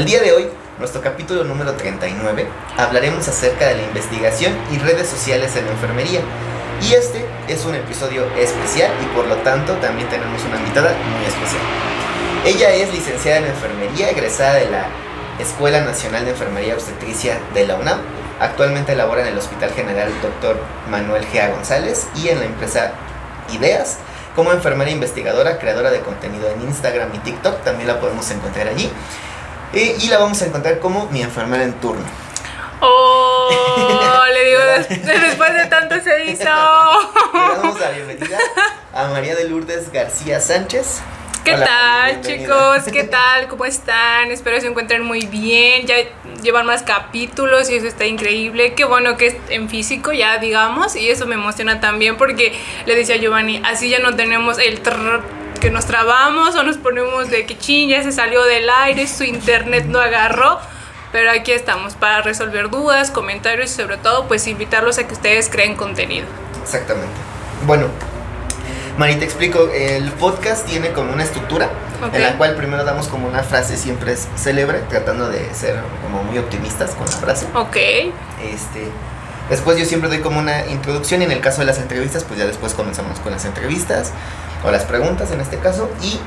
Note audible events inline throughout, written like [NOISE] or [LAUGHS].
El día de hoy, nuestro capítulo número 39, hablaremos acerca de la investigación y redes sociales en la enfermería. Y este es un episodio especial y por lo tanto también tenemos una invitada muy especial. Ella es licenciada en enfermería, egresada de la Escuela Nacional de Enfermería Obstetricia de la UNAM. Actualmente labora en el Hospital General Dr. Manuel G. González y en la empresa Ideas como enfermera investigadora, creadora de contenido en Instagram y TikTok. También la podemos encontrar allí. Eh, y la vamos a encontrar como mi enfermera en turno. Oh, le digo, [LAUGHS] después de tanto se hizo. Le damos la bienvenida a María de Lourdes García Sánchez. ¿Qué tal, chicos? ¿Qué tal? ¿Cómo están? Espero se encuentren muy bien. Ya llevan más capítulos y eso está increíble. Qué bueno que es en físico, ya digamos, y eso me emociona también porque le decía a Giovanni, así ya no tenemos el que nos trabamos o nos ponemos de que ching, ya se salió del aire, su internet no agarró. Pero aquí estamos para resolver dudas, comentarios y sobre todo pues invitarlos a que ustedes creen contenido. Exactamente. Bueno, Mari, te explico, el podcast tiene como una estructura en la cual primero damos como una frase siempre es célebre, tratando de ser como muy optimistas con la frase. Ok. Este, después yo siempre doy como una introducción y en el caso de las entrevistas, pues ya después comenzamos con las entrevistas o las preguntas en este caso y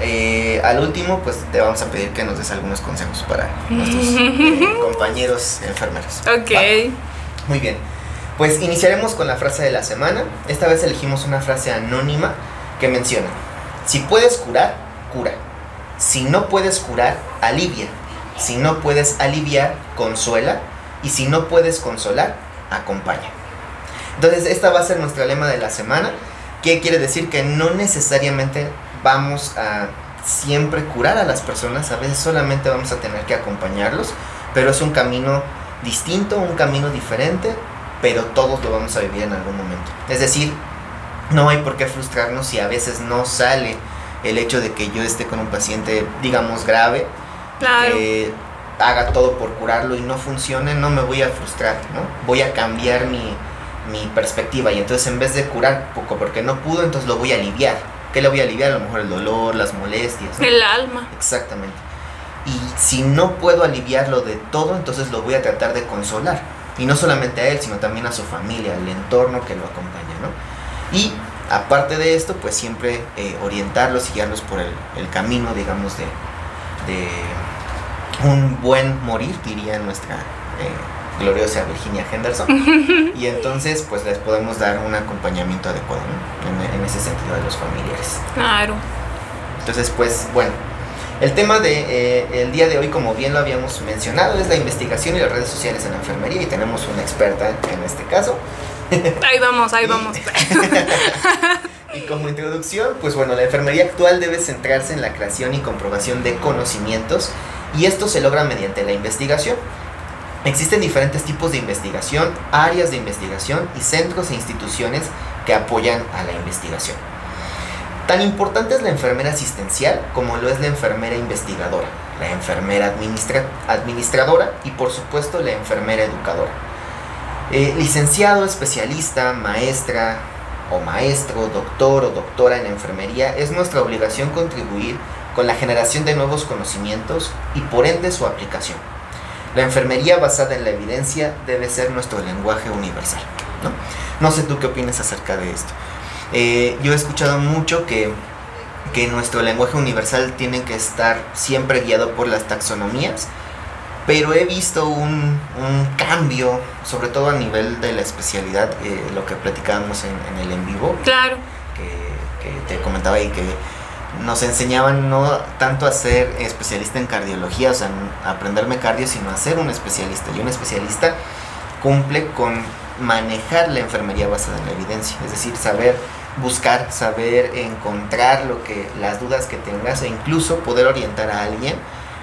eh, al último, pues te vamos a pedir que nos des algunos consejos para nuestros eh, [LAUGHS] compañeros enfermeros. Ok. Muy bien. Pues iniciaremos con la frase de la semana. Esta vez elegimos una frase anónima que menciona, si puedes curar, cura. Si no puedes curar, alivia. Si no puedes aliviar, consuela. Y si no puedes consolar, acompaña. Entonces, esta va a ser nuestro lema de la semana. ¿Qué quiere decir? Que no necesariamente vamos a siempre curar a las personas, a veces solamente vamos a tener que acompañarlos, pero es un camino distinto, un camino diferente, pero todos lo vamos a vivir en algún momento. Es decir, no hay por qué frustrarnos si a veces no sale el hecho de que yo esté con un paciente, digamos, grave, que haga todo por curarlo y no funcione, no me voy a frustrar, ¿no? Voy a cambiar mi, mi perspectiva y entonces en vez de curar poco porque no pudo, entonces lo voy a aliviar. ¿Qué le voy a aliviar? A lo mejor el dolor, las molestias. El alma. Exactamente. Y si no puedo aliviarlo de todo, entonces lo voy a tratar de consolar y no solamente a él, sino también a su familia, al entorno que lo acompaña, ¿no? Y aparte de esto, pues siempre eh, orientarlos y guiarlos por el, camino, digamos, de, de, un buen morir, diría nuestra eh, gloriosa Virginia Henderson. [LAUGHS] y entonces, pues les podemos dar un acompañamiento adecuado, ¿no? en ese sentido de los familiares. Claro. Entonces, pues, bueno, el tema de eh, el día de hoy, como bien lo habíamos mencionado, es la investigación y las redes sociales en la enfermería y tenemos una experta en este caso. [LAUGHS] Ahí vamos, ahí vamos. [LAUGHS] y como introducción, pues bueno, la enfermería actual debe centrarse en la creación y comprobación de conocimientos y esto se logra mediante la investigación. Existen diferentes tipos de investigación, áreas de investigación y centros e instituciones que apoyan a la investigación. Tan importante es la enfermera asistencial como lo es la enfermera investigadora, la enfermera administradora y por supuesto la enfermera educadora. Eh, licenciado, especialista, maestra o maestro, doctor o doctora en enfermería, es nuestra obligación contribuir con la generación de nuevos conocimientos y por ende su aplicación. La enfermería basada en la evidencia debe ser nuestro lenguaje universal. No, no sé tú qué opinas acerca de esto. Eh, yo he escuchado mucho que, nuestro lenguaje universal tiene que estar siempre guiado por las taxonomías, pero he visto un, cambio, sobre todo a nivel de la especialidad, eh, lo que platicábamos en, el en vivo. Claro. Que, te comentaba y que nos enseñaban no tanto a ser especialista en cardiología, o sea, aprenderme cardio, sino a ser un especialista. Y un especialista cumple con manejar la enfermería basada en la evidencia, es decir, saber buscar, saber encontrar lo que las dudas que tengas e incluso poder orientar a alguien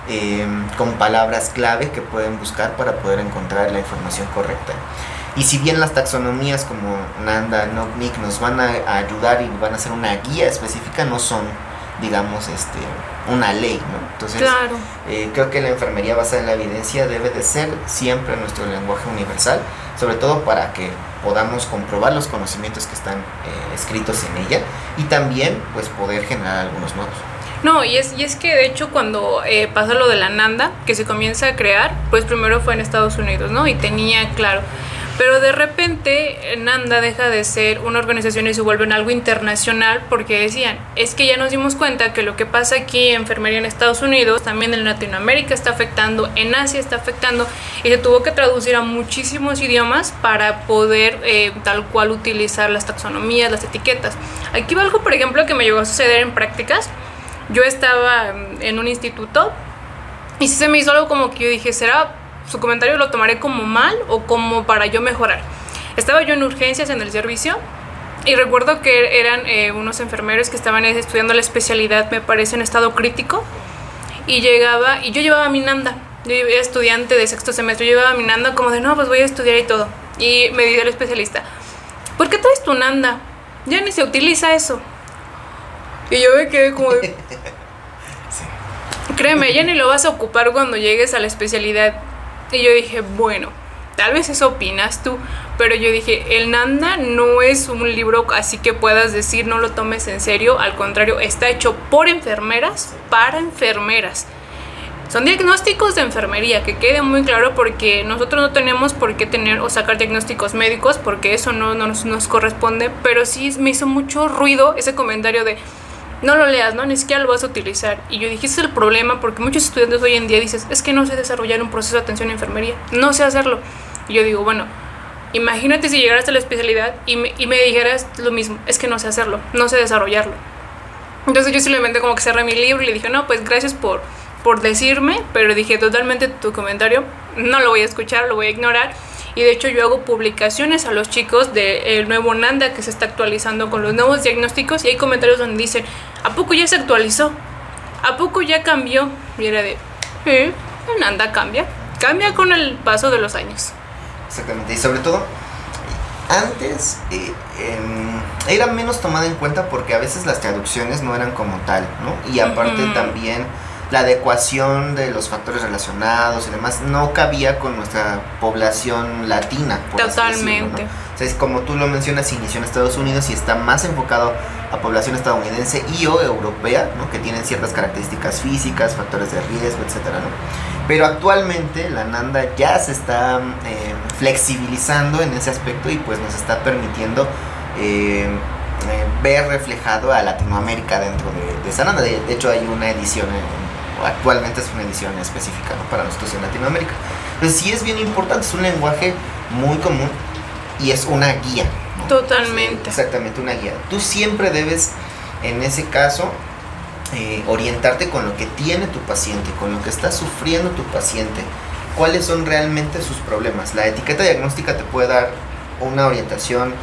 eh, con palabras clave que pueden buscar para poder encontrar la información correcta. Y si bien las taxonomías como Nanda, Nick nos van a, ayudar y van a ser una guía específica, no son, digamos, este, una ley, ¿no? Entonces, eh, creo que la enfermería basada en la evidencia debe de ser siempre nuestro lenguaje universal, sobre todo para que podamos comprobar los conocimientos que están eh, escritos en ella y también pues poder generar algunos nuevos. No, y es, y es que de hecho cuando eh, pasa lo de la Nanda, que se comienza a crear, pues primero fue en Estados Unidos, ¿no? Y tenía, claro, pero de repente Nanda deja de ser una organización y se vuelve en algo internacional porque decían, es que ya nos dimos cuenta que lo que pasa aquí en enfermería en Estados Unidos, también en Latinoamérica está afectando, en Asia está afectando y se tuvo que traducir a muchísimos idiomas para poder eh, tal cual utilizar las taxonomías, las etiquetas. Aquí va algo, por ejemplo, que me llegó a suceder en prácticas yo estaba en un instituto y si se me hizo algo como que yo dije, ¿será su comentario lo tomaré como mal o como para yo mejorar? Estaba yo en urgencias en el servicio y recuerdo que eran eh, unos enfermeros que estaban estudiando la especialidad, me parece, en estado crítico. Y llegaba, y yo llevaba mi nanda. Yo era estudiante de sexto semestre, yo llevaba mi nanda como de, no, pues voy a estudiar y todo. Y me dice el especialista, ¿por qué traes tu nanda? Ya ni se utiliza eso. Y yo me quedé como de... [LAUGHS] Créeme, ya ni lo vas a ocupar cuando llegues a la especialidad. Y yo dije, bueno, tal vez eso opinas tú, pero yo dije, el Nanda no es un libro así que puedas decir no lo tomes en serio, al contrario, está hecho por enfermeras, para enfermeras. Son diagnósticos de enfermería, que quede muy claro porque nosotros no tenemos por qué tener o sacar diagnósticos médicos porque eso no, no nos, nos corresponde, pero sí me hizo mucho ruido ese comentario de no lo leas, ¿no? Ni siquiera lo vas a utilizar. Y yo dije, ese es el problema, porque muchos estudiantes hoy en día dices, es que no sé desarrollar un proceso de atención a enfermería, no sé hacerlo. Y yo digo, bueno, imagínate si llegaras a la especialidad y me, y me dijeras lo mismo, es que no sé hacerlo, no sé desarrollarlo. Entonces yo simplemente como que cerré mi libro y le dije, no, pues gracias por, por decirme, pero dije totalmente tu comentario, no lo voy a escuchar, lo voy a ignorar y de hecho yo hago publicaciones a los chicos del nuevo Nanda que se está actualizando con los nuevos diagnósticos y hay comentarios donde dicen, ¿a poco ya se actualizó? ¿A poco ya cambió? Y era de, ¿eh? El Nanda cambia, cambia con el paso de los años. Exactamente, y sobre todo, antes eh, em, era menos tomada en cuenta porque a veces las traducciones no eran como tal, ¿no? Y aparte también la adecuación de los factores relacionados y demás no cabía con nuestra población latina. Totalmente. o sea, es como tú lo mencionas, inició en Estados Unidos y está más enfocado a población estadounidense y o europea, ¿no? que tienen ciertas características físicas, factores de riesgo, etcétera, ¿no? Pero actualmente la NANDA ya se está eh, flexibilizando en ese aspecto y pues nos está permitiendo eh, eh, ver reflejado a Latinoamérica dentro de, de esa NANDA. De, hecho hay una edición en actualmente es una edición específica para nosotros en Latinoamérica. Entonces sí es bien importante, es un lenguaje muy común y es una guía. Totalmente. exactamente, una guía. Tú siempre debes, en ese caso, eh, orientarte con lo que tiene tu paciente, con lo que está sufriendo tu paciente, cuáles son realmente sus problemas. La etiqueta diagnóstica te puede dar una orientación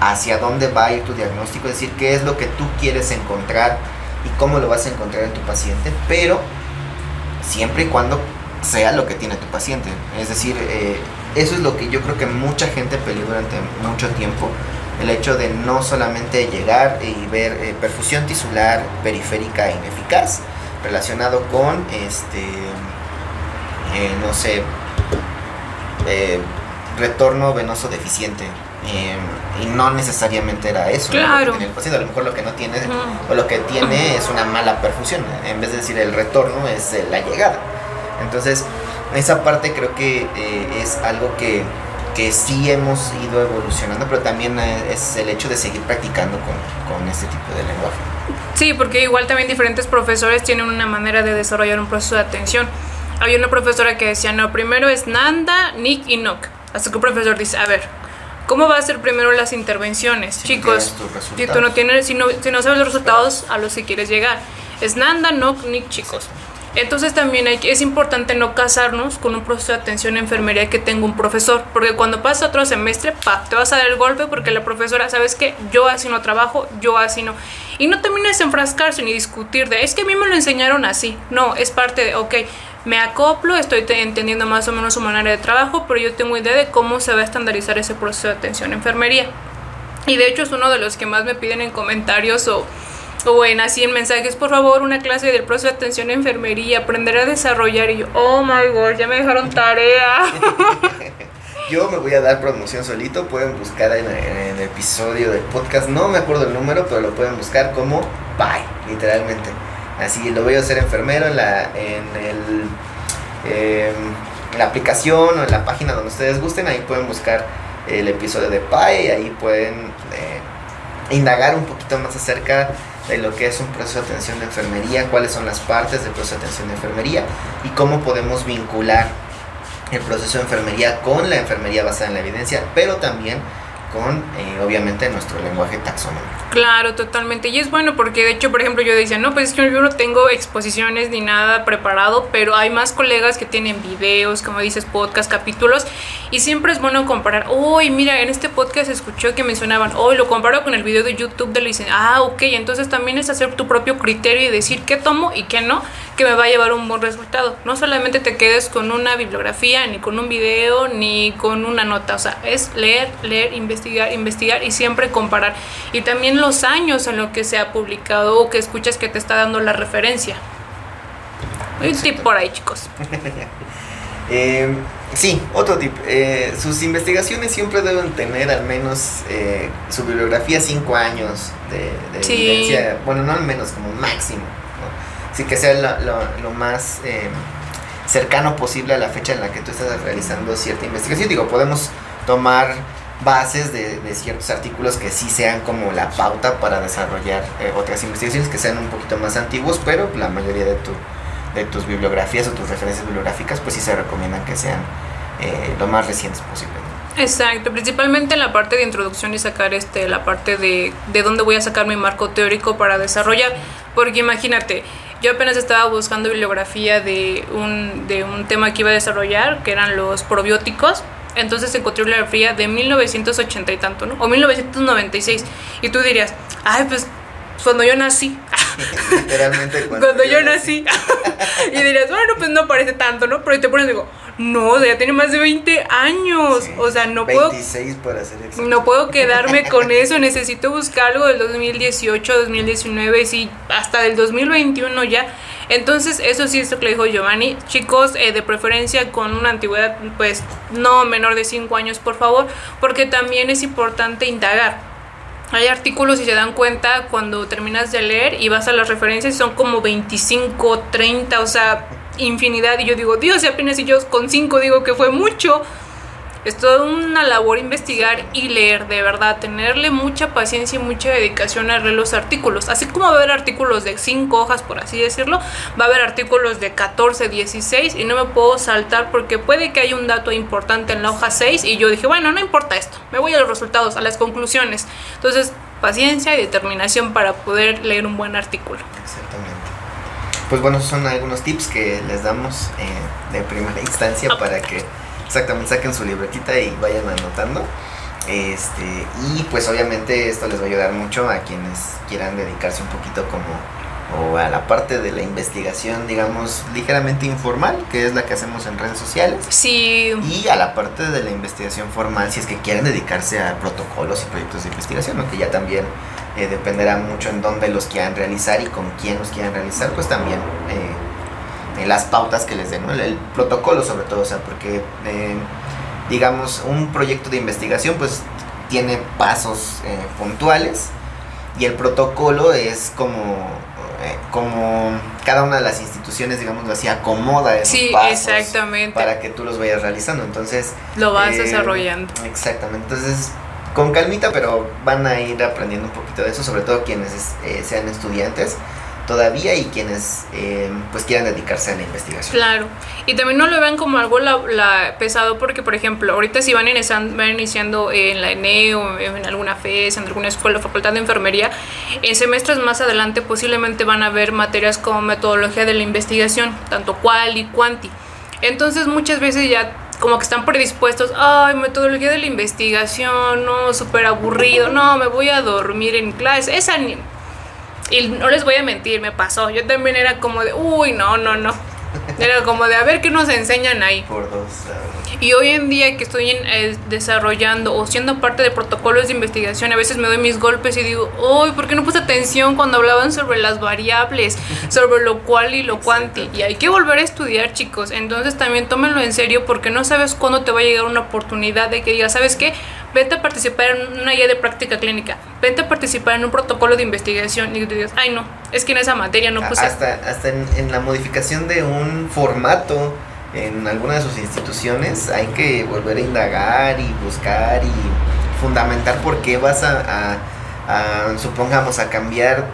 hacia dónde va a ir tu diagnóstico, es decir, qué es lo que tú quieres encontrar y cómo lo vas a encontrar en tu paciente, pero siempre y cuando sea lo que tiene tu paciente. Es decir, eh, eso es lo que yo creo que mucha gente peleó durante mucho tiempo. El hecho de no solamente llegar y ver eh, perfusión tisular periférica ineficaz relacionado con, este, eh, no sé, retorno venoso deficiente eh, y no necesariamente era eso claro. lo que el paciente. A lo mejor lo que no tiene o lo que tiene es una mala perfusión. En vez de decir el retorno, es eh, la llegada. Entonces, esa parte creo que eh, es algo que, que sí hemos ido evolucionando, pero también es el hecho de seguir practicando con, con este tipo de lenguaje. Sí, porque igual también diferentes profesores tienen una manera de desarrollar un proceso de atención. Había una profesora que decía, no, primero es Nanda, Nick y Nock. Hasta que un profesor dice, a ver, ¿Cómo va a ser primero las intervenciones? Chicos, si tú no tienes, si no, si no sabes los resultados a los que quieres llegar. Es Nanda, no ni chicos. Entonces también hay, es importante no casarnos con un proceso de atención en enfermería que tenga un profesor, porque cuando pasa otro semestre, pa, te vas a dar el golpe porque la profesora, ¿sabes qué? Yo así no trabajo, yo así no. Y no termines de enfrascarse ni discutir de, es que a mí me lo enseñaron así. No, es parte de, ok, me acoplo, estoy entendiendo más o menos su manera de trabajo, pero yo tengo idea de cómo se va a estandarizar ese proceso de atención a enfermería. Y de hecho es uno de los que más me piden en comentarios o, o en así en mensajes, por favor, una clase del proceso de atención a enfermería, aprender a desarrollar. Y yo, oh my god, ya me dejaron tarea. [LAUGHS] yo me voy a dar promoción solito, pueden buscar en, en, el episodio del podcast, no me acuerdo el número, pero lo pueden buscar como bye, literalmente Así lo a hacer enfermero en la, en el, em, la aplicación o en la página donde ustedes gusten, ahí pueden buscar el episodio de PAE y ahí pueden eh, indagar un poquito más acerca de lo que es un proceso de atención de enfermería, cuáles son las partes del proceso de atención de enfermería y cómo podemos vincular el proceso de enfermería con la enfermería basada en la evidencia, pero también con eh, obviamente nuestro lenguaje taxonómico. Claro, totalmente. Y es bueno porque de hecho, por ejemplo, yo decía, no, pues es que yo no tengo exposiciones ni nada preparado, pero hay más colegas que tienen videos, como dices, podcast, capítulos, y siempre es bueno comparar, uy, mira, en este podcast escuchó que mencionaban, hoy lo comparo con el video de YouTube de Luis. Ah, ok, entonces también es hacer tu propio criterio y decir qué tomo y qué no, que me va a llevar un buen resultado. No solamente te quedes con una bibliografía, ni con un video, ni con una nota, o sea, es leer, leer, investigar, investigar y siempre comparar. Y también los años en lo que se ha publicado o que escuchas que te está dando la referencia. Un tip por ahí, chicos. [LAUGHS] eh, sí, otro tip. Eh, sus investigaciones siempre deben tener al menos eh, su bibliografía 5 años de, de evidencia. Bueno, no al menos, como máximo. Así que sea lo, lo, más cercano posible a la fecha en la que tú estás realizando cierta investigación. Digo, podemos tomar bases de, de, ciertos artículos que sí sean como la pauta para desarrollar eh, otras investigaciones que sean un poquito más antiguos, pero la mayoría de, tu, de tus bibliografías o tus referencias bibliográficas pues sí se recomiendan que sean eh, lo más recientes posible. Exacto, principalmente en la parte de introducción y sacar este la parte de, de dónde voy a sacar mi marco teórico para desarrollar, porque imagínate, yo apenas estaba buscando bibliografía de un, de un tema que iba a desarrollar, que eran los probióticos, entonces encontré la fría de 1980 y tanto, ¿no? O 1996. Y tú dirías, ay, pues cuando yo nací. [LAUGHS] Literalmente cuando, yo, nací. [LAUGHS] y dirías, bueno, pues no parece tanto, ¿no? Pero te pones y digo, no, o sea, ya tiene más de 20 años. o sea, no 26 puedo. para ser. No puedo [LAUGHS] quedarme con eso. Necesito buscar algo del 2018, 2019, sí, hasta del 2021 ya. Entonces, eso sí es lo que le dijo Giovanni. Chicos, eh, de preferencia con una antigüedad, pues no menor de 5 años, por favor, porque también es importante indagar. Hay artículos, si se dan cuenta, cuando terminas de leer y vas a las referencias, son como 25, 30, o sea, infinidad. Y yo digo, Dios, y apenas y yo con 5 digo que fue mucho. Es toda una labor investigar y leer, de verdad, tenerle mucha paciencia y mucha dedicación a leer los artículos. Así como va a haber artículos de 5 hojas, por así decirlo, va a haber artículos de 14, 16 y no me puedo saltar porque puede que haya un dato importante en la hoja 6 y yo dije, bueno, no importa esto, me voy a los resultados, a las conclusiones. Entonces, paciencia y determinación para poder leer un buen artículo. Exactamente. Pues bueno, son algunos tips que les damos eh, de primera instancia para que Exactamente, saquen su libretita y vayan anotando. Este, y pues obviamente esto les va a ayudar mucho a quienes quieran dedicarse un poquito como o a la parte de la investigación, digamos, ligeramente informal, que es la que hacemos en redes sociales. Sí. Y a la parte de la investigación formal, si es que quieren dedicarse a protocolos y proyectos de investigación, aunque ya también eh, dependerá mucho en dónde los quieran realizar y con quién los quieran realizar, pues también eh, las pautas que les den, el, protocolo sobre todo, o sea, porque eh, digamos un proyecto de investigación pues tiene pasos eh, puntuales y el protocolo es como eh, como cada una de las instituciones digamos así acomoda esos sí, pasos exactamente. para que tú los vayas realizando. Entonces lo vas desarrollando. exactamente. Entonces con calmita pero van a ir aprendiendo un poquito de eso sobre todo quienes sean estudiantes todavía y quienes eh, pues quieran dedicarse a la investigación. Claro, y también no lo vean como algo la, pesado porque, por ejemplo, ahorita si van iniciando, van iniciando en la ENE o en alguna FES, en alguna escuela facultad de enfermería, en semestres más adelante posiblemente van a ver materias como metodología de la investigación, tanto cual y cuanti. Entonces muchas veces ya como que están predispuestos, ay, metodología de la investigación, no, súper aburrido, no, me voy a dormir en clase. Esa y no les voy a mentir, me pasó. Yo también era como de, uy, no, no, no. Era como de a ver qué nos enseñan ahí. Por dos. Y hoy en día que estoy eh, desarrollando o siendo parte de protocolos de investigación, a veces me doy mis golpes y digo, uy, ¿por qué no puse atención cuando hablaban sobre las variables, sobre lo cual y lo cuanti? Y hay que volver a estudiar, chicos. Entonces también tómenlo en serio porque no sabes cuándo te va a llegar una oportunidad de que digas, ¿sabes qué? Vente a participar en una guía de práctica clínica, vente a participar en un protocolo de investigación. Y tú dices, ay no, es que en esa materia no puse. Hasta, hasta en, en la modificación de un formato en alguna de sus instituciones hay que volver a indagar y buscar y fundamentar por qué vas a, a, supongamos, a cambiar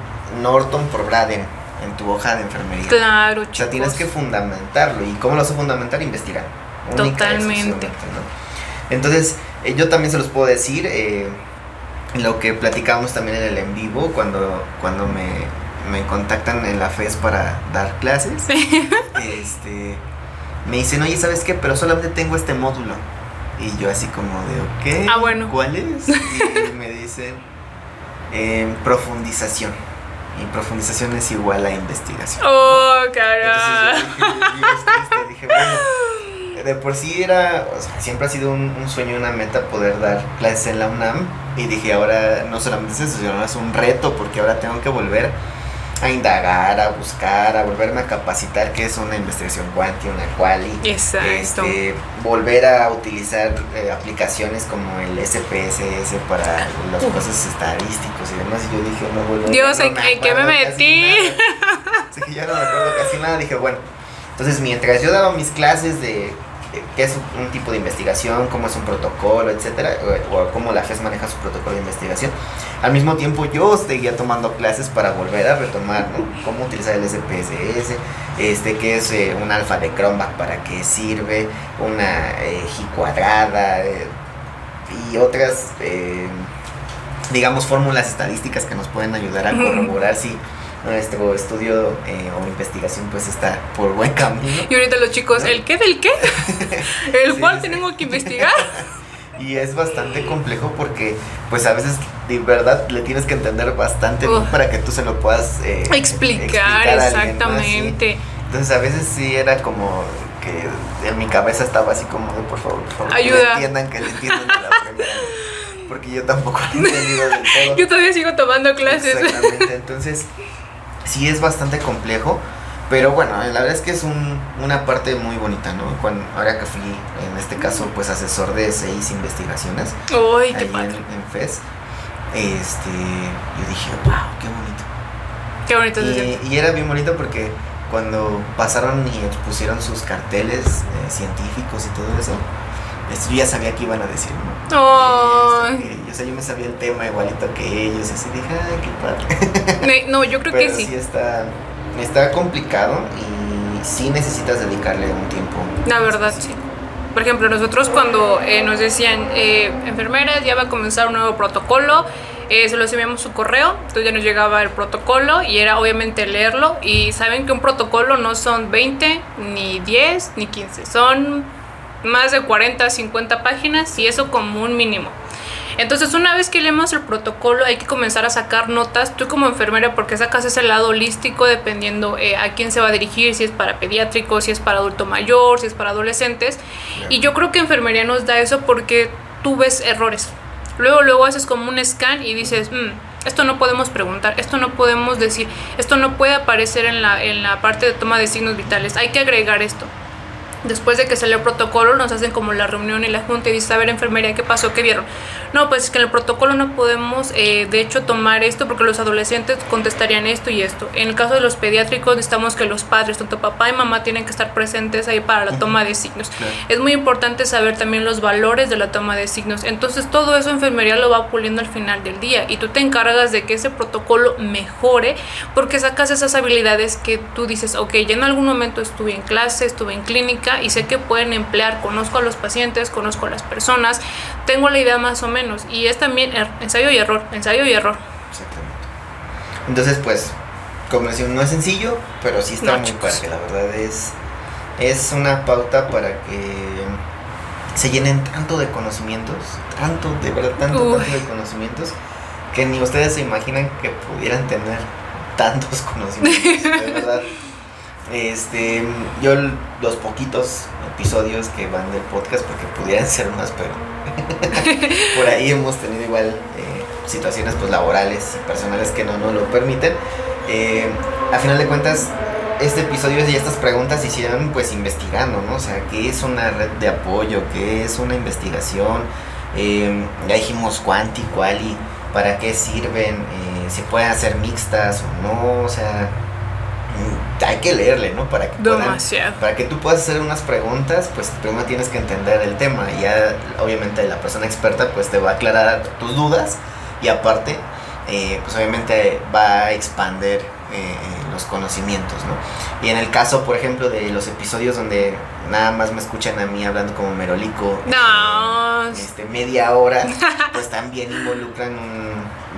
Norton por Braden en tu hoja de enfermería. Claro, chicos. O sea, tienes que fundamentarlo. ¿Y cómo lo vas a fundamentar? Investigar. Totalmente. Entonces, eh, yo también se los puedo decir, eh, lo que platicamos también en el en vivo, cuando, cuando me, me contactan en la FES para dar clases, [LAUGHS] este, me dicen, oye, ¿sabes qué? Pero solamente tengo este módulo. Y yo así como de, ok, ah, bueno. ¿cuál es? [LAUGHS] Y me dicen, eh, profundización. Y profundización es igual a investigación. Oh, cara. Entonces dije, bueno, de por sí era, o sea, siempre ha sido un, un, sueño, una meta poder dar clases en la UNAM. Y dije, ahora no solamente es eso, sino es un reto, porque ahora tengo que volver a indagar, a buscar, a volverme a capacitar qué es una investigación cuanti, una quali. Exacto. Este, volver a utilizar eh, aplicaciones como el SPSS para las cosas estadísticos y demás. Y yo dije, no vuelvo Dios, ¿en qué me metí? Así [LAUGHS] que ya no me acuerdo casi nada. Dije, bueno, entonces mientras yo daba mis clases de qué es un tipo de investigación, cómo es un protocolo, etcétera, o, cómo la FES maneja su protocolo de investigación. Al mismo tiempo yo seguía tomando clases para volver a retomar, ¿no? Cómo utilizar el SPSS, este, qué es eh, un alfa de Cronbach, para qué sirve, una eh, G cuadrada eh, y otras, eh, digamos, fórmulas estadísticas que nos pueden ayudar a corroborar si nuestro estudio eh, o investigación pues está por buen camino. Y ahorita los chicos, ¿el qué del qué? [LAUGHS] ¿El cual tenemos que investigar? [LAUGHS] y es bastante complejo porque pues a veces de verdad le tienes que entender bastante bien para que tú se lo puedas eh, explicar, exactamente. Entonces a veces sí era como que en mi cabeza estaba así como de por favor, por favor, Ayuda. que entiendan, que le entiendan de la [LAUGHS] primera. Porque yo tampoco he entendido del todo. Yo todavía sigo tomando clases. Exactamente, entonces sí es bastante complejo, pero bueno, la verdad es que es un, una parte muy bonita, ¿no? Cuando, ahora que fui, en este caso, pues asesor de seis investigaciones Uy, ahí en, en, FES, este, yo dije, wow, qué bonito. Qué bonito. Y, y era bien bonito porque cuando pasaron y expusieron sus carteles eh, científicos y todo eso, yo ya sabía que iban a decir, ¿no? Oh. o sea, yo me sabía el tema igualito que ellos, así dije, ay, qué padre. [LAUGHS] No, yo creo Pero que sí. sí está, está complicado y sí necesitas dedicarle un tiempo. La verdad, sí. Por ejemplo, nosotros cuando eh, nos decían, eh, enfermeras, ya va a comenzar un nuevo protocolo, eh, se los enviamos su correo, entonces ya nos llegaba el protocolo y era obviamente leerlo y saben que un protocolo no son 20, ni 10, ni 15, son más de 40, 50 páginas y eso como un mínimo. Entonces, una vez que leemos el protocolo, hay que comenzar a sacar notas. Tú como enfermera, porque sacas ese lado holístico, dependiendo eh, a quién se va a dirigir, si es para pediátricos, si es para adulto mayor, si es para adolescentes. Y yo creo que enfermería nos da eso porque tú ves errores. Luego, luego haces como un scan y dices, mm, esto no podemos preguntar, esto no podemos decir, esto no puede aparecer en la, en la parte de toma de signos vitales, hay que agregar esto después de que salió el protocolo, nos hacen como la reunión y la junta y dice, a ver, enfermería, ¿qué pasó? ¿Qué vieron? No, pues es que en el protocolo no podemos, eh, de hecho, tomar esto porque los adolescentes contestarían esto y esto. En el caso de los pediátricos, necesitamos que los padres, tanto papá y mamá, tienen que estar presentes ahí para la toma de signos. Es muy importante saber también los valores de la toma de signos. Entonces, todo eso enfermería lo va puliendo al final del día y tú te encargas de que ese protocolo mejore porque sacas esas habilidades que tú dices, ok, ya en algún momento estuve en clase, estuve en clínica, y sé que pueden emplear, conozco a los pacientes, conozco a las personas, tengo la idea más o menos y es también er ensayo y error, ensayo y error. Exactamente. Entonces, pues, como decimos, no es sencillo, pero sí está No, muy chicos. padre, la verdad es, es una pauta para que se llenen tanto de conocimientos, tanto, de verdad, tanto, Uy. tanto de conocimientos, que ni ustedes se imaginan que pudieran tener tantos conocimientos, de [LAUGHS] verdad. Este, yo los poquitos episodios que van del podcast, porque pudieran ser más, pero [LAUGHS] por ahí hemos tenido igual eh, situaciones pues laborales y personales que no nos lo permiten. Eh, a final de cuentas, este episodio y estas preguntas se hicieron pues investigando, ¿no? O sea, ¿qué es una red de apoyo? ¿Qué es una investigación? Eh, ya dijimos cuanti, y para qué sirven, si pueden hacer mixtas o no, o sea, hay que leerle, ¿no? Para que, para que tú puedas hacer unas preguntas, pues primero tienes que entender el tema. Y ya, obviamente, la persona experta, pues te va a aclarar tus dudas y aparte, eh, pues obviamente va a expander eh, los conocimientos, ¿no? Y en el caso, por ejemplo, de los episodios donde nada más me escuchan a mí hablando como merolico, no. este, media hora, pues también involucran un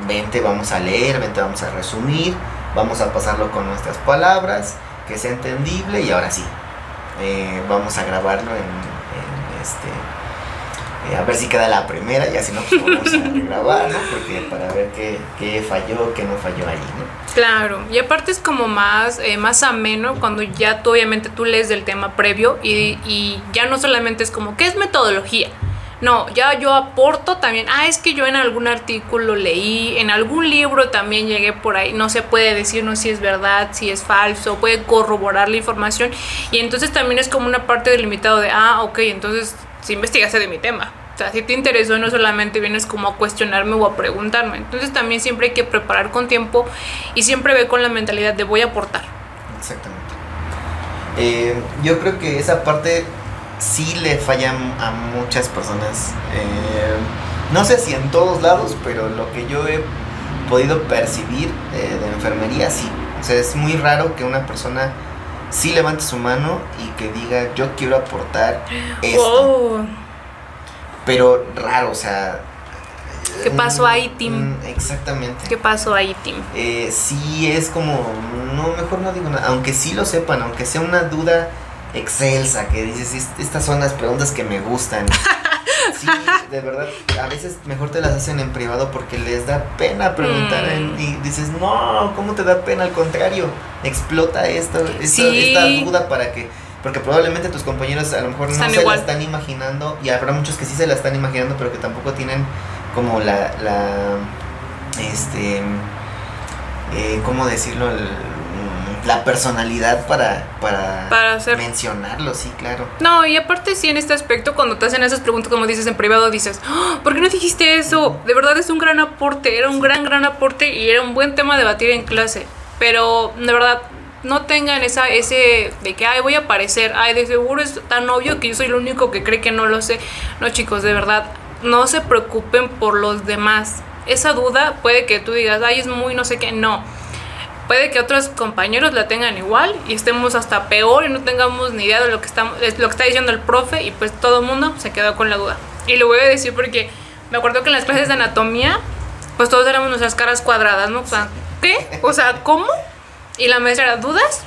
20 vamos a leer, 20 vamos a resumir, vamos a pasarlo con nuestras palabras, que sea entendible y ahora sí, eh, vamos a grabarlo en, en este eh, a ver si queda la primera y así no, pues vamos a [LAUGHS] grabar, ¿no? Porque para ver qué, qué, falló, qué no falló ahí, ¿no? Claro, y aparte es como más, eh, más ameno cuando ya tú obviamente tú lees del tema previo y, y ya no solamente es como, ¿qué es metodología? No, ya yo aporto también. Ah, es que yo en algún artículo leí, en algún libro también llegué por ahí. No se puede decir no si es verdad, si es falso, puede corroborar la información. Y entonces también es como una parte delimitado de, ah, ok, entonces si investigaste de mi tema. O sea, si te interesó, no solamente vienes como a cuestionarme o a preguntarme. Entonces también siempre hay que preparar con tiempo y siempre ve con la mentalidad de voy a aportar. Exactamente. Eh, yo creo que esa parte sí le falla a muchas personas. Eh, no sé si en todos lados, pero lo que yo he podido percibir eh, de enfermería sí. O sea, es muy raro que una persona sí levante su mano y que diga yo quiero aportar esto. Pero raro, o sea... ¿Qué pasó ahí, Tim? Mm, exactamente. ¿Qué pasó ahí, Tim? Eh, sí, es como, no, mejor no digo nada, aunque sí lo sepan, aunque sea una duda excelsa, que dices, estas son las preguntas que me gustan. [LAUGHS] Sí, de verdad, a veces mejor te las hacen en privado porque les da pena preguntar mm. y dices, no, ¿cómo te da pena? Al contrario, explota esta, esta, duda para que, porque probablemente tus compañeros a lo mejor no se la están imaginando y habrá muchos que sí se la están imaginando, pero que tampoco tienen como la, la este, eh, ¿cómo decirlo? El, la personalidad para, para, mencionarlo, sí, claro. No, y aparte sí en este aspecto, cuando te hacen esas preguntas, como dices en privado, dices, ¡Ah! ¿por qué no dijiste eso? De verdad es un gran aporte, era un gran, gran aporte y era un buen tema a debatir en clase. Pero de verdad, no tengan esa, ese de que, ay, voy a aparecer, ay, de seguro es tan obvio que yo soy el único que cree que no lo sé. No, chicos, de verdad, no se preocupen por los demás. Esa duda puede que tú digas, ay, es muy no sé qué, no puede que otros compañeros la tengan igual y estemos hasta peor y no tengamos ni idea de lo que, estamos, lo que está diciendo el profe y pues todo el mundo se quedó con la duda. Y lo voy a decir porque me acuerdo que en las clases de anatomía, pues todos éramos nuestras caras cuadradas, ¿no? O sea, ¿qué? O sea, ¿cómo? Y la maestra era, ¿dudas?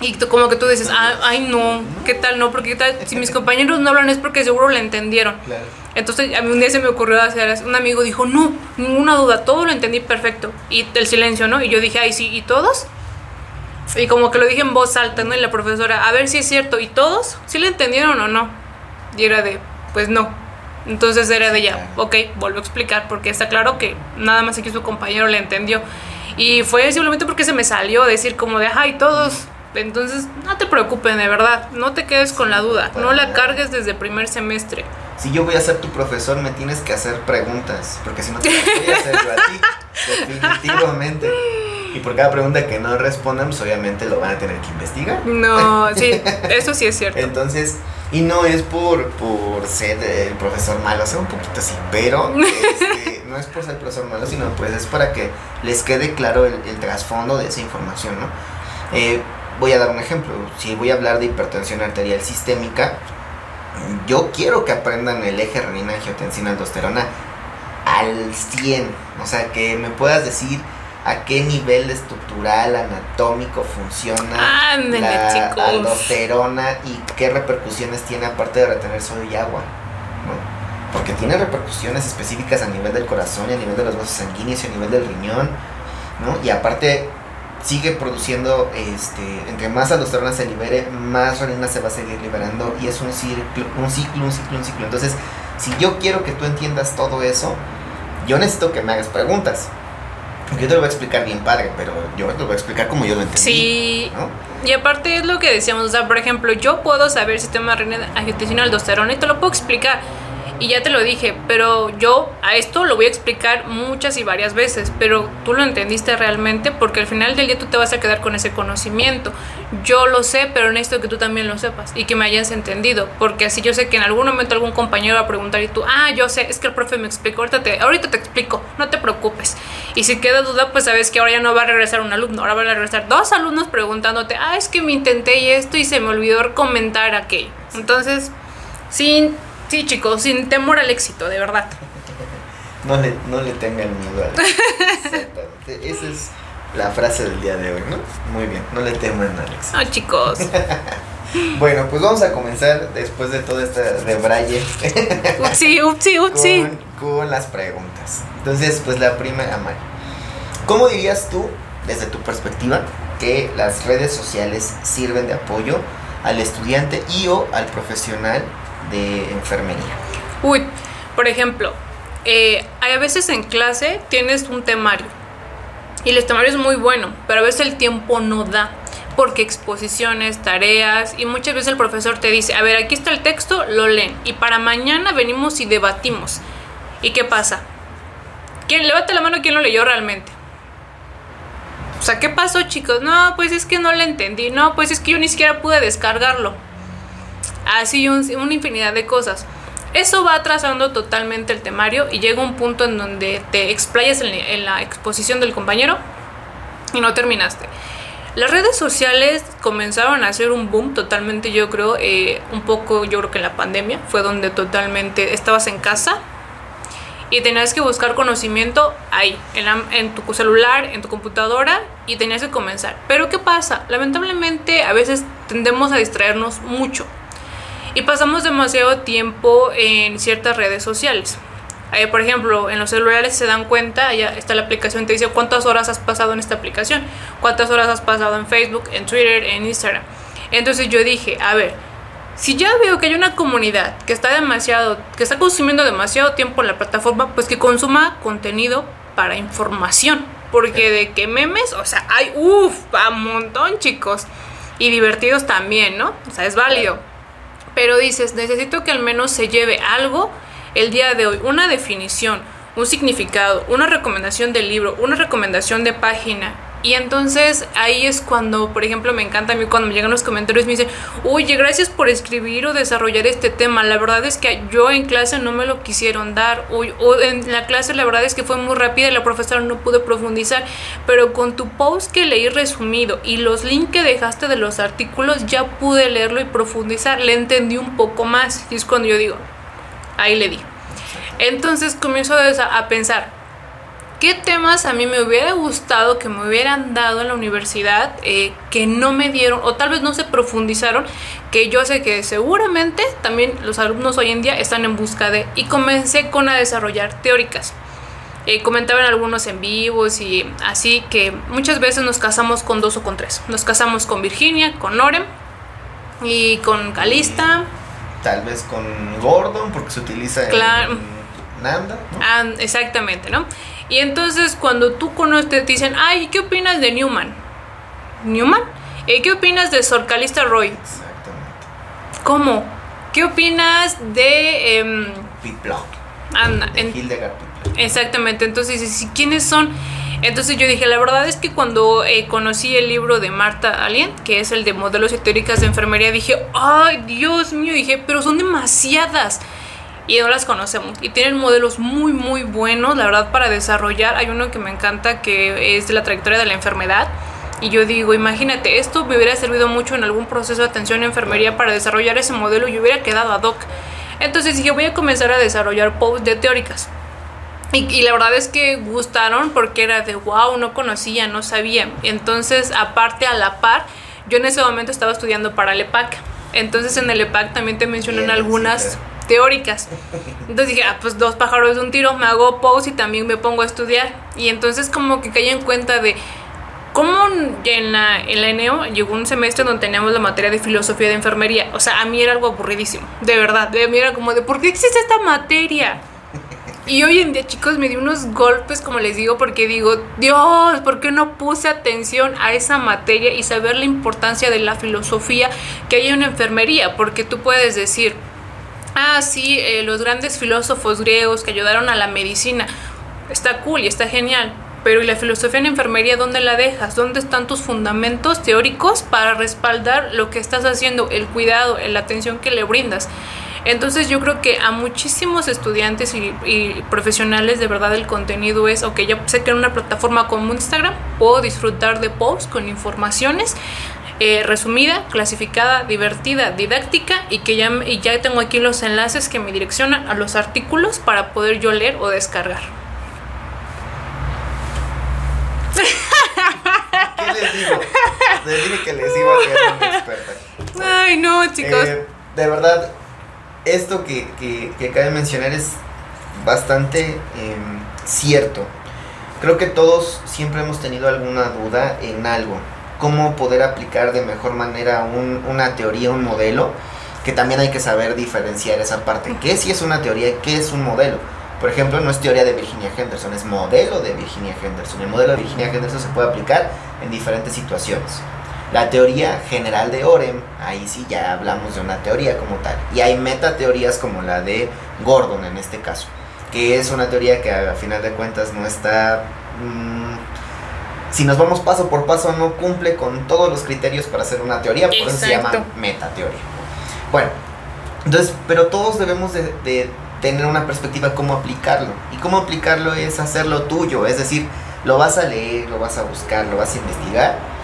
Y como que tú dices, ah, ay no, ¿qué tal? No, porque tal? si mis compañeros no hablan es porque seguro la entendieron. Entonces a mí un día se me ocurrió hacer, un amigo dijo, no, ninguna duda, todo lo entendí perfecto. Y el silencio, ¿no? Y yo dije, ay, sí, ¿y todos? Y como que lo dije en voz alta, ¿no? Y la profesora, a ver si es cierto, ¿y todos? ¿Sí lo entendieron o no? Y era de, pues no. Entonces era de ya, ok, vuelvo a explicar, porque está claro que nada más aquí su compañero le entendió. Y fue simplemente porque se me salió decir como de, ay, todos entonces, no te preocupes, de verdad, no te quedes con la duda, no la cargues desde primer semestre. Si yo voy a ser tu profesor, me tienes que hacer preguntas, porque si no te voy a hacer yo a ti, definitivamente. Y por cada pregunta que no respondan, pues obviamente lo van a tener que investigar. No, [LAUGHS] sí, eso sí es cierto. Entonces, y no es por, por ser el profesor malo, o sea, un poquito así, pero [LAUGHS] este, no es por ser el profesor malo, sino pues es para que les quede claro el, el trasfondo de esa información, ¿no? Eh, voy a dar un ejemplo. Si voy a hablar de hipertensión arterial sistémica, yo quiero que aprendan el eje renina angiotensina aldosterona al 100. O sea, que me puedas decir a qué nivel estructural, anatómico funciona la aldosterona y qué repercusiones tiene aparte de retener sodio y agua. Porque tiene repercusiones específicas a nivel del corazón y a nivel de los vasos sanguíneos y a nivel del riñón. ¿no? Y aparte sigue produciendo, este, entre más aldosterona se libere, más renina se va a seguir liberando y es un ciclo, un ciclo, un ciclo, un ciclo. Entonces, si yo quiero que tú entiendas todo eso, yo necesito que me hagas preguntas. Yo te lo voy a explicar bien padre, pero yo te lo voy a explicar como yo lo entendí. Sí. Y aparte es lo que decíamos, o sea, por ejemplo, yo puedo saber si sistema renina angiotensina aldosterona y te lo puedo explicar. Y ya te lo dije, pero yo a esto lo voy a explicar muchas y varias veces, pero tú lo entendiste realmente porque al final del día tú te vas a quedar con ese conocimiento. Yo lo sé, pero necesito que tú también lo sepas y que me hayas entendido, porque así yo sé que en algún momento algún compañero va a preguntar y tú, ah, yo sé, es que el profe me explicó, ahorita te, ahorita te explico, no te preocupes. Y si queda duda, pues sabes que ahora ya no va a regresar un alumno, ahora van a regresar dos alumnos preguntándote, ah, es que me intenté y esto y se me olvidó comentar aquello. Entonces, sin Sí, chicos, sin temor al éxito, de verdad. No le, no le tengan miedo al Exactamente. Esa es la frase del día de hoy, ¿no? Muy bien, no le teman al éxito. No, chicos. [LAUGHS] bueno, pues vamos a comenzar después de todo este rebraye. upsi, upsi, upsi. Con, con, las preguntas. Entonces, pues la primera, Mari. ¿Cómo dirías tú, desde tu perspectiva, que las redes sociales sirven de apoyo al estudiante y o al profesional de enfermería? Uy, por ejemplo, eh, a veces en clase tienes un temario y el temario es muy bueno, pero a veces el tiempo no da porque exposiciones, tareas y muchas veces el profesor te dice, a ver, aquí está el texto, lo leen y para mañana venimos y debatimos. ¿Y qué pasa? ¿Quién levanta la mano quién lo leyó realmente? O sea, ¿qué pasó, chicos? No, pues es que no le entendí. No, pues es que yo ni siquiera pude descargarlo así un, una infinidad de cosas. Eso va atrasando totalmente el temario y llega un punto en donde te explayas en, la exposición del compañero y no terminaste. Las redes sociales comenzaron a hacer un boom totalmente, yo creo, eh, un poco, yo creo que en la pandemia fue donde totalmente estabas en casa y tenías que buscar conocimiento ahí, en, en, tu celular, en tu computadora y tenías que comenzar. Pero ¿qué pasa? Lamentablemente a veces tendemos a distraernos mucho y pasamos demasiado tiempo en ciertas redes sociales. Eh, por ejemplo, en los celulares se dan cuenta, ya está la aplicación, te dice cuántas horas has pasado en esta aplicación, cuántas horas has pasado en Facebook, en Twitter, en Instagram. Entonces yo dije, a ver, si ya veo que hay una comunidad que está demasiado, que está consumiendo demasiado tiempo en la plataforma, pues que consuma contenido para información. Porque de que memes, o sea, hay uff, a un montón, chicos. Y divertidos también, ¿no? O sea, es válido pero dices, necesito que al menos se lleve algo el día de hoy, una definición, un significado, una recomendación del libro, una recomendación de página, y entonces ahí es cuando, por ejemplo, me encanta a mí cuando me llegan los comentarios y me dicen, oye, gracias por escribir o desarrollar este tema. La verdad es que yo en clase no me lo quisieron dar. O, o en la clase la verdad es que fue muy rápida y la profesora no pudo profundizar. Pero con tu post que leí resumido y los links que dejaste de los artículos ya pude leerlo y profundizar. Le entendí un poco más. Y es cuando yo digo, ahí le di. Entonces comienzo a pensar, ¿Qué temas a mí me hubiera gustado que me hubieran dado en la universidad eh, que no me dieron o tal vez no se profundizaron? Que yo sé que seguramente también los alumnos hoy en día están en busca de... Y comencé con a desarrollar teóricas. Eh, comentaban algunos en vivos y así que muchas veces nos casamos con dos o con tres. Nos casamos con Virginia, con Norem y con Calista. Tal vez con Gordon porque se utiliza claro. Nanda. Ah, exactamente, ¿no? Y entonces cuando tú conoces, te dicen, ay, ¿qué opinas de Newman? ¿Newman? ¿Y qué opinas de Sor Calista Roy? Exactamente. ¿Cómo? ¿Qué opinas de... Eh, Anda, Exactamente, entonces, ¿quiénes son? Entonces yo dije, la verdad es que cuando eh, conocí el libro de Marta Alien, que es el de modelos y teóricas de enfermería, dije, ay, Dios mío, dije, pero son demasiadas y no las conocemos. Y tienen modelos muy, muy buenos, la verdad, para desarrollar. Hay uno que me encanta que es de la trayectoria de la enfermedad. Y yo digo, imagínate, esto me hubiera servido mucho en algún proceso de atención en enfermería para desarrollar ese modelo y hubiera quedado ad hoc. Entonces dije, voy a comenzar a desarrollar posts de teóricas. Y, y, la verdad es que gustaron porque era de wow, no conocía, no sabía. Entonces, aparte a la par, yo en ese momento estaba estudiando para el EPAC. Entonces en el EPAC también te mencionan algunas teóricas. [LAUGHS] Entonces dije, ah, pues dos pájaros de un tiro, me hago pause y también me pongo a estudiar. Y entonces como que caí en cuenta de cómo en la, en la ENEO llegó un semestre donde teníamos la materia de filosofía de enfermería. O sea, a mí era algo aburridísimo, de verdad. De mí era como de, ¿por qué existe esta materia? Y hoy en día, chicos, me di unos golpes, como les digo, porque digo, Dios, ¿por qué no puse atención a esa materia y saber la importancia de la filosofía que hay en enfermería? Porque tú puedes decir, ah, sí, eh, los grandes filósofos griegos que ayudaron a la medicina. Está cool y está genial. Pero ¿y la filosofía en enfermería dónde la dejas? ¿Dónde están tus fundamentos teóricos para respaldar lo que estás haciendo, el cuidado, la atención que le brindas? Entonces yo creo que a muchísimos estudiantes y, profesionales de verdad el contenido es, ok, ya sé que en una plataforma como Instagram puedo disfrutar de posts con informaciones eh, resumida, clasificada, divertida, didáctica y que ya, y ya tengo aquí los enlaces que me direccionan a los artículos para poder yo leer o descargar. ¿Qué les digo? Les dije que les iba a experta. Ay, no, chicos. Eh, de verdad, esto que, que, cabe mencionar es bastante em, cierto. Creo que todos siempre hemos tenido alguna duda en algo. Cómo poder aplicar de mejor manera una teoría, un modelo, que también hay que saber diferenciar esa parte. ¿Qué si es una teoría y qué es un modelo? Por ejemplo, no es teoría de Virginia Henderson, es modelo de Virginia Henderson. El modelo de Virginia Henderson se puede aplicar en diferentes situaciones. La teoría general de Orem, ahí sí ya hablamos de una teoría como tal. Y hay metateorías como la de Gordon en este caso, que es una teoría que a final de cuentas no está... Mm, si nos vamos paso por paso no cumple con todos los criterios para hacer una teoría, por eso se llama metateoría. Bueno, entonces, pero todos debemos de, de tener una perspectiva cómo aplicarlo. Y cómo aplicarlo es hacerlo tuyo, es decir, lo vas a leer, lo vas a buscar, lo vas a investigar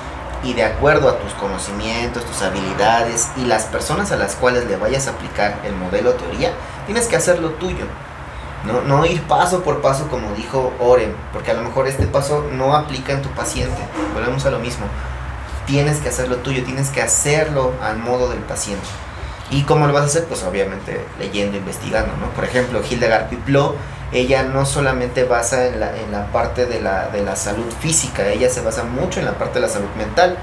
y de acuerdo a tus conocimientos, tus habilidades y las personas a las cuales le vayas a aplicar el modelo teoría, tienes que hacerlo tuyo. No, no ir paso por paso como dijo Oren, porque a lo mejor este paso no aplica en tu paciente. Volvemos a lo mismo. Tienes que hacerlo tuyo, tienes que hacerlo al modo del paciente. ¿Y cómo lo vas a hacer? Pues obviamente leyendo, investigando, ¿no? Por ejemplo, Hildegard Piplo ella no solamente basa en la, en la parte de la, de la, salud física, ella se basa mucho en la parte de la salud mental.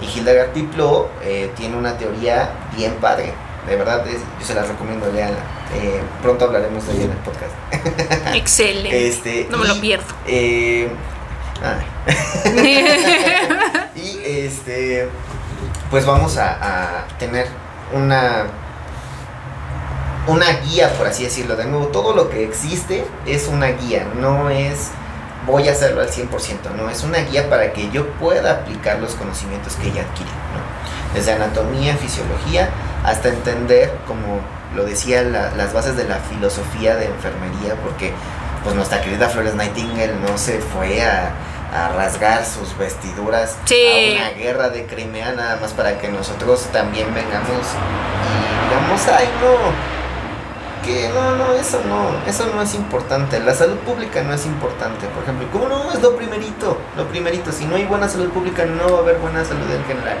Y Hildegard Piplo eh, tiene una teoría bien padre. De verdad, yo se la recomiendo, leanla. Eh, pronto hablaremos de ella en el podcast. [LAUGHS] Excelente. Este, no me lo pierdo. Eh, [LAUGHS] [LAUGHS] y este, pues vamos a, a tener una una guía, por así decirlo. De nuevo, todo lo que existe es una guía, no es voy a hacerlo al 100%, no, es una guía para que yo pueda aplicar los conocimientos que ya adquirí, ¿no? Desde anatomía, fisiología, hasta entender, como lo decía, las bases de la filosofía de enfermería, porque pues nuestra querida Flores Nightingale no se fue a, rasgar sus vestiduras a una guerra de Crimea nada más para que nosotros también vengamos y digamos, ay no, no, no, eso no, eso no es importante. La salud pública no es importante, por ejemplo. ¿Cómo no? Es lo primerito, lo primerito. Si no hay buena salud pública, no va a haber buena salud en general.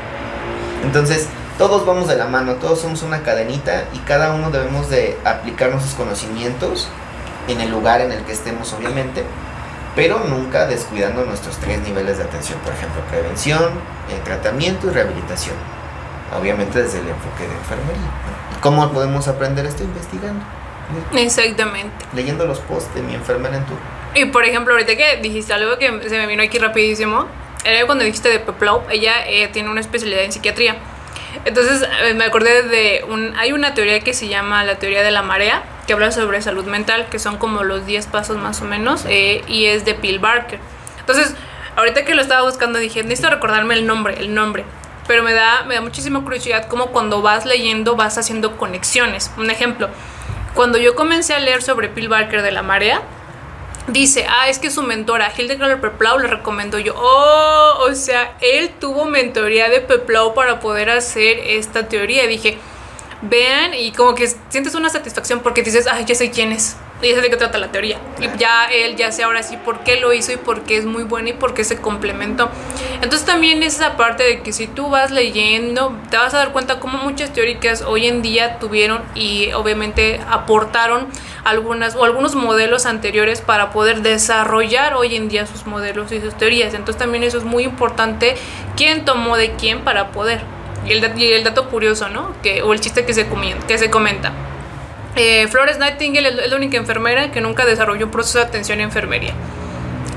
Entonces, todos vamos de la mano, todos somos una cadenita y cada uno debemos de aplicar nuestros conocimientos en el lugar en el que estemos, obviamente, pero nunca descuidando nuestros tres niveles de atención, por ejemplo, prevención, eh, tratamiento y rehabilitación. Obviamente desde el enfoque de enfermería. ¿Cómo podemos aprender esto? Investigando. Exactamente. Leyendo los posts de mi enfermera en tu. Y por ejemplo, ahorita que dijiste algo que se me vino aquí rapidísimo, era cuando dijiste de Peplau, ella eh, tiene una especialidad en psiquiatría. Entonces eh, me acordé de un... Hay una teoría que se llama la teoría de la marea, que habla sobre salud mental, que son como los 10 pasos más o menos, eh, y es de Bill Barker. Entonces, ahorita que lo estaba buscando dije, necesito recordarme el nombre, el nombre pero me da, me da muchísima curiosidad como cuando vas leyendo vas haciendo conexiones. Un ejemplo, cuando yo comencé a leer sobre Bill Barker de la marea, dice, ah, es que su mentora, Hildegard Peplau, le recomendó yo, oh, o sea, él tuvo mentoría de Peplau para poder hacer esta teoría. Dije, vean, y como que sientes una satisfacción porque dices, ah, ya sé quién es. Y es de qué trata la teoría. Y ya él ya sé ahora sí por qué lo hizo y por qué es muy bueno y por qué se complementó. Entonces también es esa parte de que si tú vas leyendo, te vas a dar cuenta cómo muchas teóricas hoy en día tuvieron y obviamente aportaron algunas o algunos modelos anteriores para poder desarrollar hoy en día sus modelos y sus teorías. Entonces también eso es muy importante, quién tomó de quién para poder. Y el, y el dato curioso, ¿no? Que, o el chiste que se, que se comenta. Eh, Flores Nightingale es la única enfermera que nunca desarrolló un proceso de atención en enfermería.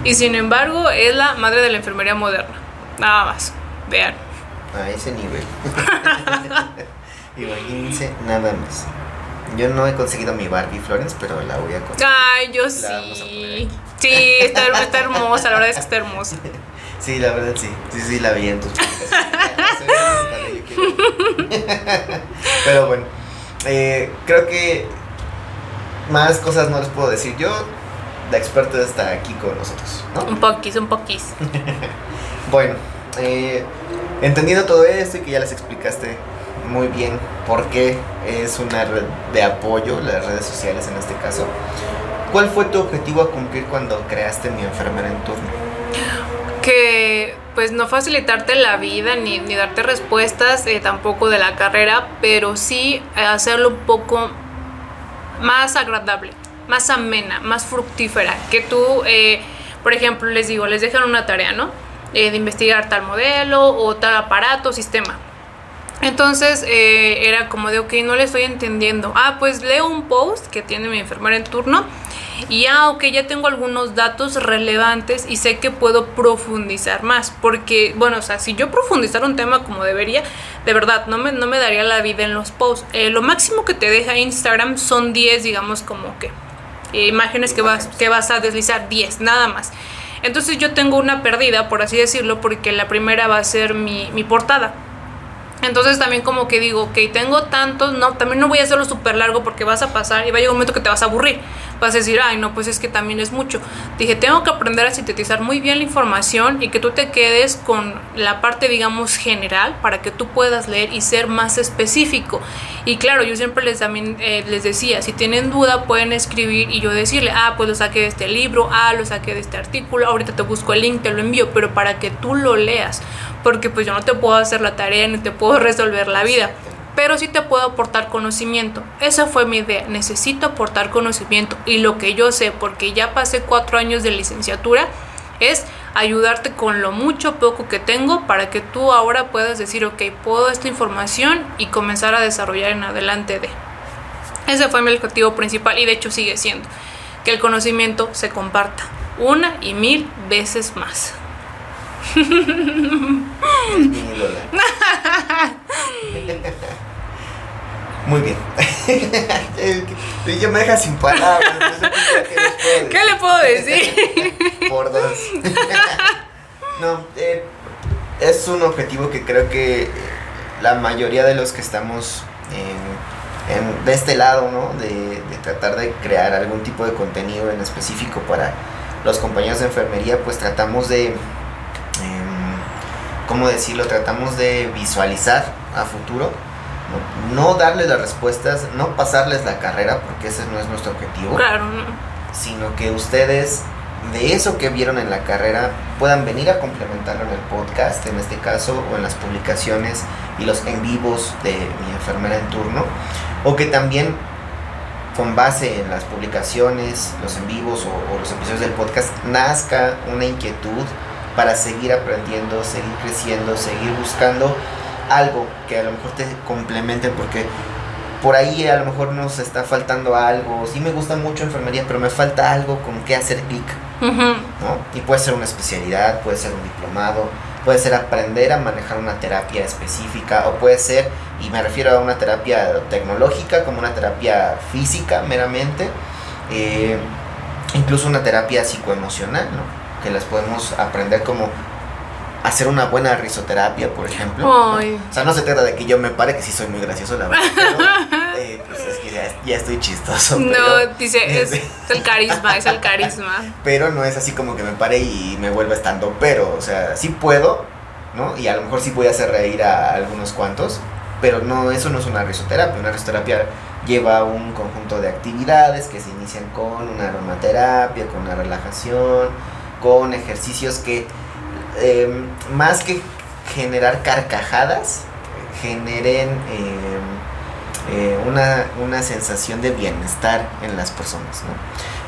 Y sin embargo, es la madre de la enfermería moderna. Nada más. Vean. A ese nivel. [LAUGHS] Imagínense nada más. Yo no he conseguido mi Barbie Florence, pero la voy a conseguir. Ay, yo sí. Sí, está, está hermosa, la verdad es que está hermosa. [LAUGHS] Sí, la verdad sí. Sí, sí, la vi en tus [LAUGHS] Pero bueno, eh, creo que más cosas no les puedo decir. Yo, la experta está aquí con nosotros, ¿no? Un poquis, un poquis. [LAUGHS] bueno, eh, entendiendo todo esto y que ya les explicaste muy bien por qué es una red de apoyo, las redes sociales en este caso. ¿Cuál fue tu objetivo a cumplir cuando creaste mi enfermera en turno? Que pues no facilitarte la vida ni, darte respuestas eh, tampoco de la carrera, pero sí hacerlo un poco más agradable, más amena, más fructífera. Que tú, eh, por ejemplo, les digo, les dejan una tarea, ¿no? Eh, de investigar tal modelo o tal aparato, sistema. Entonces era como de, ok, no le estoy entendiendo. Ah, pues leo un post que tiene mi enfermera en turno y ya, ok, ya tengo algunos datos relevantes y sé que puedo profundizar más. Porque, bueno, o sea, si yo profundizara un tema como debería, de verdad, no me, no me daría la vida en los posts. Eh, lo máximo que te deja Instagram son 10, digamos, como que eh, imágenes que vas, que vas a deslizar, 10, nada más. Entonces yo tengo una perdida, por así decirlo, porque la primera va a ser mi, mi portada. Entonces también como que digo, ok, tengo tantos, no, también no voy a hacerlo súper largo porque vas a pasar y va a llegar un momento que te vas a aburrir. Vas a decir, ay, no, pues es que también es mucho. Dije, tengo que aprender a sintetizar muy bien la información y que tú te quedes con la parte, digamos, general para que tú puedas leer y ser más específico. Y claro, yo siempre les, también, eh, les decía, si tienen duda pueden escribir y yo decirle, ah, pues lo saqué de este libro, ah, lo saqué de este artículo, ahorita te busco el link, te lo envío, pero para que tú lo leas porque pues yo no te puedo hacer la tarea ni te puedo resolver la vida, pero sí te puedo aportar conocimiento. Esa fue mi idea, necesito aportar conocimiento y lo que yo sé, porque ya pasé cuatro años de licenciatura, es ayudarte con lo mucho poco que tengo para que tú ahora puedas decir, ok, puedo esta información y comenzar a desarrollar en adelante de. Ese fue mi objetivo principal y de hecho sigue siendo que el conocimiento se comparta una y mil veces más. [LAUGHS] Muy bien. [LAUGHS] Yo me deja sin palabras. ¿Qué, le puedo decir? [LAUGHS] Por dos. [LAUGHS] no, eh, es un objetivo que creo que la mayoría de los que estamos en, de este lado, ¿no? De, de, tratar de crear algún tipo de contenido en específico para los compañeros de enfermería, pues tratamos de ¿cómo decirlo? Tratamos de visualizar a futuro, no, darles las respuestas, no pasarles la carrera, porque ese no es nuestro objetivo. Claro. Sino que ustedes, de eso que vieron en la carrera, puedan venir a complementarlo en el podcast, en este caso, o en las publicaciones y los en vivos de mi enfermera en turno, o que también con base en las publicaciones, los en vivos o, o los episodios del podcast, nazca una inquietud para seguir aprendiendo, seguir creciendo, seguir buscando algo que a lo mejor te complemente porque por ahí a lo mejor nos está faltando algo. Sí me gusta mucho enfermería, pero me falta algo con que hacer clic. Y puede ser una especialidad, puede ser un diplomado, puede ser aprender a manejar una terapia específica o puede ser, y me refiero a una terapia tecnológica como una terapia física meramente, eh, incluso una terapia psicoemocional, ¿no? que las podemos aprender como hacer una buena risoterapia, por ejemplo. O sea, no se trata de que yo me pare, que sí soy muy gracioso, la verdad. [LAUGHS] Eh, pues es que ya, estoy chistoso. No, dice, [LAUGHS] es, el carisma, es el carisma. Pero no es así como que me pare y me vuelva estando, pero, o sea, sí puedo, ¿no? Y a lo mejor sí voy a hacer reír a algunos cuantos, pero no, eso no es una risoterapia. Una risoterapia lleva un conjunto de actividades que se inician con una aromaterapia, con una relajación con ejercicios que em, más que generar carcajadas, generen em, eh, una, sensación de bienestar en las personas.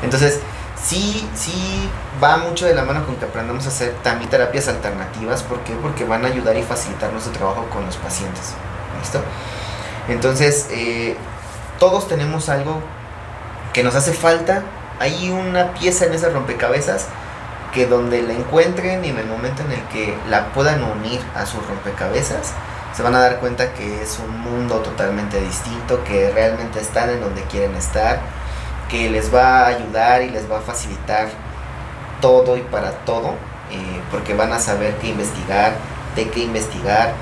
Entonces, sí, sí va mucho de la mano con que aprendamos a hacer también terapias alternativas. ¿Por qué? Porque van a ayudar y facilitar nuestro trabajo con los pacientes. ¿Listo? Entonces, eh, todos tenemos algo que nos hace falta. Hay una pieza en ese rompecabezas que donde la encuentren y en el momento en el que la puedan unir a sus rompecabezas, se van a dar cuenta que es un mundo totalmente distinto, que realmente están en donde quieren estar, que les va a ayudar y les va a facilitar todo y para todo, eh, porque van a saber qué investigar, de qué investigar,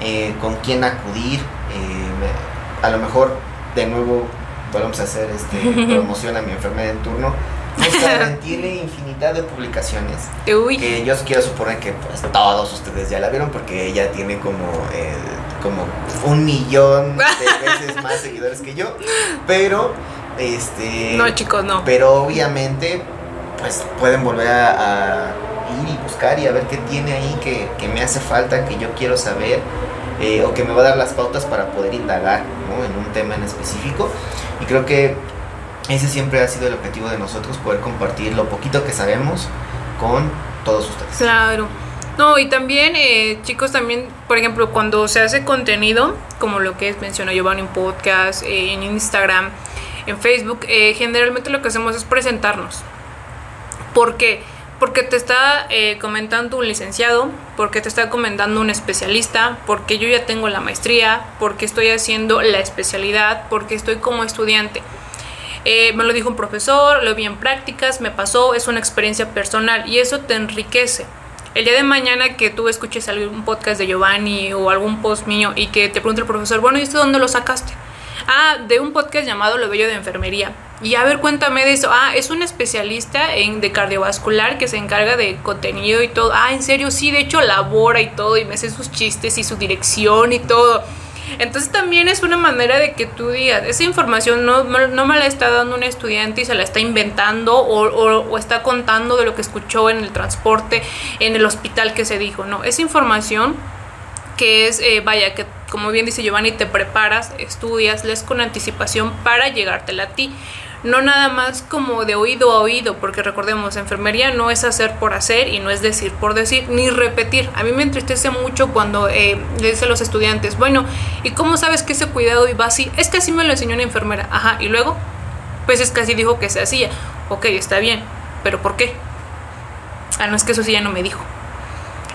eh, con quién acudir. Eh, a lo mejor, de nuevo, volvemos a hacer este, [LAUGHS] promoción a mi enfermedad en turno. [LAUGHS] tiene infinidad de publicaciones. Que yo quiero suponer que pues, todos ustedes ya la vieron porque ella tiene como, como un millón de [LAUGHS] veces más seguidores que yo. Pero, este. No, chicos, no. Pero obviamente, pues pueden volver a, ir y buscar y a ver qué tiene ahí que, que me hace falta, que yo quiero saber. Eh, o que me va a dar las pautas para poder indagar en un tema en específico. Y creo que ese siempre ha sido el objetivo de nosotros, poder compartir lo poquito que sabemos con todos ustedes. Claro. No, y también, eh, chicos, también, por ejemplo, cuando se hace contenido, como lo que mencionó Giovanni en podcast, eh, en Instagram, en Facebook, eh, generalmente lo que hacemos es presentarnos. ¿Por qué? Porque te está comentando un licenciado, porque te está comentando un especialista, porque yo ya tengo la maestría, porque estoy haciendo la especialidad, porque estoy como estudiante. Eh, me lo dijo un profesor, lo vi en prácticas, me pasó, es una experiencia personal y eso te enriquece. El día de mañana que tú escuches algún podcast de Giovanni o algún post mío y que te pregunte el profesor, bueno, ¿y esto dónde lo sacaste? Ah, de un podcast llamado Lo Bello de Enfermería. Y a ver, cuéntame de eso. Ah, es un especialista en, de cardiovascular que se encarga de contenido y todo. Ah, en serio, sí, de hecho labora y todo y me hace sus chistes y su dirección y todo. Entonces también es una manera de que tú digas, esa información no, no me la está dando un estudiante y se la está inventando o, está contando de lo que escuchó en el transporte, en el hospital que se dijo, no, esa información que es, eh, vaya, que como bien dice Giovanni, te preparas, estudias, lees con anticipación para llegártela a ti no nada más como de oído a oído, porque recordemos, enfermería no es hacer por hacer y no es decir por decir, ni repetir. A mí me entristece mucho cuando eh, le dicen los estudiantes, bueno, ¿y cómo sabes que ese cuidado iba así? Es que así me lo enseñó una enfermera. Ajá, y luego, pues es que así dijo que se hacía. Ok, está bien, pero ¿por qué? Ah, no es que eso sí ya no me dijo.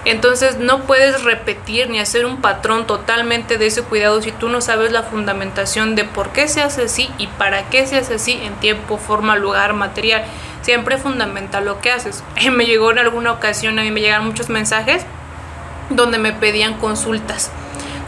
Entonces no puedes repetir ni hacer un patrón totalmente de ese cuidado si tú no sabes la fundamentación de por qué se hace así y para qué se hace así en tiempo, forma, lugar, material. Siempre fundamental lo que haces. [LAUGHS] Me llegó en alguna ocasión, a mí me llegaron muchos mensajes donde me pedían consultas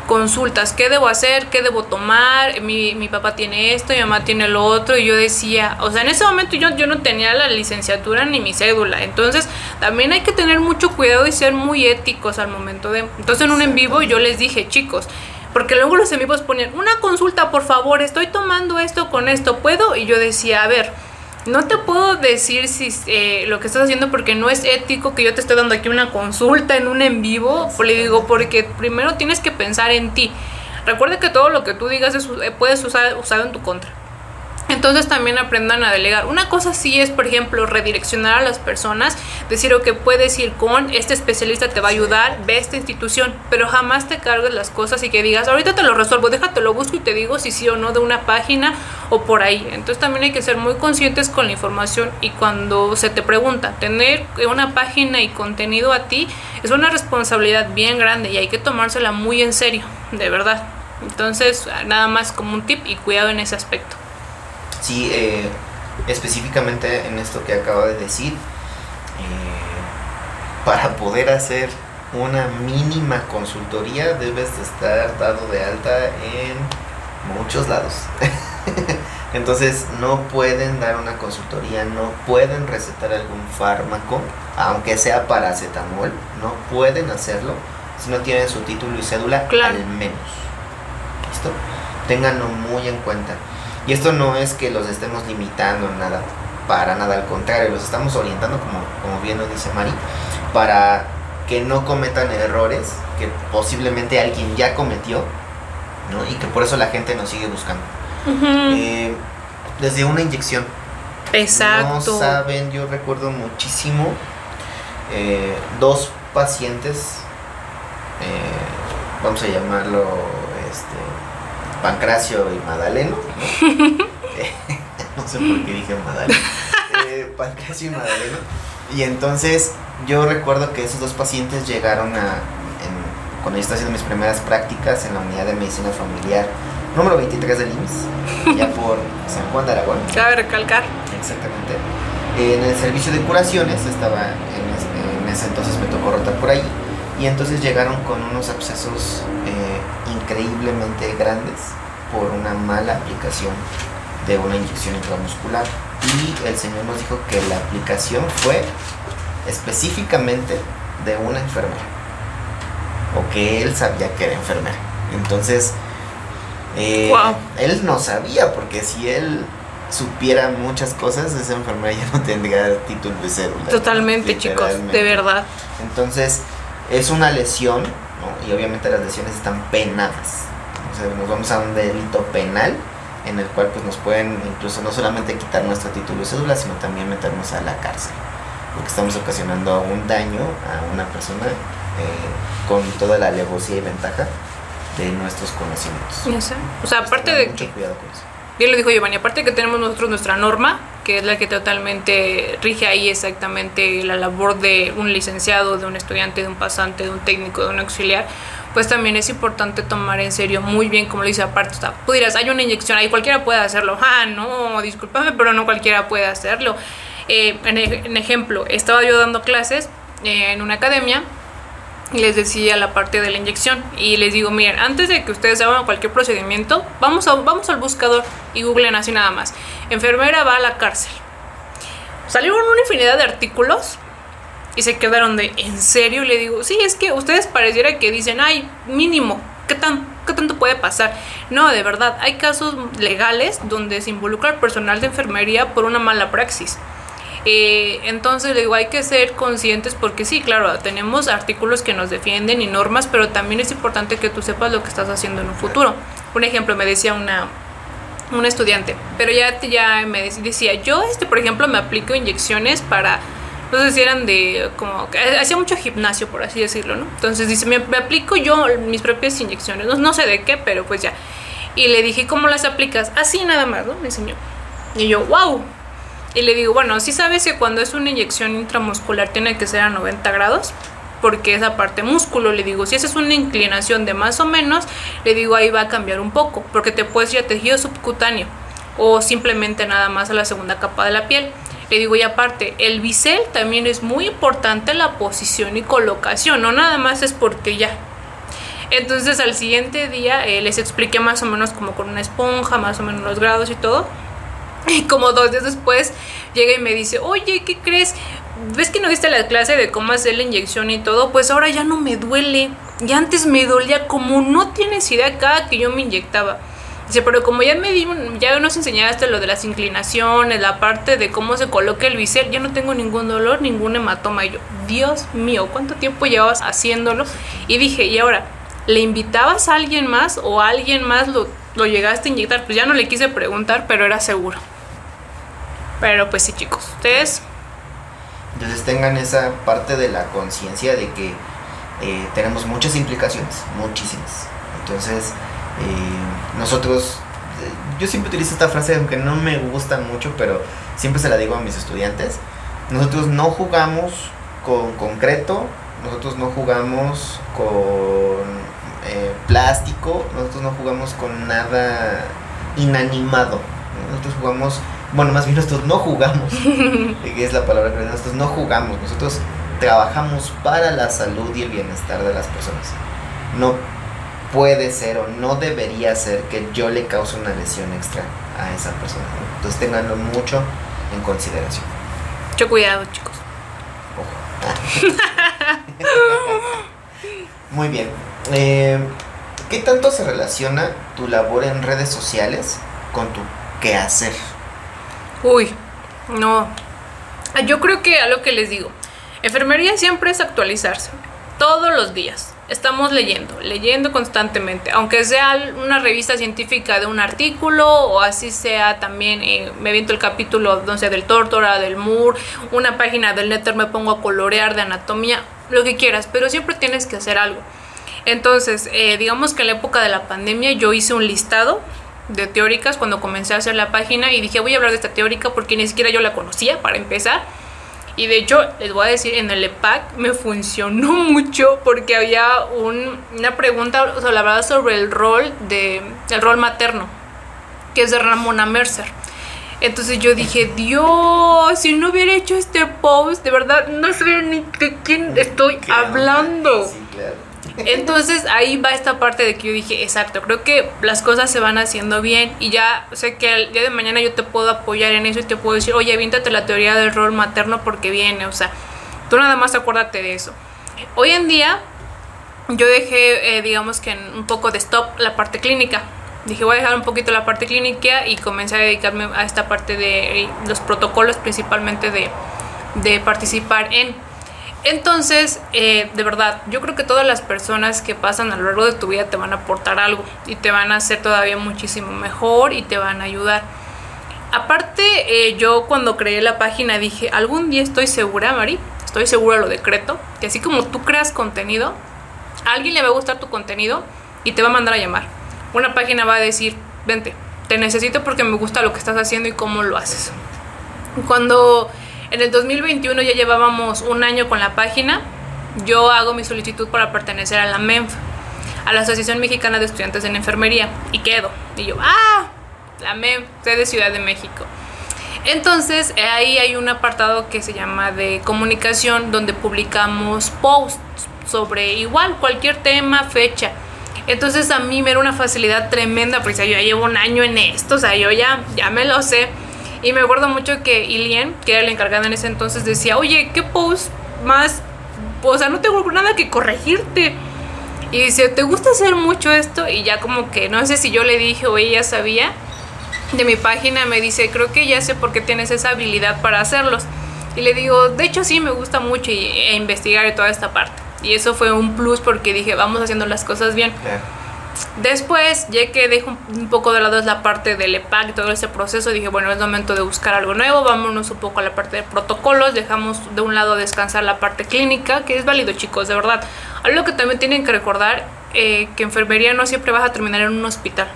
consultas, ¿qué debo hacer? ¿Qué debo tomar? Mi, mi, papá tiene esto, mi mamá tiene lo otro, y yo decía, o sea, en ese momento yo, yo no tenía la licenciatura ni mi cédula, entonces también hay que tener mucho cuidado y ser muy éticos al momento de... Entonces en un en vivo yo les dije, chicos, porque luego los en vivos ponían, una consulta, por favor, estoy tomando esto con esto, ¿puedo? Y yo decía, a ver, no te puedo decir si eh, lo que estás haciendo porque no es ético que yo te esté dando aquí una consulta en un en vivo. Le digo, porque primero tienes que pensar en ti. Recuerda que todo lo que tú digas es, eh, puedes usar usado en tu contra. Entonces también aprendan a delegar. Una cosa sí es, por ejemplo, redireccionar a las personas, decir, que puedes ir con este especialista, te va a ayudar, ve esta institución, pero jamás te cargues las cosas y que digas, ahorita te lo resuelvo, déjate lo busco y te digo si sí o no de una página o por ahí. Entonces también hay que ser muy conscientes con la información y cuando se te pregunta, tener una página y contenido a ti es una responsabilidad bien grande y hay que tomársela muy en serio, de verdad. Entonces, nada más como un tip y cuidado en ese aspecto. Sí, eh, específicamente en esto que acaba de decir, eh, para poder hacer una mínima consultoría debes de estar dado de alta en muchos lados. [LAUGHS] Entonces no pueden dar una consultoría, no pueden recetar algún fármaco, aunque sea paracetamol, no pueden hacerlo si no tienen su título y cédula al menos. ¿Listo? Ténganlo muy en cuenta. Y esto no es que los estemos limitando nada, para nada, al contrario, los estamos orientando, como, como bien nos dice Mari, para que no cometan errores que posiblemente alguien ya cometió, ¿no? Y que por eso la gente nos sigue buscando. Eh, desde una inyección. Exacto. No saben, yo recuerdo muchísimo eh, dos pacientes, eh, vamos a llamarlo Pancracio y Madaleno. [LAUGHS] ¿no? sé por qué dije Madaleno. [LAUGHS] Eh, Pancracio y Madaleno. Y entonces yo recuerdo que esos dos pacientes llegaron a, cuando yo estaba haciendo mis primeras prácticas en la unidad de medicina familiar número 23 del IMSS, ya por San Juan de Aragón. Cabe recalcar. Exactamente. En el servicio de curaciones, estaba en, ese entonces me tocó rotar por ahí, y entonces llegaron con unos abscesos eh, increíblemente grandes por una mala aplicación de una inyección intramuscular. Y el Señor nos dijo que la aplicación fue específicamente de una enfermera. O que él sabía que era enfermera. Entonces, eh, él no sabía, porque si él supiera muchas cosas, esa enfermera ya no tendría título de cédula. Totalmente, chicos, de verdad. Entonces, es una lesión, ¿no? y obviamente las lesiones están penadas. O sea, nos vamos a un delito penal en el cual pues nos pueden incluso no solamente quitar nuestro título de cédula, sino también meternos a la cárcel, porque estamos ocasionando un daño a una persona eh, con toda la alevosía y ventaja de nuestros conocimientos. O sea, aparte de mucho cuidado con eso. Bien lo dijo Giovanni, aparte que tenemos nosotros nuestra norma, que es la que totalmente rige ahí exactamente la labor de un licenciado, de un estudiante, de un pasante, de un técnico, de un auxiliar, pues también es importante tomar en serio muy bien, como lo dice aparte, o sea, pudieras, hay una inyección ahí, cualquiera puede hacerlo, ah, no, discúlpame, pero no cualquiera puede hacerlo. Eh, en, ejemplo, estaba yo dando clases eh, en una academia les decía la parte de la inyección y les digo, miren, antes de que ustedes hagan cualquier procedimiento, vamos, a, vamos al buscador y googlen así nada más. Enfermera va a la cárcel. Salieron una infinidad de artículos y se quedaron de, ¿en serio? Le digo, sí, es que ustedes pareciera que dicen, ay, mínimo, ¿qué, tan, ¿qué tanto puede pasar? No, de verdad, hay casos legales donde se involucra al personal de enfermería por una mala praxis. Eh, entonces digo, hay que ser conscientes porque sí, claro, tenemos artículos que nos defienden y normas, pero también es importante que tú sepas lo que estás haciendo en un futuro. Un ejemplo, me decía una, una estudiante, pero ya, ya me decía, yo, este, por ejemplo, me aplico inyecciones para, no sé si eran de, como, hacía mucho gimnasio, por así decirlo, ¿no? Entonces dice, me, aplico yo mis propias inyecciones, no, no sé de qué, pero pues ya. Y le dije, ¿cómo las aplicas? Así nada más, ¿no? Me enseñó. Y yo, wow, y le digo, bueno, si sabes que cuando es una inyección intramuscular tiene que ser a 90 grados, porque esa parte músculo, le digo, si esa es una inclinación de más o menos, le digo, ahí va a cambiar un poco, porque te puedes ir a tejido subcutáneo o simplemente nada más a la segunda capa de la piel. Le digo, y aparte, el bisel también es muy importante la posición y colocación, no nada más es porque ya. Entonces al siguiente día eh, les expliqué más o menos como con una esponja, más o menos los grados y todo. Y como dos días después llega y me dice, oye, ¿qué crees? ¿Ves que no diste la clase de cómo hacer la inyección y todo? Pues ahora ya no me duele. Y antes me dolía como no tienes idea cada que yo me inyectaba. Dice, pero como ya me di, ya nos enseñaste lo de las inclinaciones, la parte de cómo se coloca el bisel, ya no tengo ningún dolor, ningún hematoma. Y yo, Dios mío, ¿cuánto tiempo llevabas haciéndolo? Y dije, y ahora, ¿le invitabas a alguien más o a alguien más lo, lo llegaste a inyectar? Pues ya no le quise preguntar, pero era seguro. Pero pues sí, chicos, ustedes. Entonces tengan esa parte de la conciencia de que eh, tenemos muchas implicaciones, muchísimas. Entonces, eh, nosotros, eh, yo siempre utilizo esta frase, aunque no me gusta mucho, pero siempre se la digo a mis estudiantes. Nosotros no jugamos con concreto, nosotros no jugamos con plástico, nosotros no jugamos con nada inanimado. Nosotros jugamos bueno, más bien nosotros no jugamos, [LAUGHS] que es la palabra que nosotros no jugamos, nosotros trabajamos para la salud y el bienestar de las personas. No puede ser o no debería ser que yo le cause una lesión extra a esa persona. Entonces tenganlo mucho en consideración. Mucho cuidado, chicos. Ojo. [LAUGHS] Muy bien. Eh, ¿Qué tanto se relaciona tu labor en redes sociales con tu quehacer? Uy, no. Yo creo que a lo que les digo, enfermería siempre es actualizarse, todos los días. Estamos leyendo, leyendo constantemente, aunque sea una revista científica de un artículo o así sea también, eh, me viento el capítulo, no sé, del Tortora, del Moore, una página del Netter me pongo a colorear de anatomía, lo que quieras, pero siempre tienes que hacer algo. Entonces, eh, digamos que en la época de la pandemia yo hice un listado de teóricas cuando comencé a hacer la página y dije voy a hablar de esta teórica porque ni siquiera yo la conocía para empezar Y de hecho, les voy a decir, en el EPAC me funcionó [LAUGHS] mucho porque había una pregunta o sea, la verdad, sobre el rol de el rol materno, que es de Ramona Mercer. Entonces yo dije, Dios, si no hubiera hecho este post, de verdad no sé ni de quién estoy hablando. Sí, claro. Entonces ahí va esta parte de que yo dije, exacto, creo que las cosas se van haciendo bien y ya sé que el día de mañana yo te puedo apoyar en eso y te puedo decir, oye, aviéntate la teoría del rol materno porque viene, o sea, tú nada más acuérdate de eso. Hoy en día yo dejé, eh, digamos que un poco de stop la parte clínica. Dije, voy a dejar un poquito la parte clínica y comencé a dedicarme a esta parte de los protocolos, principalmente de, de participar en entonces, eh, de verdad, yo creo que todas las personas que pasan a lo largo de tu vida te van a aportar algo y te van a hacer todavía muchísimo mejor y te van a ayudar. Aparte, eh, yo cuando creé la página dije, algún día estoy segura, Mari, estoy segura, lo decreto, que así como tú creas contenido, a alguien le va a gustar tu contenido y te va a mandar a llamar. Una página va a decir, vente, te necesito porque me gusta lo que estás haciendo y cómo lo haces. Cuando en el 2021 ya llevábamos un año con la página. Yo hago mi solicitud para pertenecer a la MENF, a la Asociación Mexicana de Estudiantes en Enfermería, y quedo. Y yo, ¡ah! La MENF, de Ciudad de México. Entonces, ahí hay un apartado que se llama de comunicación, donde publicamos posts sobre igual cualquier tema, fecha. Entonces a mí me era una facilidad tremenda, porque yo ya llevo un año en esto, o sea, yo ya, ya me lo sé. Y me acuerdo mucho que Ilien, que era la encargada en ese entonces, decía, oye, ¿qué post más? O sea, no tengo nada que corregirte. Y dice, ¿te gusta hacer mucho esto? Y ya como que, no sé si yo le dije o ella sabía de mi página, me dice, creo que ya sé por qué tienes esa habilidad para hacerlos. Y le digo, de hecho sí, me gusta mucho y, e investigar toda esta parte. Y eso fue un plus porque dije, vamos haciendo las cosas bien. Después, ya que dejo un poco de lado la parte del EPAC y todo ese proceso, dije, bueno, es momento de buscar algo nuevo, vámonos un poco a la parte de protocolos, dejamos de un lado descansar la parte clínica, que es válido chicos, de verdad. Algo que también tienen que recordar, eh, que enfermería no siempre vas a terminar en un hospital.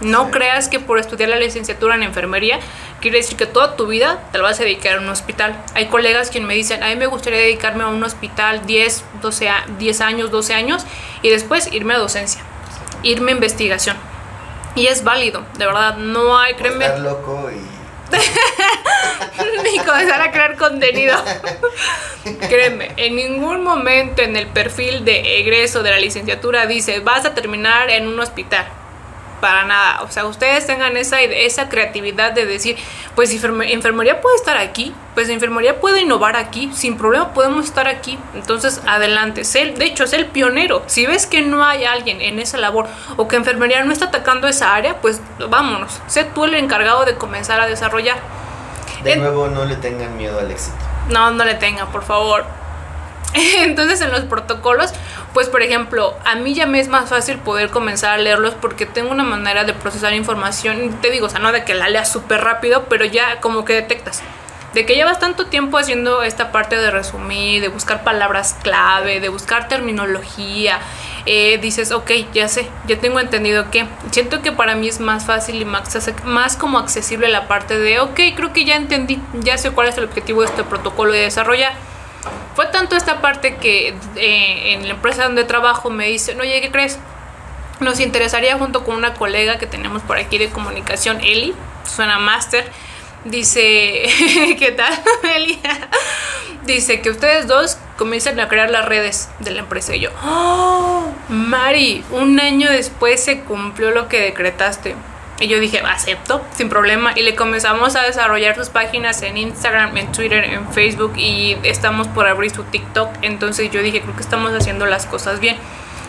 No creas que por estudiar la licenciatura en enfermería quiere decir que toda tu vida te la vas a dedicar a un hospital. Hay colegas que me dicen, a mí me gustaría dedicarme a un hospital 10, 12, 10 años, 12 años y después irme a docencia irme a investigación. Y es válido, de verdad, no hay, créeme. Estar loco y... [LAUGHS] Ni comenzar a crear contenido. [LAUGHS] créeme, en ningún momento en el perfil de egreso de la licenciatura dice vas a terminar en un hospital para nada. O sea, ustedes tengan esa, esa creatividad de decir, pues enfermería puede estar aquí, pues enfermería puede innovar aquí, sin problema podemos estar aquí. Entonces, adelante. Sé, de hecho, es el pionero. Si ves que no hay alguien en esa labor o que enfermería no está atacando esa área, pues vámonos. Sé tú el encargado de comenzar a desarrollar. De nuevo, no le tengan miedo al éxito. No, no le tengan, por favor. [LAUGHS] Entonces en los protocolos, pues por ejemplo, a mí ya me es más fácil poder comenzar a leerlos porque tengo una manera de procesar información, te digo, o sea, no de que la leas súper rápido, pero ya como que detectas. De que llevas tanto tiempo haciendo esta parte de resumir, de buscar palabras clave, de buscar terminología, eh, dices, ok, ya sé, ya tengo entendido que siento que para mí es más fácil y más, más como accesible la parte de, ok, creo que ya entendí, ya sé cuál es el objetivo de este protocolo de desarrollar fue tanto esta parte que eh, en la empresa donde trabajo me dicen, oye, ¿qué crees? Nos interesaría junto con una colega que tenemos por aquí de comunicación, Eli, suena máster, dice, [LAUGHS] ¿qué tal, [LAUGHS] Eli? dice que ustedes dos comiencen a crear las redes de la empresa. Y yo, ¡Oh, Mari, un año después se cumplió lo que decretaste. Y yo dije, acepto, sin problema. Y le comenzamos a desarrollar sus páginas en Instagram, en Twitter, en Facebook y estamos por abrir su TikTok. Entonces yo dije, creo que estamos haciendo las cosas bien.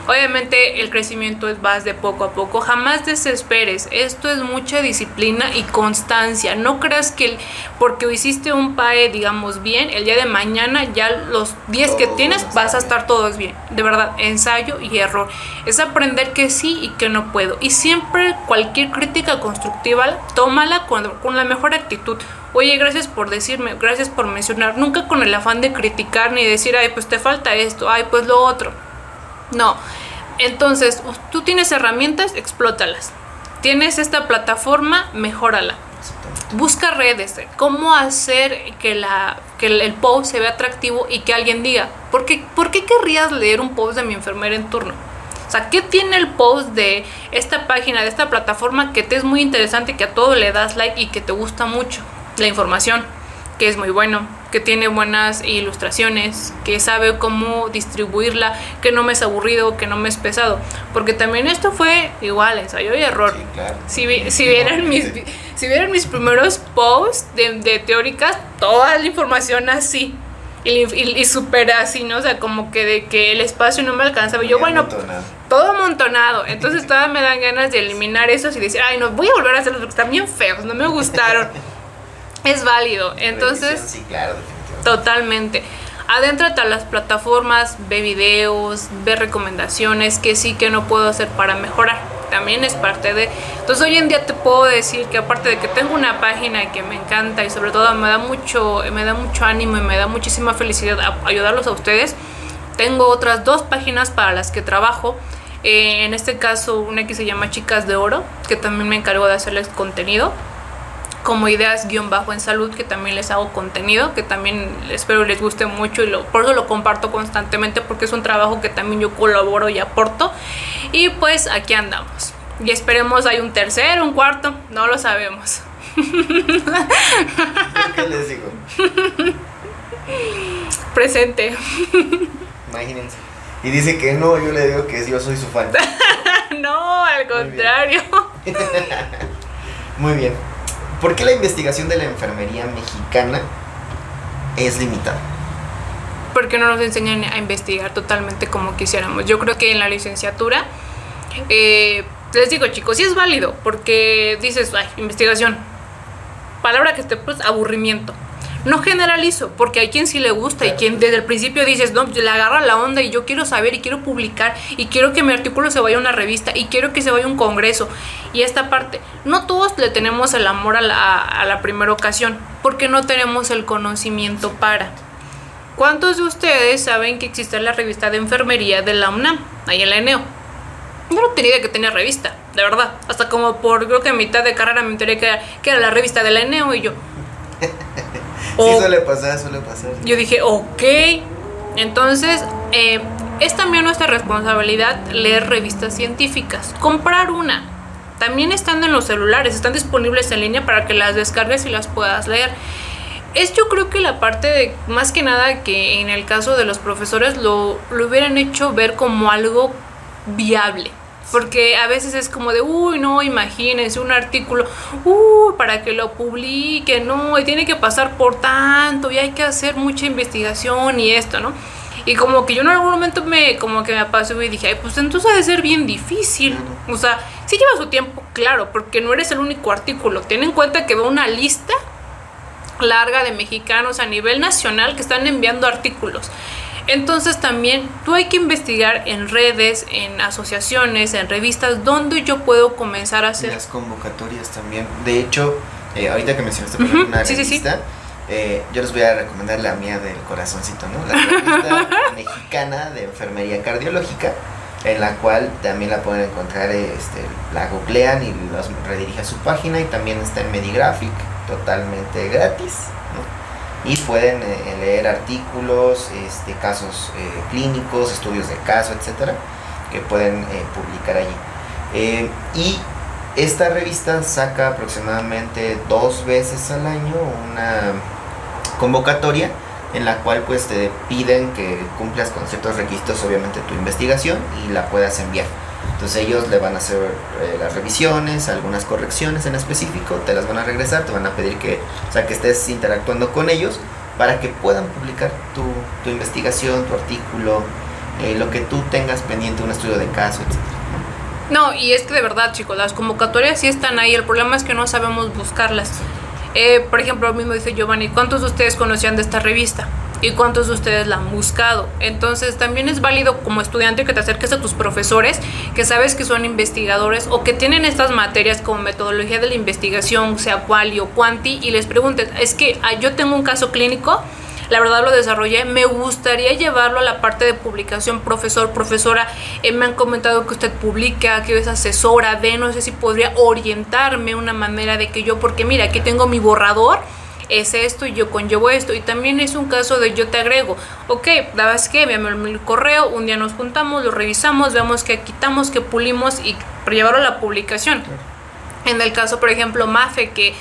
Obviamente el crecimiento es más de poco a poco. Jamás desesperes. Esto es mucha disciplina y constancia. No creas que porque hiciste un PAE, digamos, bien, el día de mañana ya los 10 que tienes vas a estar todos bien. De verdad, ensayo y error. Es aprender que sí y que no puedo. Y siempre cualquier crítica constructiva, tómala con, con la mejor actitud. Oye, gracias por decirme, gracias por mencionar. Nunca con el afán de criticar ni decir, ay, pues te falta esto, ay, pues lo otro no. Entonces, tú tienes herramientas, explótalas. Tienes esta plataforma, mejórala. busca redes, cómo hacer que, la, que el post se vea atractivo y que alguien diga, ¿por qué, ¿por qué querrías leer un post de mi enfermera en turno? O sea, ¿qué tiene el post de esta página, de esta plataforma que te es muy interesante, que a todo le das like y que te gusta mucho? La información, que es muy bueno, que tiene buenas ilustraciones, que sabe cómo distribuirla, que no me es aburrido, que no me es pesado. Porque también esto fue igual, ensayo y error. Sí, claro. Si, si, vieran mis, si vieran mis primeros posts de, de teóricas, toda la información así. Y, y, súper así, ¿no? O sea, como que de que el espacio no me alcanzaba. Yo, bueno, todo amontonado. [LAUGHS] Entonces todavía me dan ganas de eliminar esos y decir, ay, no, voy a volver a hacerlos porque están bien feos, no me gustaron. [LAUGHS] es válido. Entonces, sí, claro, totalmente. Adéntrate a las plataformas, ve videos, ve recomendaciones, que sí, que no puedo hacer para mejorar. También es parte de... Entonces hoy en día te puedo decir que aparte de que tengo una página que me encanta y sobre todo me da mucho, me da mucho ánimo y me da muchísima felicidad ayudarlos a ustedes, tengo otras dos páginas para las que trabajo. Eh, en este caso una que se llama Chicas de Oro, que también me encargo de hacerles contenido como ideas guion bajo en salud que también les hago contenido que también espero les guste mucho y lo, por eso lo comparto constantemente porque es un trabajo que también yo colaboro y aporto. Y pues aquí andamos. Y esperemos hay un tercero un cuarto no lo sabemos. [LAUGHS] ¿Qué les digo? [LAUGHS] presente. Imagínense. Y dice que no yo le digo que yo soy su fan. [LAUGHS] No al contrario. Muy bien ¿Por qué la investigación de la enfermería mexicana es limitada? Porque no nos enseñan a investigar totalmente como quisiéramos. Yo creo que en la licenciatura, eh, les digo chicos, sí es válido, porque dices, ay, investigación, palabra que te pues aburrimiento. No generalizo, porque hay quien sí le gusta y quien desde el principio dices, no, le agarra la onda y yo quiero saber y quiero publicar y quiero que mi artículo se vaya a una revista y quiero que se vaya a un congreso. Y esta parte, no todos le tenemos el amor a la, a la primera ocasión, porque no tenemos el conocimiento para. ¿Cuántos de ustedes saben que existe la revista de enfermería de la UNAM, ahí en la ENEO? Yo no tenía idea que tenía revista, de verdad. Hasta como por, creo que a mitad de carrera me enteré que era, que era la revista de la ENEO y yo, [LAUGHS] sí, suele pasar, suele pasar. Yo dije, ok. Entonces, eh, es también nuestra responsabilidad leer revistas científicas. Comprar una. También están en los celulares, están disponibles en línea para que las descargues y las puedas leer. Es yo creo que la parte de, más que nada, que en el caso de los profesores lo, lo hubieran hecho ver como algo viable porque a veces es como de, uy, no, imagínense un artículo, uy, para que lo publique, no, y tiene que pasar por tanto, y hay que hacer mucha investigación y esto, ¿no? Y como que yo en algún momento me, como que me pasó y dije, ay, pues entonces ha de ser bien difícil. O sea, sí lleva su tiempo, claro, porque no eres el único artículo. Ten en cuenta que veo una lista larga de mexicanos a nivel nacional que están enviando artículos. Entonces también tú hay que investigar en redes, en asociaciones, en revistas, donde yo puedo comenzar a hacer... Las convocatorias también. De hecho, eh, ahorita que mencionaste una revista, eh, yo les voy a recomendar la mía del corazoncito, ¿no? La revista [LAUGHS] mexicana de enfermería cardiológica, en la cual también la pueden encontrar, este, la googlean y los redirige a su página y también está en Medigraphic, totalmente gratis. Y pueden eh, leer artículos, este, casos eh, clínicos, estudios de caso, etcétera, que pueden eh, publicar allí. y esta revista saca aproximadamente dos veces al año una convocatoria en la cual pues te piden que cumplas con ciertos requisitos obviamente tu investigación y la puedas enviar. Entonces ellos le van a hacer eh, las revisiones, algunas correcciones en específico, te las van a regresar, te van a pedir que, sea, que estés interactuando con ellos para que puedan publicar tu, tu investigación, tu artículo, eh, lo que tú tengas pendiente, un estudio de caso, etc. No, y es que de verdad, chicos, las convocatorias sí están ahí, el problema es que no sabemos buscarlas. Eh, por ejemplo, lo mismo dice Giovanni, ¿cuántos de ustedes conocían de esta revista? y cuántos de ustedes la han buscado. Entonces también es válido como estudiante que te acerques a tus profesores que sabes que son investigadores o que tienen estas materias como metodología de la investigación, sea quali o quanti, y les preguntes, es que ah, yo tengo un caso clínico, la verdad lo desarrollé. Me gustaría llevarlo a la parte de publicación, profesor, profesora. Eh, me han comentado que usted publica, que es asesora de, no sé si podría orientarme una manera de que yo, porque mira, aquí tengo mi borrador es esto y yo conllevo esto. Y también es un caso de yo te agrego, ok, dabas que, envíame el correo, un día nos juntamos, lo revisamos, vemos que quitamos, que pulimos y llevarlo a la publicación. En el caso, por ejemplo, Mafe, que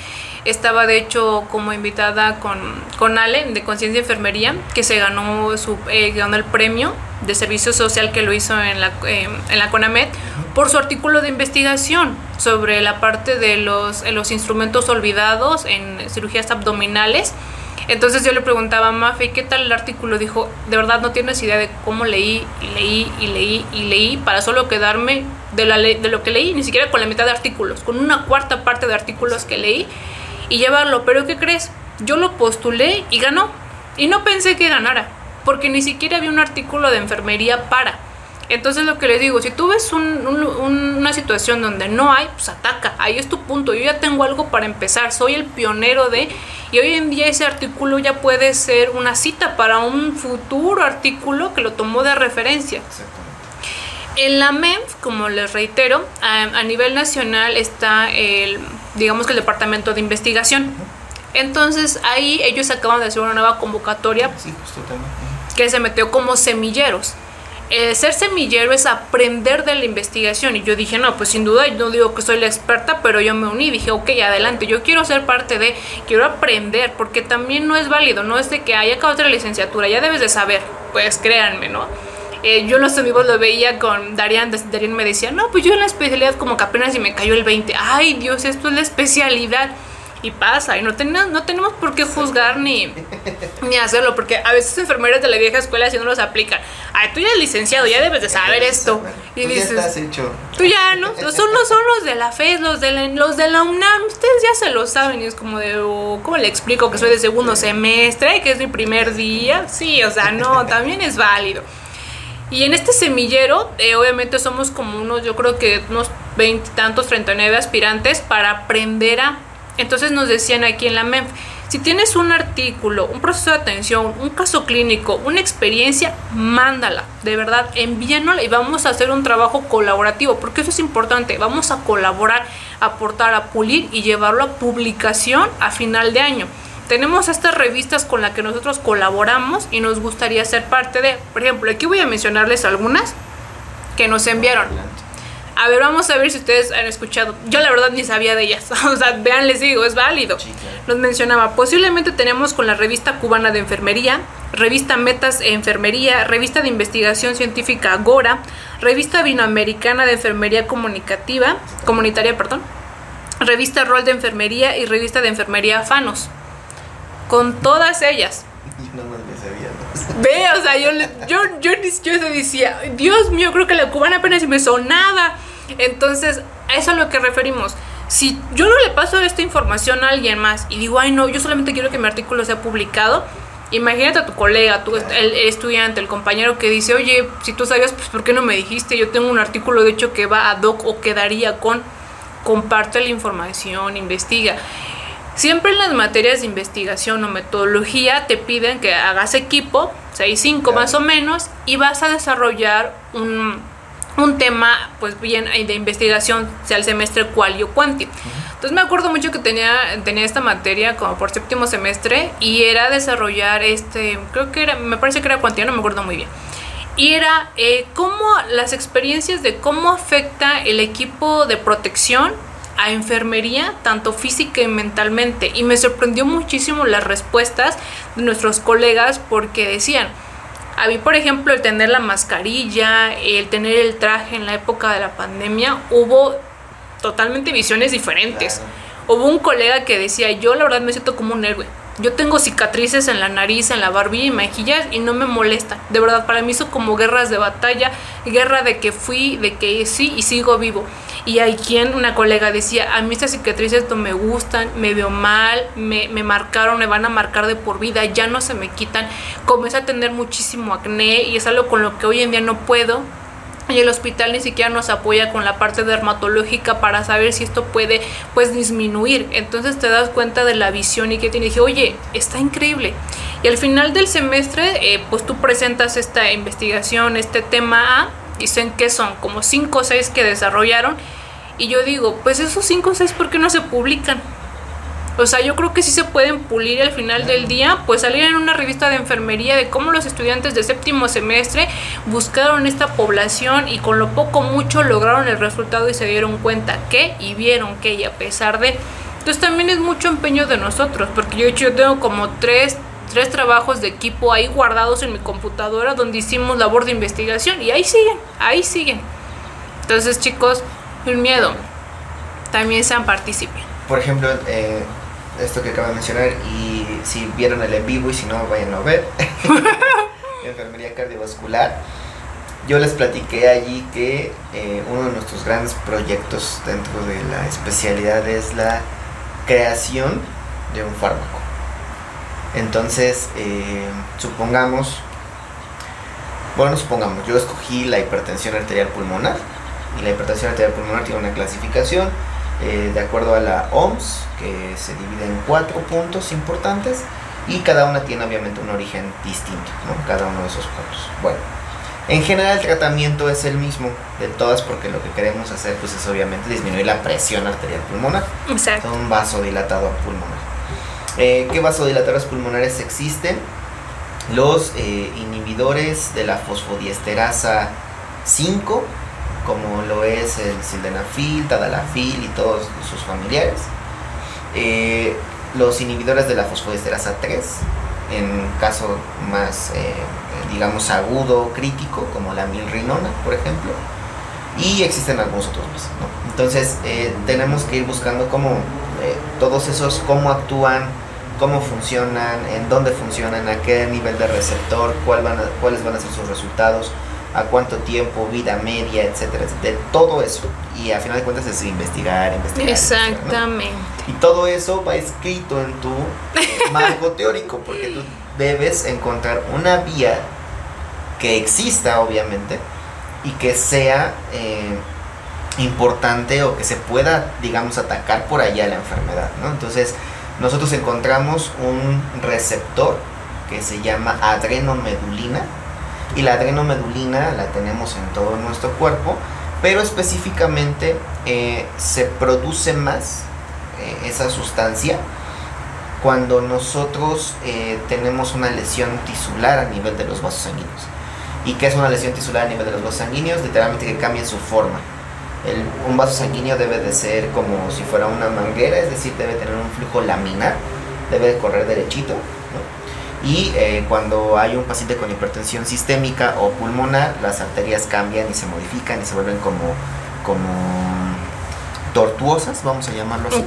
estaba de hecho como invitada con, con Ale de Conciencia Enfermería, que se ganó, su, eh, ganó el premio de servicio social que lo hizo en la, eh, en la CONAMED por su artículo de investigación sobre la parte de los, los instrumentos olvidados en cirugías abdominales. Entonces yo le preguntaba a Mafe, ¿qué tal el artículo? Dijo, de verdad no tienes idea de cómo leí leí y leí y leí para solo quedarme de, la de lo que leí, ni siquiera con la mitad de artículos, con una cuarta parte de artículos que leí y llevarlo. Pero ¿qué crees? Yo lo postulé y ganó. Y no pensé que ganara, porque ni siquiera había un artículo de enfermería para. Entonces lo que les digo, si tú ves una situación donde no hay, pues ataca, ahí es tu punto, yo ya tengo algo para empezar, soy el pionero de, y hoy en día ese artículo ya puede ser una cita para un futuro artículo que lo tomó de referencia. En la MENF, como les reitero, a, nivel nacional está el, digamos que el departamento de investigación. Entonces ahí ellos acaban de hacer una nueva convocatoria que se metió como semilleros. ser semillero es aprender de la investigación y yo dije, no, pues sin duda, no digo que soy la experta, pero yo me uní, dije, ok, adelante, yo quiero ser parte de, quiero aprender, porque también no es válido, no es de que haya acabado la licenciatura, ya debes de saber, pues créanme, ¿no? Eh, yo en los amigos lo veía con Darían, Darían me decía, no, pues yo en la especialidad como que apenas y me cayó el 20. Ay, Dios, esto es la especialidad. Y pasa, y no, tenemos, no tenemos por qué juzgar ni, ni hacerlo, porque a veces enfermeros de la vieja escuela si no los aplican. Ay, tú ya eres licenciado, ya debes de saber esto. Y tú dices, ya estás hecho. Tú ya, ¿no? Son, no son los de la FES, los de la, los de la UNAM, ustedes ya se lo saben. Y es como de, oh, ¿cómo le explico que soy de segundo semestre, que es mi primer día? Sí, o sea, no, también es válido. Y en este semillero, eh, obviamente somos como unos, yo creo que unos veintitantos, treinta nueve aspirantes para aprender a... Entonces nos decían aquí en la MENF, si tienes un artículo, un proceso de atención, un caso clínico, una experiencia, mándala, de verdad, envíanosla y vamos a hacer un trabajo colaborativo, porque eso es importante, vamos a colaborar, aportar, a pulir y llevarlo a publicación a final de año tenemos estas revistas con las que nosotros colaboramos y nos gustaría ser parte de. Por ejemplo, aquí voy a mencionarles algunas que nos enviaron. A ver, vamos a ver si ustedes han escuchado. Yo la verdad ni sabía de ellas. [LAUGHS] o sea, vean, les digo, es válido. Nos mencionaba, posiblemente tenemos con la revista cubana de enfermería, revista Metas Enfermería, revista de investigación científica Agora, revista vinoamericana de enfermería comunicativa, comunitaria, perdón, revista Rol de Enfermería y revista de Enfermería Fanos con todas ellas. Yo no me sabía. Ve, o sea, yo, yo, yo, yo decía, Dios mío, creo que la cubana apenas me sonaba. Entonces, a eso es a lo que referimos. Si yo no le paso esta información a alguien más y digo, ay, no, yo solamente quiero que mi artículo sea publicado, imagínate a tu colega, tu, el, estudiante, el compañero que dice, oye, si tú sabías, pues ¿por qué no me dijiste? Yo tengo un artículo, de hecho, que va a doc o quedaría con, comparte la información, investiga. Siempre en las materias de investigación o metodología te piden que hagas equipo, 6-5 más o menos, y vas a desarrollar un, tema, pues bien, de investigación, sea el semestre cual o cuanti. Entonces me acuerdo mucho que tenía, tenía esta materia como por séptimo semestre y era desarrollar este, creo que era, me parece que era cuantía, no me acuerdo muy bien. Y era eh, cómo las experiencias de cómo afecta el equipo de protección a enfermería, tanto física y mentalmente. Y me sorprendió muchísimo las respuestas de nuestros colegas porque decían, a mí, por ejemplo, el tener la mascarilla, el tener el traje en la época de la pandemia, hubo totalmente visiones diferentes. Hubo un colega que decía, yo la verdad me siento como un héroe. Yo tengo cicatrices en la nariz, en la barbilla y mejillas y no me molesta. De verdad, para mí son como guerras de batalla, guerra de que fui, de que sí y sigo vivo. Y hay quien, una colega decía, a mí estas cicatrices no me gustan, me veo mal, me, me marcaron, me van a marcar de por vida, ya no se me quitan. Comencé a tener muchísimo acné y es algo con lo que hoy en día no puedo y el hospital ni siquiera nos apoya con la parte dermatológica para saber si esto puede pues disminuir. Entonces te das cuenta de la visión y que te dije, oye, está increíble. Y al final del semestre, eh, pues tú presentas esta investigación, este tema A, dicen que son como 5 o 6 que desarrollaron. Y yo digo, pues esos 5 o 6, ¿por qué no se publican? O sea, yo creo que sí se pueden pulir al final del día, pues salir en una revista de enfermería de cómo los estudiantes de séptimo semestre buscaron esta población y con lo poco mucho lograron el resultado y se dieron cuenta que y vieron que y a pesar de... Entonces también es mucho empeño de nosotros, porque yo, yo tengo como tres, tres trabajos de equipo ahí guardados en mi computadora donde hicimos labor de investigación y ahí siguen, ahí siguen. Entonces chicos, sin miedo, también sean partícipes. Por ejemplo, eh, esto que acabo de mencionar y si vieron el en vivo y si no, vayan a ver. [LAUGHS] Enfermería cardiovascular. Yo les platiqué allí que eh, uno de nuestros grandes proyectos dentro de la especialidad es la creación de un fármaco. Entonces, eh, supongamos, bueno, supongamos, yo escogí la hipertensión arterial pulmonar y la hipertensión arterial pulmonar tiene una clasificación eh, de acuerdo a la OMS, que se divide en cuatro puntos importantes y cada una tiene obviamente un origen distinto, cada uno de esos puntos. Bueno, en general el tratamiento es el mismo de todas porque lo que queremos hacer pues es obviamente disminuir la presión arterial pulmonar. Exacto. Un vasodilatador pulmonar. Eh, ¿Qué vasodilatadores pulmonares existen? Los eh, inhibidores de la fosfodiesterasa 5 como lo es el sildenafil, tadalafil y todos sus familiares. Eh, los inhibidores de la fosfodiesterasa 3, en caso más, eh, digamos, agudo, crítico, como la milrinona, por ejemplo. Y existen algunos otros más. Entonces, eh, tenemos que ir buscando cómo todos esos, cómo actúan, cómo funcionan, en dónde funcionan, a qué nivel de receptor, cuál van cuáles van a ser sus resultados a cuánto tiempo, vida media, etcétera, de todo eso. Y a final de cuentas es investigar, investigar. Exactamente. Y todo eso va escrito en tu [LAUGHS] marco teórico, porque tú debes encontrar una vía que exista, obviamente, y que sea eh, importante o que se pueda, digamos, atacar por allá la enfermedad, ¿no? Entonces, nosotros encontramos un receptor que se llama adrenomedulina, y la adrenomedulina la tenemos en todo nuestro cuerpo, pero específicamente eh, se produce más eh, esa sustancia cuando nosotros eh, tenemos una lesión tisular a nivel de los vasos sanguíneos. ¿Y qué es una lesión tisular a nivel de los vasos sanguíneos? Literalmente que cambien su forma. un vaso sanguíneo debe de ser como si fuera una manguera, es decir, debe tener un flujo laminar, debe de correr derechito y eh, cuando hay un paciente con hipertensión sistémica o pulmonar, las arterias cambian y se modifican y se vuelven como, como tortuosas, vamos a llamarlo así.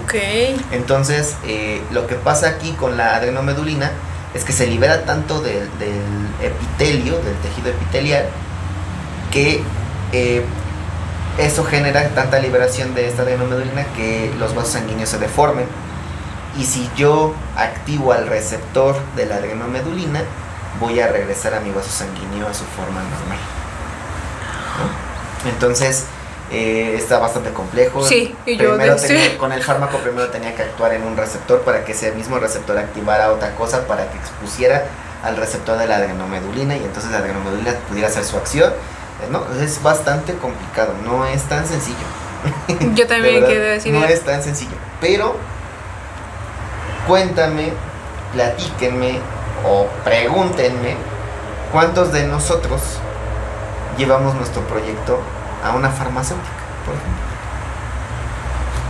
Entonces, eh, lo que pasa aquí con la adrenomedulina es que se libera tanto del, epitelio, del tejido epitelial, que eh, eso genera tanta liberación de esta adrenomedulina que los vasos sanguíneos se deformen y si yo activo al receptor de la adrenomedulina, voy a regresar a mi vaso sanguíneo a su forma normal. Entonces, eh, está bastante complejo. Sí, y yo con el fármaco primero tenía que actuar en un receptor para que ese mismo receptor activara otra cosa para que expusiera al receptor de la adrenomedulina y entonces la adrenomedulina pudiera hacer su acción. ¿no? Es bastante complicado, no es tan sencillo. Yo también [LAUGHS] quiero decir. No es tan sencillo, pero cuéntame, platíquenme o pregúntenme cuántos de nosotros llevamos nuestro proyecto a una farmacéutica, por ejemplo.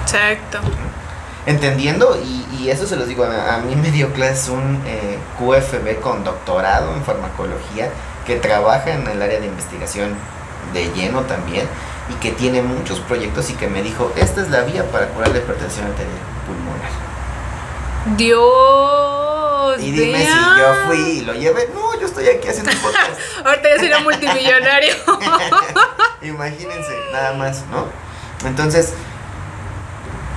Exacto. Entendiendo, y, eso se los digo, a, mí me dio clase un eh, QFB con doctorado en farmacología que trabaja en el área de investigación de lleno también y que tiene muchos proyectos y que me dijo, esta es la vía para curar la hipertensión arterial pulmonar. Dios. Y dime si yo fui y lo llevé. No, yo estoy aquí haciendo [LAUGHS] podcast. Ahorita ya sería multimillonario. [LAUGHS] Imagínense, nada más, ¿no? Entonces,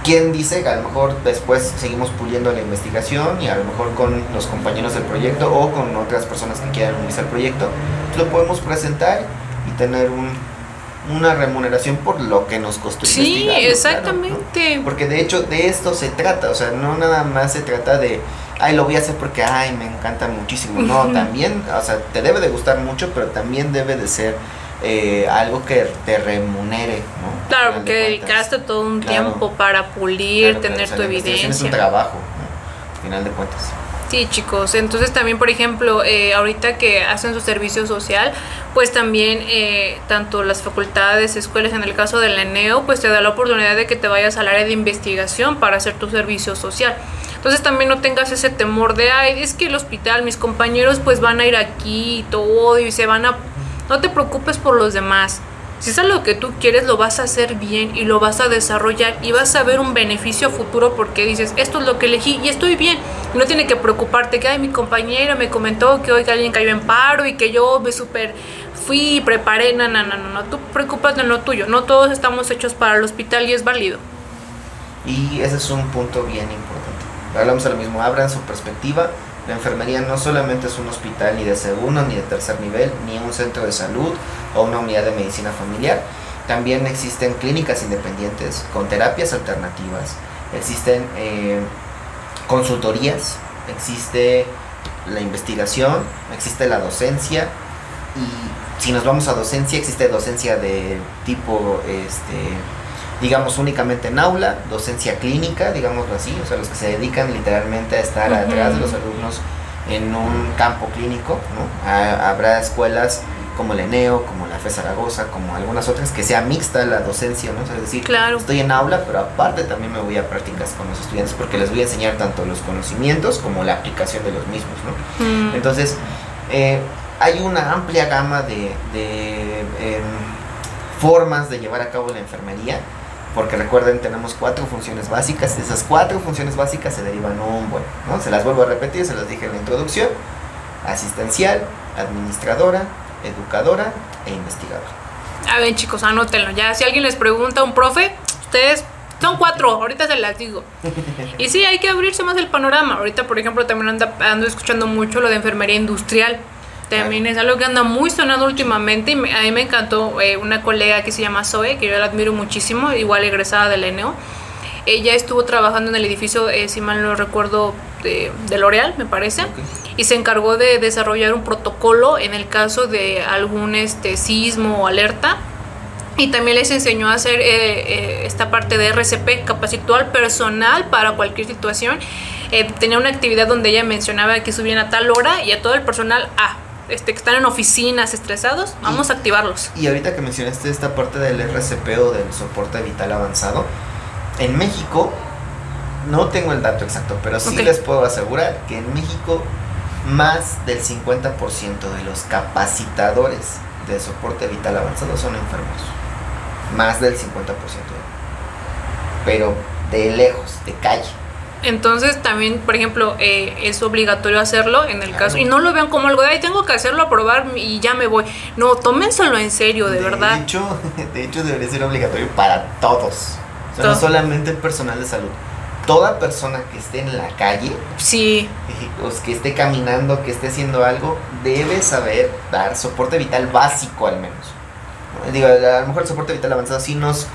¿quién dice que a lo mejor después seguimos puliendo la investigación y a lo mejor con los compañeros del proyecto o con otras personas que quieran unirse al proyecto, lo podemos presentar y tener un una remuneración por lo que nos costó sí, exactamente. Porque de hecho de esto se trata, o sea, no nada más se trata de, ay, lo voy a hacer porque, ay, me encanta muchísimo. No, también, o sea, te debe de gustar mucho, pero también debe de ser eh, algo que te remunere, ¿no? Claro, porque dedicaste todo un tiempo para pulir, tener tu evidencia. Es un trabajo, ¿no? Al final de cuentas. Sí, chicos. Entonces también, por ejemplo, eh, ahorita que hacen su servicio social, pues también eh, tanto las facultades, escuelas, en el caso del ENEO, pues te da la oportunidad de que te vayas al área de investigación para hacer tu servicio social. Entonces también no tengas ese temor de, ay, es que el hospital, mis compañeros pues van a ir aquí y todo y se van a... No te preocupes por los demás. Si es algo que tú quieres, lo vas a hacer bien y lo vas a desarrollar y vas a ver un beneficio futuro porque dices, esto es lo que elegí y estoy bien. No tiene que preocuparte que, ay, mi compañero me comentó que hoy alguien cayó en paro y que yo me super fui y preparé. No, no, no, no, no, tú preocupate en lo tuyo. No todos estamos hechos para el hospital y es válido. Y ese es un punto bien importante. Hablamos lo mismo, abran su perspectiva la enfermería no solamente es un hospital ni de segundo ni de tercer nivel, ni un centro de salud o una unidad de medicina familiar. También existen clínicas independientes con terapias alternativas, existen eh, consultorías, existe la investigación, existe la docencia y si nos vamos a docencia, existe docencia de tipo este, digamos, únicamente en aula, docencia clínica, digámoslo así, o sea, los que se dedican literalmente a estar atrás de los alumnos en un campo clínico, ¿no? habrá escuelas como el ENEO, como la FE Zaragoza, como algunas otras, que sea mixta la docencia, ¿no? es decir, claro. estoy en aula, pero aparte también me voy a prácticas con los estudiantes porque les voy a enseñar tanto los conocimientos como la aplicación de los mismos, ¿no? Mm. Entonces, eh, hay una amplia gama de, em, formas de llevar a cabo la enfermería porque recuerden, tenemos cuatro funciones básicas. De esas cuatro funciones básicas se derivan un buen, ¿no? Se las vuelvo a repetir, se las dije en la introducción. Asistencial, administradora, educadora e investigadora. A ver, chicos, anótenlo. Ya, si alguien les pregunta a un profe, ustedes son cuatro, ahorita se las digo. [LAUGHS] Y sí, hay que abrirse más el panorama. Ahorita, por ejemplo, también ando escuchando mucho lo de enfermería industrial. También es algo que anda muy sonado últimamente y a mí me encantó eh, una colega que se llama Zoe, que yo la admiro muchísimo, igual egresada del ENEO. Ella estuvo trabajando en el edificio, eh, si mal no recuerdo, de, de L'Oreal, me parece, y se encargó de desarrollar un protocolo en el caso de algún este, sismo o alerta. Y también les enseñó a hacer eh, esta parte de RCP, capacitó al personal para cualquier situación. tenía una actividad donde ella mencionaba que subían a tal hora y a todo el personal a este, que están en oficinas estresados, vamos a activarlos. Y ahorita que mencionaste esta parte del RCP o del soporte vital avanzado, en México, no tengo el dato exacto, pero sí les puedo asegurar que en México más del 50% de los capacitadores de soporte vital avanzado son enfermos. Más del 50%. Pero de lejos, de calle. Entonces también, por ejemplo, eh, es obligatorio hacerlo en el caso. Y no lo vean como algo de, ay, tengo que hacerlo, aprobar y ya me voy. No, tómenselo en serio, de, verdad. Hecho, [LAUGHS] de hecho, debería ser obligatorio para todos. no solamente el personal de salud. Toda persona que esté en la calle, sí. Pues, que esté caminando, que esté haciendo algo, debe saber dar soporte vital básico al menos. Digo, a lo mejor el soporte vital avanzado sí nos,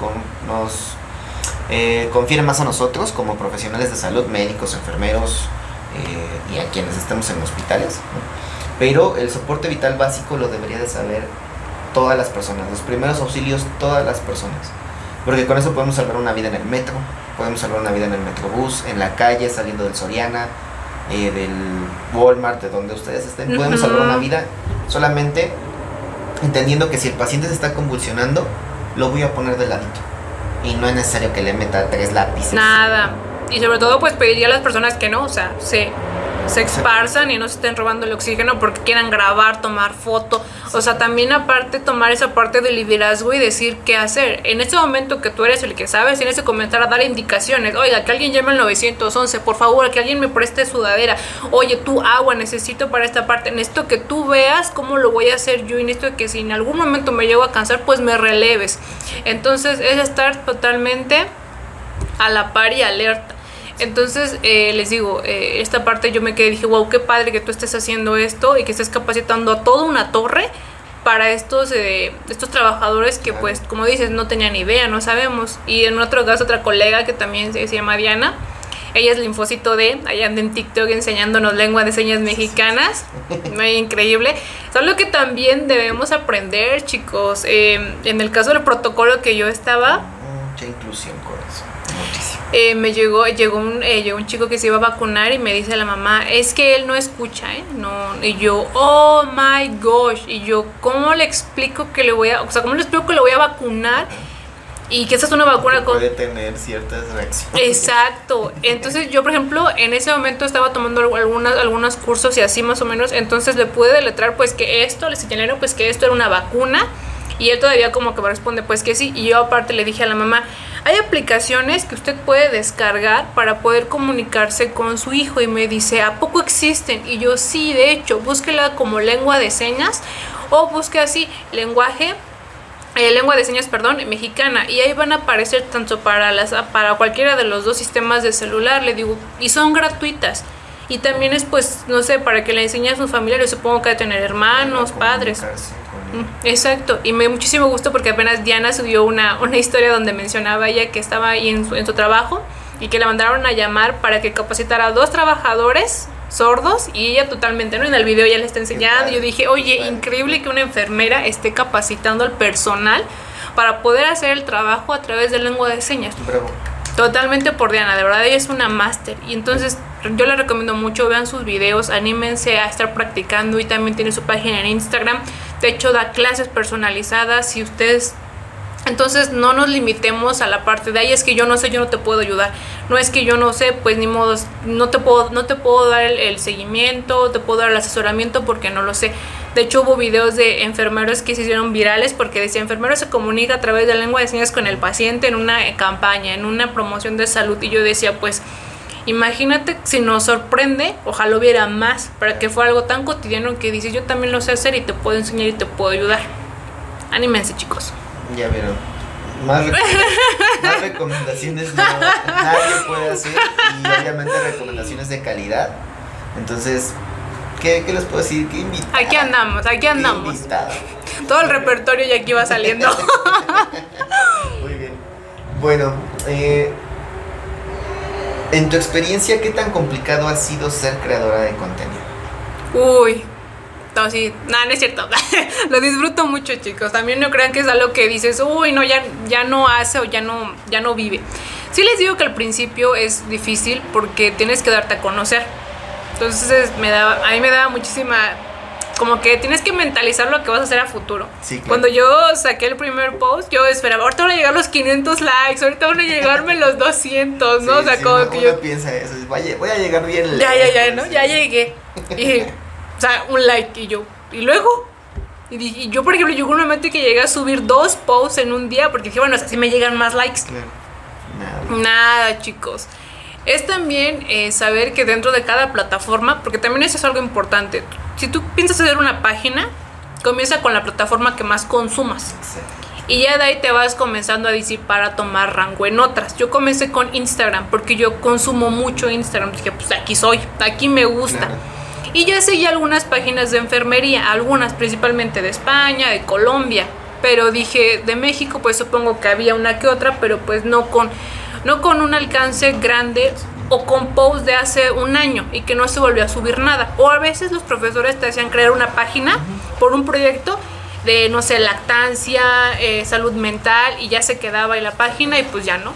nos eh, confiere más a nosotros como profesionales de salud, médicos, enfermeros eh, y a quienes estemos en hospitales. Pero el soporte vital básico lo debería de saber todas las personas, los primeros auxilios todas las personas. Porque con eso podemos salvar una vida en el metro, podemos salvar una vida en el metrobús, en la calle, saliendo del Soriana, eh, del Walmart, de donde ustedes estén. Podemos salvar una vida solamente entendiendo que si el paciente se está convulsionando, lo voy a poner de ladito y no es necesario que le meta tres lápices. Nada. Y sobre todo, pues pediría a las personas que no, o sea, se se esparzan y no se estén robando el oxígeno porque quieran grabar, tomar foto. O sea, también aparte tomar esa parte del liderazgo y decir qué hacer. En este momento que tú eres el que sabes, tienes que comenzar a dar indicaciones. Oiga, que alguien llame al 911, por favor, que alguien me preste sudadera. Oye, tú agua, necesito para esta parte. Necesito que tú veas cómo lo voy a hacer yo y necesito que si en algún momento me llego a cansar, pues me releves. Entonces es estar totalmente a la par y alerta. Entonces, eh, les digo, eh, esta parte yo me quedé, dije, wow, qué padre que tú estés haciendo esto y que estés capacitando a toda una torre para estos, eh, estos trabajadores que, pues, como dices, no tenían idea, no sabemos. Y en otro caso, otra colega que también se, llama Diana, Ella es Linfocito D, allá anda en TikTok enseñándonos lengua de señas mexicanas. [LAUGHS] Muy increíble. Solo que también debemos aprender, chicos. Eh, en el caso del protocolo que yo estaba. Mucha inclusión. Muchísimo. Eh, me llegó, llegó un, eh, llegó un chico que se iba a vacunar y me dice la mamá, es que él no escucha, ¿eh? No, y yo, oh my gosh, y yo, ¿cómo le explico que le voy a, o sea, cómo le explico que le voy a vacunar? Y que esta es una vacuna con... Puede tener ciertas reacciones. Exacto. Entonces yo, por ejemplo, en ese momento estaba tomando algunas, algunos cursos y así más o menos, entonces le pude deletrar pues que esto, le señalaron pues que esto era una vacuna y él todavía como que me responde pues que sí. Y yo aparte le dije a la mamá, hay aplicaciones que usted puede descargar para poder comunicarse con su hijo y me dice, ¿a poco existen? Y yo sí, de hecho, búsquela como lengua de señas o busque así lenguaje eh, lengua de señas, perdón, mexicana. Y ahí van a aparecer tanto para, las, para cualquiera de los dos sistemas de celular, le digo, y son gratuitas. Y también es, pues, no sé, para que le enseñe a sus familiares, supongo que a tener hermanos, padres. Mm, exacto, y me dio muchísimo gusto porque apenas Diana subió una, una historia donde mencionaba ella que estaba ahí en su, en su trabajo y que la mandaron a llamar para que capacitara a dos trabajadores sordos y ella totalmente, ¿no? En el video ya le está enseñando. Yo dije, oye, increíble que una enfermera esté capacitando al personal para poder hacer el trabajo a través de lengua de señas. Totalmente por Diana, de verdad ella es una máster. Y entonces yo le recomiendo mucho, vean sus videos, anímense a estar practicando y también tiene su página en Instagram. De hecho, da clases personalizadas. Si ustedes entonces no nos limitemos a la parte de ahí es que yo no sé, yo no te puedo ayudar. No es que yo no sé, pues ni modo, no te puedo, no te puedo dar el, seguimiento, te puedo dar el asesoramiento porque no lo sé. De hecho hubo videos de enfermeros que se hicieron virales porque decía enfermero se comunica a través de lengua de señas con el paciente en una campaña, en una promoción de salud. Y yo decía, pues imagínate si nos sorprende, ojalá hubiera más, para que fuera algo tan cotidiano que dices yo también lo sé hacer y te puedo enseñar y te puedo ayudar. Anímense chicos. Ya vieron. Más, [LAUGHS] más recomendaciones no, nadie puede hacer y obviamente recomendaciones de calidad. Entonces, ¿qué, qué les puedo decir? ¿Qué Aquí andamos, aquí andamos. Todo el repertorio ya aquí va saliendo. [LAUGHS] Muy bien. Bueno, eh, en tu experiencia, ¿qué tan complicado ha sido ser creadora de contenido? Uy, no, sí, nada, no es cierto. [LAUGHS] lo disfruto mucho, chicos. También no crean que es algo que dices, uy, no, ya, ya no hace o ya no, ya no vive. Sí les digo que al principio es difícil porque tienes que darte a conocer. Entonces me da, a mí me da muchísima como que tienes que mentalizar lo que vas a hacer a futuro. Cuando yo saqué el primer post, yo esperaba, ahorita van a llegar los 500 likes, ahorita van a llegarme los 200, ¿no? o sea, como que yo... piensa eso, voy a llegar bien. Ya, ya, ya, ¿no? Ya llegué. Y [LAUGHS] o sea, un like y yo. ¿Y luego? Y, yo, por ejemplo, llegó un momento que llegué a subir dos posts en un día porque dije, bueno, así me llegan más likes. Nada. Nada, chicos. Es también eh, saber que dentro de cada plataforma, porque también eso es algo importante. Si tú piensas hacer una página, comienza con la plataforma que más consumas. Y ya de ahí te vas comenzando a disipar, a tomar rango en otras. Yo comencé con Instagram porque yo consumo mucho Instagram. Dije, pues aquí soy, aquí me gusta. Y ya seguí algunas páginas de enfermería, algunas principalmente de España, de Colombia, pero dije de México, pues supongo que había una que otra, pero pues no con, no con un alcance grande o con posts de hace un año y que no se volvió a subir nada. O a veces los profesores te hacían crear una página por un proyecto de, no sé, lactancia, eh, salud mental y ya se quedaba ahí la página y pues ya no.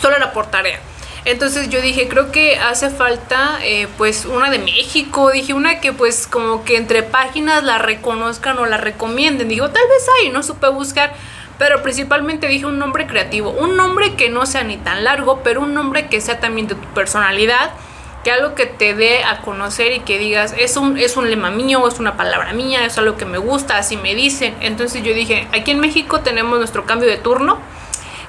Solo era por tarea. Entonces yo dije, creo que hace falta eh, pues una de México, dije una que pues como que entre páginas la reconozcan o la recomienden. Digo, tal vez hay, no supe buscar, pero principalmente dije un nombre creativo, un nombre que no sea ni tan largo, pero un nombre que sea también de tu personalidad, que algo que te dé a conocer y que digas, es un, es un lema mío, es una palabra mía, es algo que me gusta, así me dicen. Entonces yo dije, aquí en México tenemos nuestro cambio de turno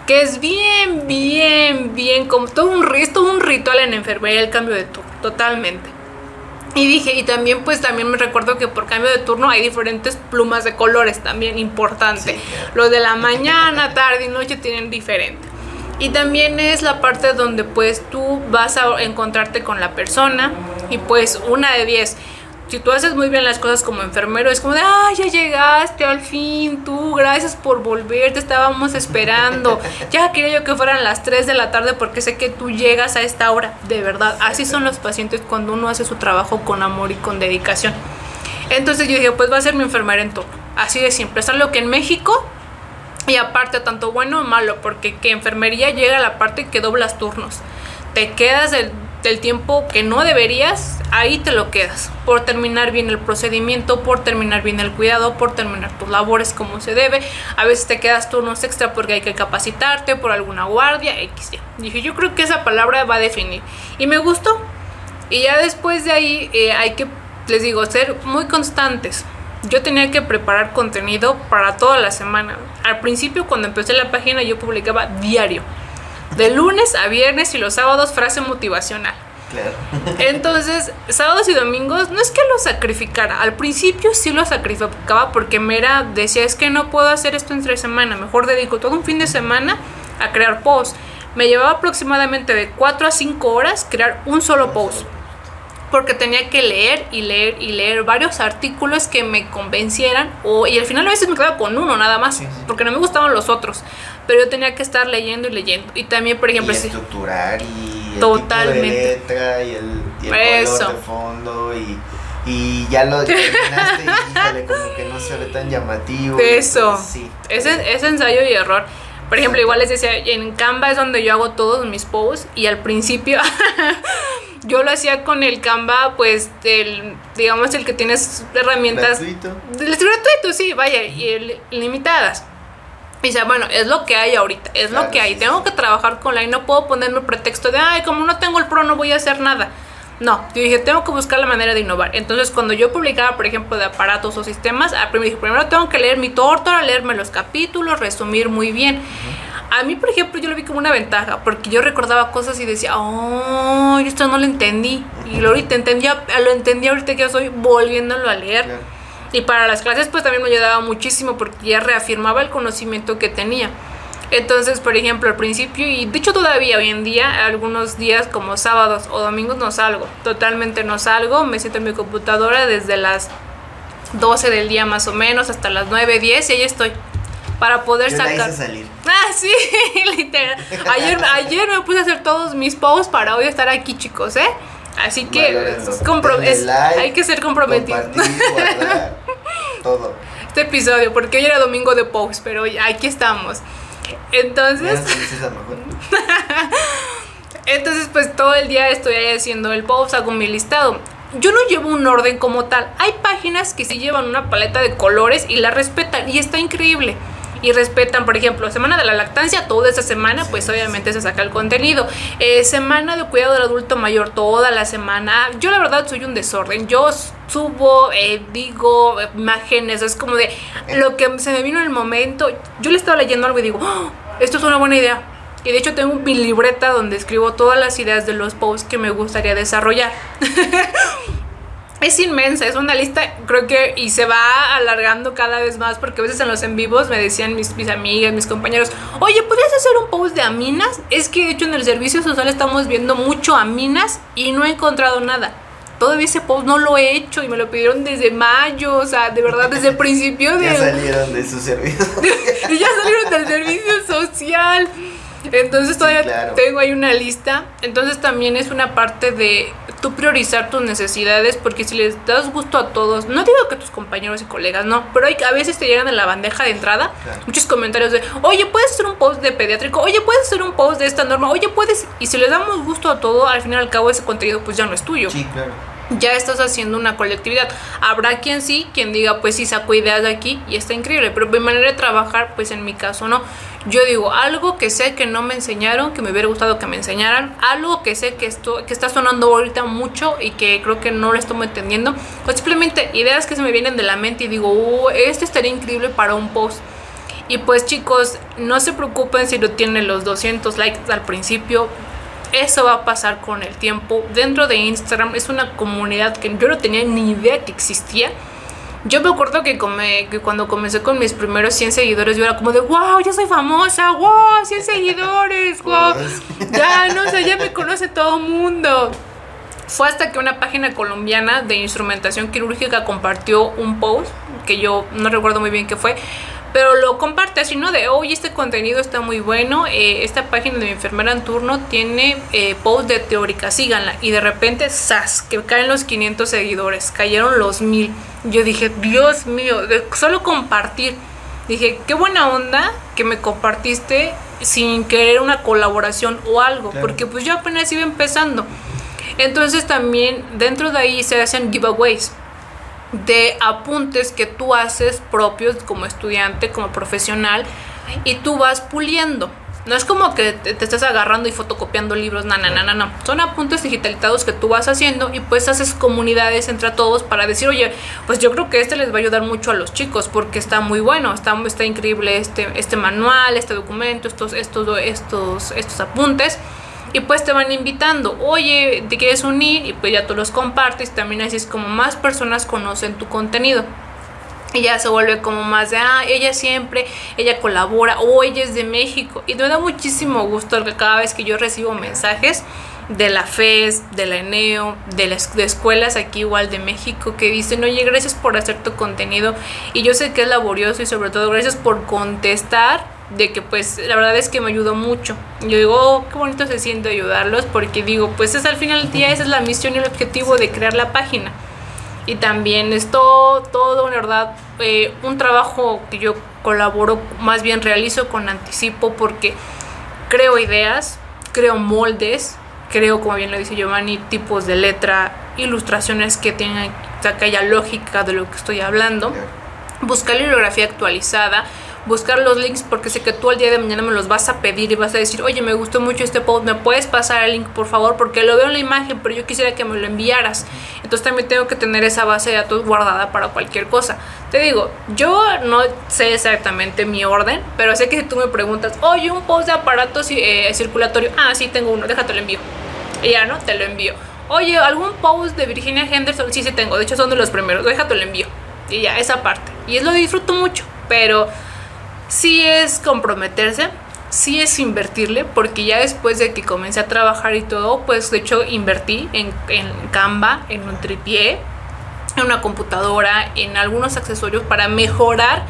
que es bien, bien, bien, como todo un, todo un ritual en enfermería el cambio de turno, totalmente. Y dije, y también pues también me recuerdo que por cambio de turno hay diferentes plumas de colores también importante. Los de la mañana, tarde y noche tienen diferente. Y también es la parte donde pues tú vas a encontrarte con la persona y pues una de diez si tú haces muy bien las cosas como enfermero, es como de, ay, ya llegaste al fin, tú, gracias por volver, te estábamos esperando. [LAUGHS] Ya quería yo que fueran las 3 de la tarde porque sé que tú llegas a esta hora. De verdad, así son los pacientes cuando uno hace su trabajo con amor y con dedicación. Entonces yo dije, pues va a ser mi enfermera en todo. Así de simple. Es algo que en México, y aparte tanto bueno o malo, porque que enfermería llega a la parte que doblas turnos. Te quedas el del tiempo que no deberías, ahí te lo quedas. Por terminar bien el procedimiento, por terminar bien el cuidado, por terminar tus labores como se debe. A veces te quedas turnos extra porque hay que capacitarte por alguna guardia, X. Dije, yo creo que esa palabra va a definir. Y me gustó. Y ya después de ahí eh, hay que, les digo, ser muy constantes. Yo tenía que preparar contenido para toda la semana. Al principio, cuando empecé la página, yo publicaba diario de lunes a viernes y los sábados frase motivacional. Claro. [LAUGHS] Entonces, sábados y domingos no es que lo sacrificara. Al principio sí lo sacrificaba porque Mera decía, es que no puedo hacer esto entre semana. Mejor dedico todo un fin de semana a crear posts. Me llevaba aproximadamente de 4 a 5 horas crear un solo post porque tenía que leer y leer y leer varios artículos que me convencieran o, y al final a veces me quedaba con uno nada más porque no me gustaban los otros pero yo tenía que estar leyendo y leyendo y también por ejemplo y estructurar y totalmente el tipo de letra y el, y el color de fondo y y ya lo [LAUGHS] terminaste y híjole, como que no se ve tan llamativo. Eso. Pues, sí, ese, ese ensayo y error. Por ejemplo, igual les decía, en Canva es donde yo hago todos mis posts y al principio [LAUGHS] yo lo hacía con el Canva, pues, el, digamos, el que tienes herramientas... Gratuito. Gratuito, sí, vaya, y limitadas. Y dice, bueno, es lo que hay ahorita, es lo que hay. Tengo que trabajar con la y no puedo ponerme pretexto de, ay, como no tengo el pro, no voy a hacer nada. No, yo dije, tengo que buscar la manera de innovar. Entonces, cuando yo publicaba, por ejemplo, de aparatos o sistemas, primero, primero tengo que leer mi tortura, leerme los capítulos, resumir muy bien. A mí, por ejemplo, yo lo vi como una ventaja, porque yo recordaba cosas y decía, oh, esto no lo entendí. Y lo ahorita entendía, lo entendí ahorita que yo estoy volviéndolo a leer. Y para las clases, pues también me ayudaba muchísimo, porque ya reafirmaba el conocimiento que tenía. Entonces, por ejemplo, al principio, y de hecho todavía hoy en día, algunos días como sábados o domingos no salgo, totalmente no salgo, me siento en mi computadora desde las 12 del día más o menos hasta las 9, 10 y ahí estoy. Para poder sacar. salir. [LAUGHS] Ah, sí, [LAUGHS] literal. Ayer, ayer me puse a hacer todos mis posts para hoy estar aquí, chicos, ¿eh? Así que hay que ser comprometidos. [LAUGHS] todo. Este episodio, porque hoy era domingo de posts, pero aquí estamos. Entonces. [LAUGHS] Entonces, pues todo el día estoy ahí haciendo el post, hago mi listado. Yo no llevo un orden como tal. Hay páginas que sí llevan una paleta de colores y la respetan y está increíble y respetan, por ejemplo, semana de la lactancia, toda esa semana, pues obviamente se saca el contenido. Eh, semana de cuidado del adulto mayor, toda la semana. Yo la verdad soy un desorden. Yo subo, eh, digo imágenes, es como de lo que se me vino en el momento. Yo le estaba leyendo algo y digo, ¡Oh! esto es una buena idea. Y de hecho tengo mi libreta donde escribo todas las ideas de los posts que me gustaría desarrollar. [LAUGHS] es inmensa, es una lista, creo que, y se va alargando cada vez más, porque a veces en los en vivos me decían mis, mis amigas, mis compañeros, oye, ¿podrías hacer un post de aminas? Es que de hecho en el servicio social estamos viendo mucho aminas y no he encontrado nada. Todavía ese post no lo he hecho y me lo pidieron desde mayo, o sea, de verdad desde el principio [LAUGHS] de... Ya salieron de su servicio. [LAUGHS] y ya salieron del servicio social. Entonces todavía tengo ahí una lista. Entonces también es una parte de tú priorizar tus necesidades porque si les das gusto a todos, no digo que tus compañeros y colegas, no, pero hay, a veces te llegan en la bandeja de entrada muchos comentarios de, oye, puedes hacer un post de pediátrico, oye, puedes hacer un post de esta norma, oye, puedes, y si les damos gusto a todo, al fin y al cabo ese contenido pues ya no es tuyo. Sí, claro ya estás haciendo una colectividad. Habrá quien sí, quien diga, pues sí saco ideas de aquí y está increíble, pero mi manera de trabajar, pues en mi caso no. Yo digo, algo que sé que no me enseñaron, que me hubiera gustado que me enseñaran, algo que sé que, esto, que está sonando ahorita mucho y que creo que no lo estoy entendiendo, o simplemente ideas que se me vienen de la mente y digo, uh, este estaría increíble para un post. Y pues chicos, no se preocupen si no tienen los 200 likes al principio, eso va a pasar con el tiempo. Dentro de Instagram es una comunidad que yo no tenía ni idea que existía. Yo me acuerdo que, que cuando comencé con mis primeros 100 seguidores, yo era como de, wow, ya soy famosa, wow, 100 seguidores, [LAUGHS] wow. ya, no sé, ya me conoce todo el mundo. Fue hasta que una página colombiana de instrumentación quirúrgica compartió un post, que yo no recuerdo muy bien qué fue, pero lo comparte así, ¿no? De, oye, este contenido está muy bueno, eh, esta página de mi enfermera en turno tiene eh, post de teórica, síganla. Y de repente, ¡zas! Que caen los 500 seguidores, cayeron los 1000. Yo dije, Dios mío, de solo compartir. Dije, qué buena onda que me compartiste sin querer una colaboración o algo, porque pues yo apenas iba empezando. Entonces también dentro de ahí se hacen giveaways de apuntes que tú haces propios como estudiante, como profesional, y tú vas puliendo. No es como que te, estés agarrando y fotocopiando libros, no, no, no, no, Son apuntes digitalizados que tú vas haciendo y pues haces comunidades entre todos para decir, oye, pues yo creo que este les va a ayudar mucho a los chicos porque está muy bueno, está, está increíble este, este manual, este documento, estos, estos, estos, estos apuntes y pues te van invitando, oye, te quieres unir y pues ya tú los compartes, también así es como más personas conocen tu contenido. Y ya se vuelve como más de, ah, ella siempre, ella colabora, o ella es de México. Y me da muchísimo gusto que cada vez que yo recibo mensajes de la FES, de la ENEO, de las de escuelas aquí igual de México que dicen, oye, gracias por hacer tu contenido. Y yo sé que es laborioso y sobre todo gracias por contestar de que pues la verdad es que me ayudó mucho. Yo digo, oh, qué bonito se siente ayudarlos porque digo, pues es al final del día, esa es la misión y el objetivo de crear la página. Y también es todo, todo, verdad, eh, un trabajo que yo colaboro, más bien realizo con anticipo porque creo ideas, creo moldes, creo, como bien lo dice Giovanni, tipos de letra, ilustraciones que tengan, que haya lógica de lo que estoy hablando, buscar bibliografía actualizada, buscar los links porque sé que tú al día de mañana me los vas a pedir y vas a decir, oye, me gustó mucho este post, ¿me puedes pasar el link por favor? Porque lo veo en la imagen, pero yo quisiera que me lo enviaras. Entonces también tengo que tener esa base de datos guardada para cualquier cosa. Te digo, yo no sé exactamente mi orden, pero sé que si tú me preguntas, oye, un post de aparatos eh, circulatorio, ah, sí, tengo uno, déjate lo envío. Y ya, ¿no? Te lo envío. Oye, ¿algún post de Virginia Henderson? Sí, sí tengo, de hecho son de los primeros, déjate lo envío. Y ya, esa parte. Y es lo disfruto mucho, pero sí es comprometerse, sí es invertirle, porque ya después de que comencé a trabajar y todo, pues de hecho invertí en, en Canva, en un tripié, en una computadora, en algunos accesorios para mejorar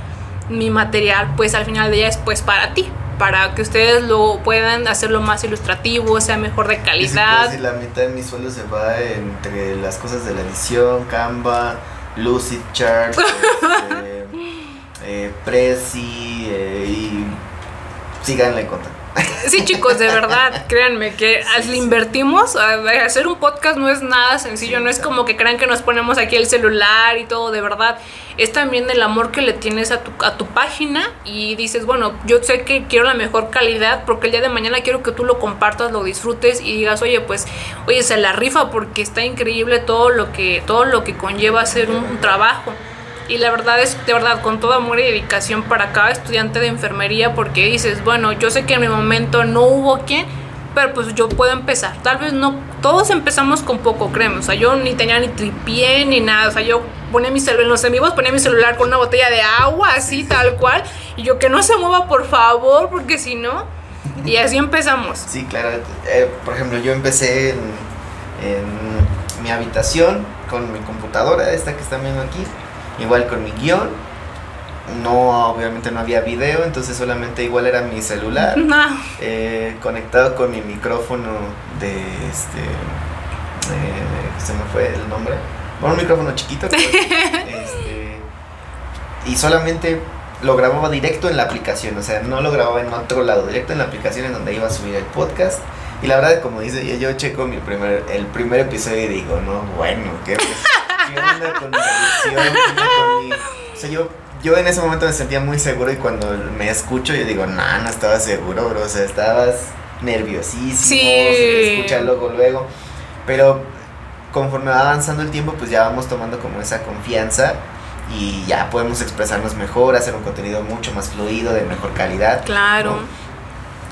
mi material, pues al final de ella es pues para ti, para que ustedes lo puedan hacerlo más ilustrativo, sea mejor de calidad. Y si, la mitad de mi sueldo se va entre las cosas de la edición, Canva, Lucid Chart, [LAUGHS] este, eh, Prezi eh, y síganle con [LAUGHS] Sí, chicos, de verdad, créanme que al invertimos, a, hacer un podcast no es nada sencillo, no es como que crean que nos ponemos aquí el celular y todo, de verdad. Es también el amor que le tienes a tu, a tu página y dices, bueno, yo sé que quiero la mejor calidad porque el día de mañana quiero que tú lo compartas, lo disfrutes y digas, oye, pues, oye, se la rifa porque está increíble todo lo que, todo lo que conlleva hacer un trabajo y la verdad es de verdad con todo amor y dedicación para cada estudiante de enfermería porque dices, bueno, yo sé que en mi momento no hubo quien, pero pues yo puedo empezar. Tal vez no, todos empezamos con poco, créeme. O sea, yo ni tenía ni tripié ni nada. O sea, yo ponía mi celular, en los amigos ponía mi celular con una botella de agua, así, tal cual. Y yo que no se mueva, por favor, porque si no. Y así empezamos. Sí, claro. Eh, por ejemplo, yo empecé en, en mi habitación con mi computadora, esta que están viendo aquí igual con mi guion. No, obviamente no había video, entonces solamente igual era mi celular. [LAUGHS] Eh, conectado con mi micrófono de este. se me fue el nombre. Bueno, un micrófono chiquito. [LAUGHS] este, y solamente lo grababa directo en la aplicación, o sea, no lo grababa en otro lado, directo en la aplicación en donde iba a subir el podcast. Y la verdad, como dice, yo checo mi primer, el primer episodio y digo, no, bueno, qué [LAUGHS] con O sea, yo, yo en ese momento me sentía muy seguro y cuando me escucho yo digo, no, no estaba seguro, bro. O sea, estabas nerviosísimo, sí. se escucha luego, luego. Pero conforme va avanzando el tiempo, pues ya vamos tomando como esa confianza y ya podemos expresarnos mejor, hacer un contenido mucho más fluido, de mejor calidad. Claro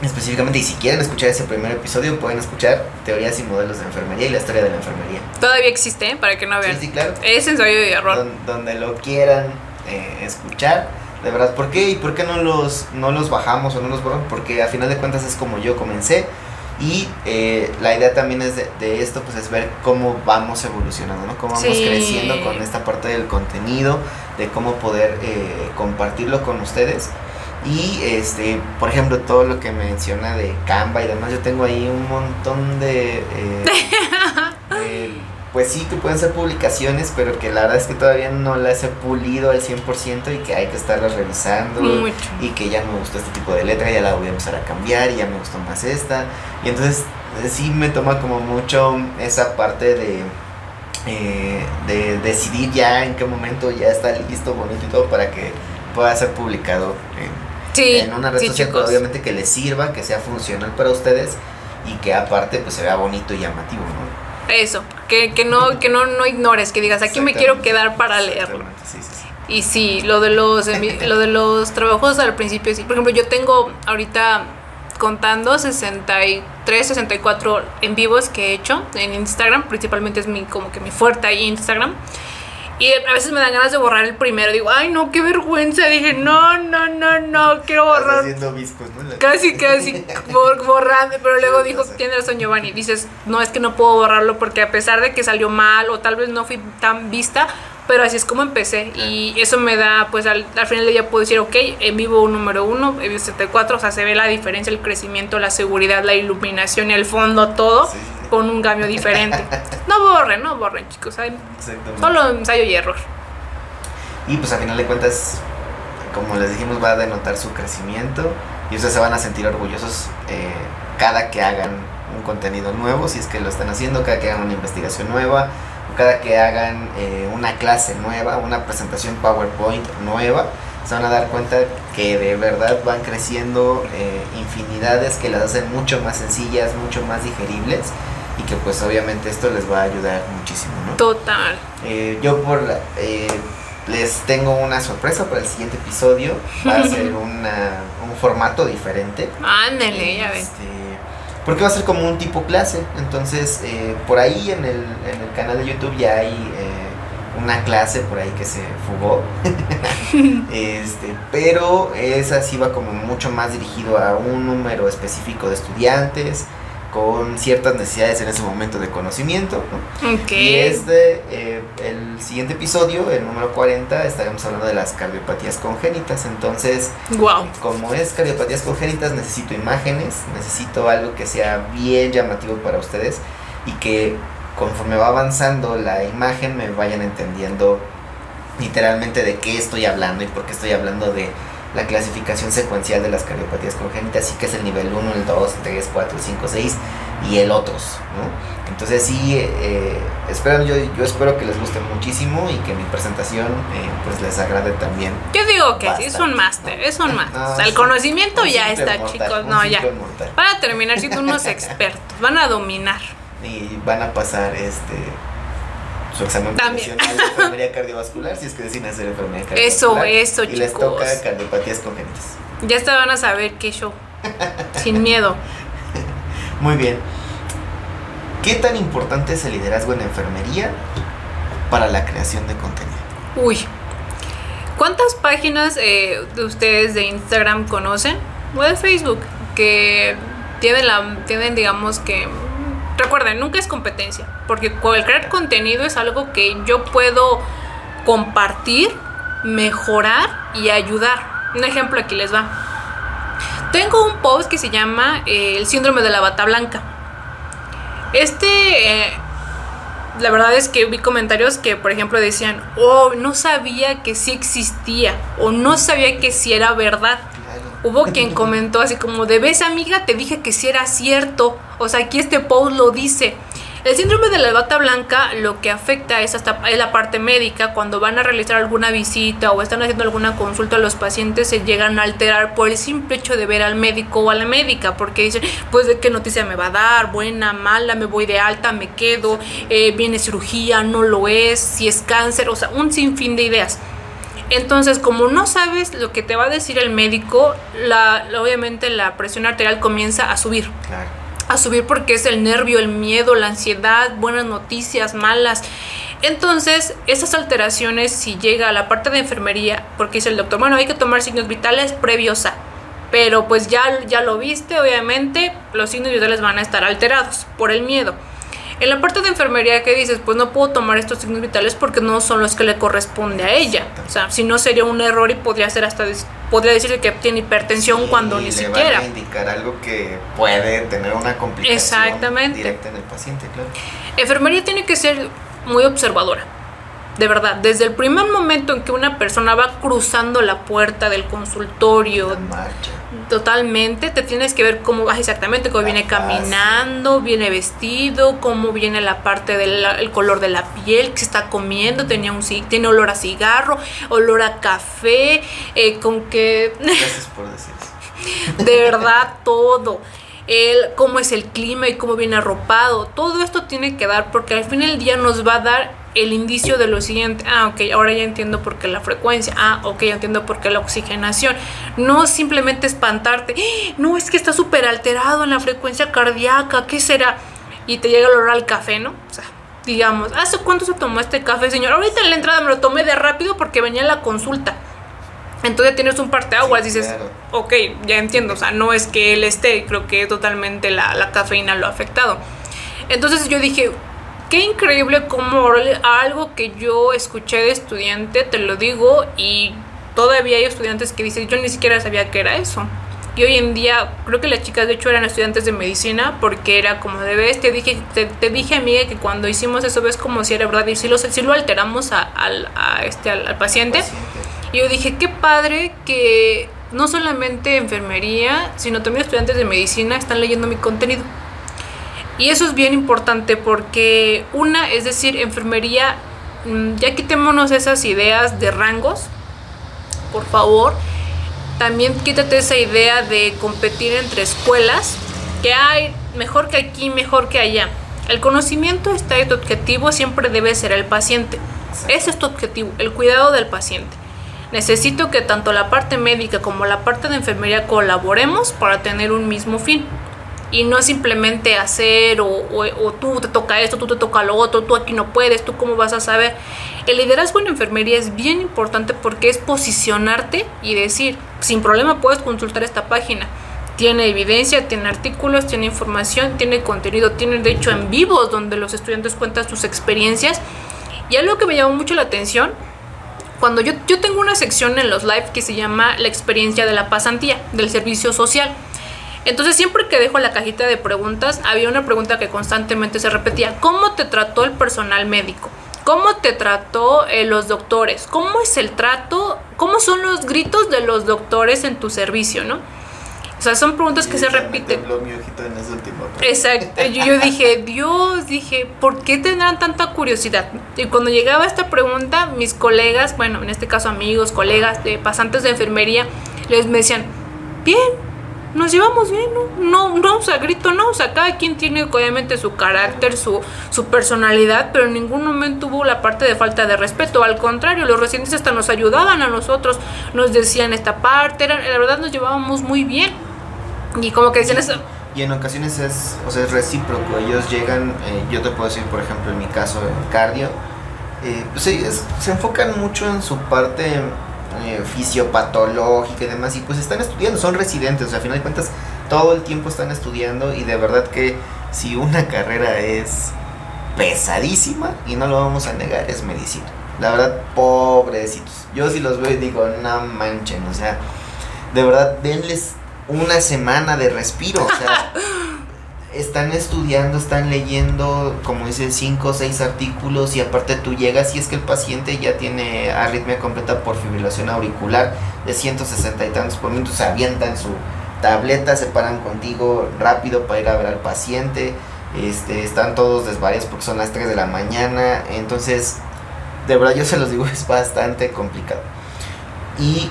específicamente y si quieren escuchar ese primer episodio pueden escuchar teorías y modelos de enfermería y la historia de la enfermería. Todavía existe, ¿eh? para que no vean. Sí, sí, claro. Es ensayo de error. donde lo quieran eh, escuchar. De verdad, ¿por qué? ¿Y por qué no los, no los bajamos o no los borramos? Porque a final de cuentas es como yo comencé Y eh, la idea también es de, esto, pues es ver cómo vamos evolucionando, ¿no? Cómo vamos creciendo con esta parte del contenido, de cómo poder eh, compartirlo con ustedes. Y, este, por ejemplo, todo lo que menciona de Canva y demás, yo tengo ahí un montón de... Eh, pues sí, que pueden ser publicaciones, pero que la verdad es que todavía no las he pulido al 100% y que hay que estarlas revisando. Y que ya me gustó este tipo de letra, ya la voy a empezar a cambiar y ya me gustó más esta. Y entonces eh, sí me toma como mucho esa parte de, eh, de decidir ya en qué momento ya está listo, bonito y todo para que pueda ser publicado en, una red social, obviamente que les sirva, que sea funcional para ustedes y que aparte pues se vea bonito y llamativo, ¿no? Eso, que, que, no, que no, no ignores, que digas, aquí me quiero quedar para leerlo. Y sí, lo de los [LAUGHS] lo de los trabajos al principio sí. Por ejemplo, yo tengo ahorita contando 63, 64 en vivos que he hecho en Instagram, principalmente es mi como que mi fuerte ahí Instagram. Y a veces me dan ganas de borrar el primero. Digo, ay, no, qué vergüenza. Dije, no, no, no, no, quiero borrar. haciendo viscos, ¿no? Casi, casi [LAUGHS] borrando. Pero luego dijo, tiene razón Giovanni. Dices, no, es que no puedo borrarlo porque a pesar de que salió mal o tal vez no fui tan vista, pero así es como empecé. Y eso me da, pues al, final del día puedo decir, ok, en vivo un número uno, en vivo 74, o sea, se ve la diferencia, el crecimiento, la seguridad, la iluminación y el fondo, todo con un cambio diferente. No borren, no borren, chicos. solo ensayo y error. Y pues a final de cuentas, como les dijimos, va a denotar su crecimiento y ustedes se van a sentir orgullosos eh, cada que hagan un contenido nuevo, si es que lo están haciendo, cada que hagan una investigación nueva, cada que hagan eh, una clase nueva, una presentación PowerPoint nueva, se van a dar cuenta que de verdad van creciendo eh, infinidades que las hacen mucho más sencillas, mucho más digeribles y que pues obviamente esto les va a ayudar muchísimo, ¿no? Total. Eh, yo por eh, les tengo una sorpresa para el siguiente episodio, va a ser [LAUGHS] una, un formato diferente. Ándale, ya ves. Este, porque va a ser como un tipo clase, entonces eh, por ahí en el, en el, canal de YouTube ya hay una clase por ahí que se fugó, [LAUGHS] este, pero esa sí va como mucho más dirigido a un número específico de estudiantes, con ciertas necesidades en ese momento de conocimiento. Y este, eh, el siguiente episodio, el número 40, estaremos hablando de las cardiopatías congénitas. Entonces, wow. como es cardiopatías congénitas, necesito imágenes, necesito algo que sea bien llamativo para ustedes y que conforme va avanzando la imagen me vayan entendiendo literalmente de qué estoy hablando y por qué estoy hablando de la clasificación secuencial de las cardiopatías congénitas, sí que es el nivel 1, el 2, el 3, 4, 5, 6 y el otros, ¿no? Entonces sí, eh, espero, yo, yo espero que les guste muchísimo y que mi presentación eh, pues les agrade también. Yo digo que sí, es un máster, es un máster. o sea, el conocimiento ya está, chicos, no, ya. Van a terminar siendo unos [LAUGHS] expertos, van a dominar. Y van a pasar este su examen profesional de [LAUGHS] enfermería cardiovascular si es que deciden hacer enfermería cardiovascular. Eso, eso, y les toca cardiopatías congénitas. Ya te van a saber qué show. Sin miedo. [LAUGHS] Muy bien. ¿Qué tan importante es el liderazgo en enfermería para la creación de contenido? Uy. ¿Cuántas páginas eh, de ustedes de Instagram conocen? O de Facebook. Que tienen, la, tienen digamos que Recuerden, nunca es competencia, porque cualquier contenido es algo que yo puedo compartir, mejorar y ayudar. Un ejemplo aquí les va. Tengo un post que se llama eh, El síndrome de la bata blanca. Este, eh, la verdad es que vi comentarios que, por ejemplo, decían, oh, no sabía que sí existía, o no sabía que sí era verdad. Hubo quien comentó así como, de vez amiga, te dije que sí era cierto. O sea, aquí este post lo dice. El síndrome de la bata blanca lo que afecta es hasta es la parte médica. Cuando van a realizar alguna visita o están haciendo alguna consulta, los pacientes se llegan a alterar por el simple hecho de ver al médico o a la médica, porque dicen, pues de qué noticia me va a dar, buena, mala, me voy de alta, me quedo, eh, viene cirugía, no lo es, si es cáncer, o sea, un sinfín de ideas. Entonces, como no sabes lo que te va a decir el médico, la, obviamente la presión arterial comienza a subir. A subir porque es el nervio, el miedo, la ansiedad, buenas noticias, malas. Entonces, esas alteraciones, si llega a la parte de enfermería, porque dice el doctor, bueno, hay que tomar signos vitales previos a. Pero pues ya, ya lo viste, obviamente, los signos vitales van a estar alterados por el miedo. En la parte de enfermería que dices, pues no puedo tomar estos signos vitales porque no son los que le corresponde a ella. O sea, si no sería un error y podría ser hasta podría decirse que tiene hipertensión cuando ni le siquiera. Van a indicar algo que puede tener una complicación Exactamente. directa en el paciente, claro. Enfermería tiene que ser muy observadora. De verdad, desde el primer momento en que una persona va cruzando la puerta del consultorio, totalmente, te tienes que ver cómo va exactamente, cómo viene caminando, viene vestido, cómo viene la parte del color de la piel, que se está comiendo, tenía un, tiene olor a cigarro, olor a café, eh, con que... Gracias por decir eso. [LAUGHS] De verdad, todo el, cómo es el clima y cómo viene arropado. Todo esto tiene que dar porque al fin del día nos va a dar el indicio de lo siguiente, ah, ok, ahora ya entiendo por qué la frecuencia, ah, ok, ya entiendo por qué la oxigenación. No simplemente espantarte, ¡Ah! no, es que está súper alterado en la frecuencia cardíaca, ¿qué será? Y te llega el olor al café, ¿no? O sea, digamos, ¿hace cuánto se tomó este café, señor? Ahorita en la entrada me lo tomé de rápido porque venía en la consulta. Entonces tienes un parteaguas, sí, dices, ok, ya entiendo, o sea, no es que él esté, creo que totalmente la, la cafeína lo ha afectado. Entonces yo dije, qué increíble como algo que yo escuché de estudiante, te lo digo, y todavía hay estudiantes que dicen, yo ni siquiera sabía que era eso. Y hoy en día, creo que las chicas de hecho eran estudiantes de medicina porque era como de ves, te dije, te, te dije amiga que cuando hicimos eso ves como si era verdad y si lo, si lo alteramos a, este, al, paciente. Y yo dije, qué padre que no solamente enfermería, sino también estudiantes de medicina están leyendo mi contenido. Y eso es bien importante porque una, es decir, enfermería, mm, ya quitémonos esas ideas de rangos, por favor. También quítate esa idea de competir entre escuelas, que hay mejor que aquí, mejor que allá. El conocimiento está y tu objetivo siempre debe ser el paciente. Ese es tu objetivo, el cuidado del paciente. Necesito que tanto la parte médica como la parte de enfermería colaboremos para tener un mismo fin y no simplemente hacer o, o, tú te toca esto, tú te toca lo otro, tú aquí no puedes, tú cómo vas a saber. El liderazgo en enfermería es bien importante porque es posicionarte y decir, sin problema puedes consultar esta página. Tiene evidencia, tiene artículos, tiene información, tiene contenido, tiene de hecho en vivos donde los estudiantes cuentan sus experiencias. Y algo que me llamó mucho la atención, cuando yo, yo tengo una sección en los live que se llama la experiencia de la pasantía, del servicio social. Entonces siempre que dejo la cajita de preguntas, había una pregunta que constantemente se repetía. ¿Cómo te trató el personal médico? ¿Cómo te trató eh, los doctores? ¿Cómo es el trato? ¿Cómo son los gritos de los doctores en tu servicio, no? O sea, son preguntas que se repiten. Exacto. Yo, yo, dije, [LAUGHS] Dios, dije, ¿por qué tendrán tanta curiosidad? Y cuando llegaba esta pregunta, mis colegas, bueno, en este caso amigos, colegas, de pasantes de enfermería, les me decían, bien, nos llevamos bien, ¿no? No, no, o sea, grito no, o sea, cada quien tiene obviamente su carácter, su, su personalidad, pero en ningún momento hubo la parte de falta de respeto, al contrario, los residentes hasta nos ayudaban a nosotros, nos decían esta parte, era, la verdad nos llevábamos muy bien, y como que decían eso. Y en ocasiones es, o sea, es recíproco, ellos llegan, eh, yo te puedo decir, por ejemplo, en mi caso, en cardio, eh, pues se enfocan mucho en su parte eh, fisiopatológica y demás, y pues están estudiando, son residentes, o sea, a final de cuentas todo el tiempo están estudiando y de verdad que si una [LAUGHS] carrera es pesadísima, y no lo vamos a negar, es medicina. La verdad, pobrecitos. Yo si los veo y digo, no manchen, o sea, de verdad, denles una semana de respiro, o sea, [LAUGHS] están estudiando, están leyendo, como dice, cinco o seis artículos y aparte tú llegas y es que el paciente ya tiene arritmia completa por fibrilación auricular de 160 y tantos por minuto, se avientan su tableta, se paran contigo rápido para ir a ver al paciente, este, están todos desvariados porque son las 3 de la mañana, entonces, de verdad yo se los digo, [LAUGHS] es bastante complicado. Y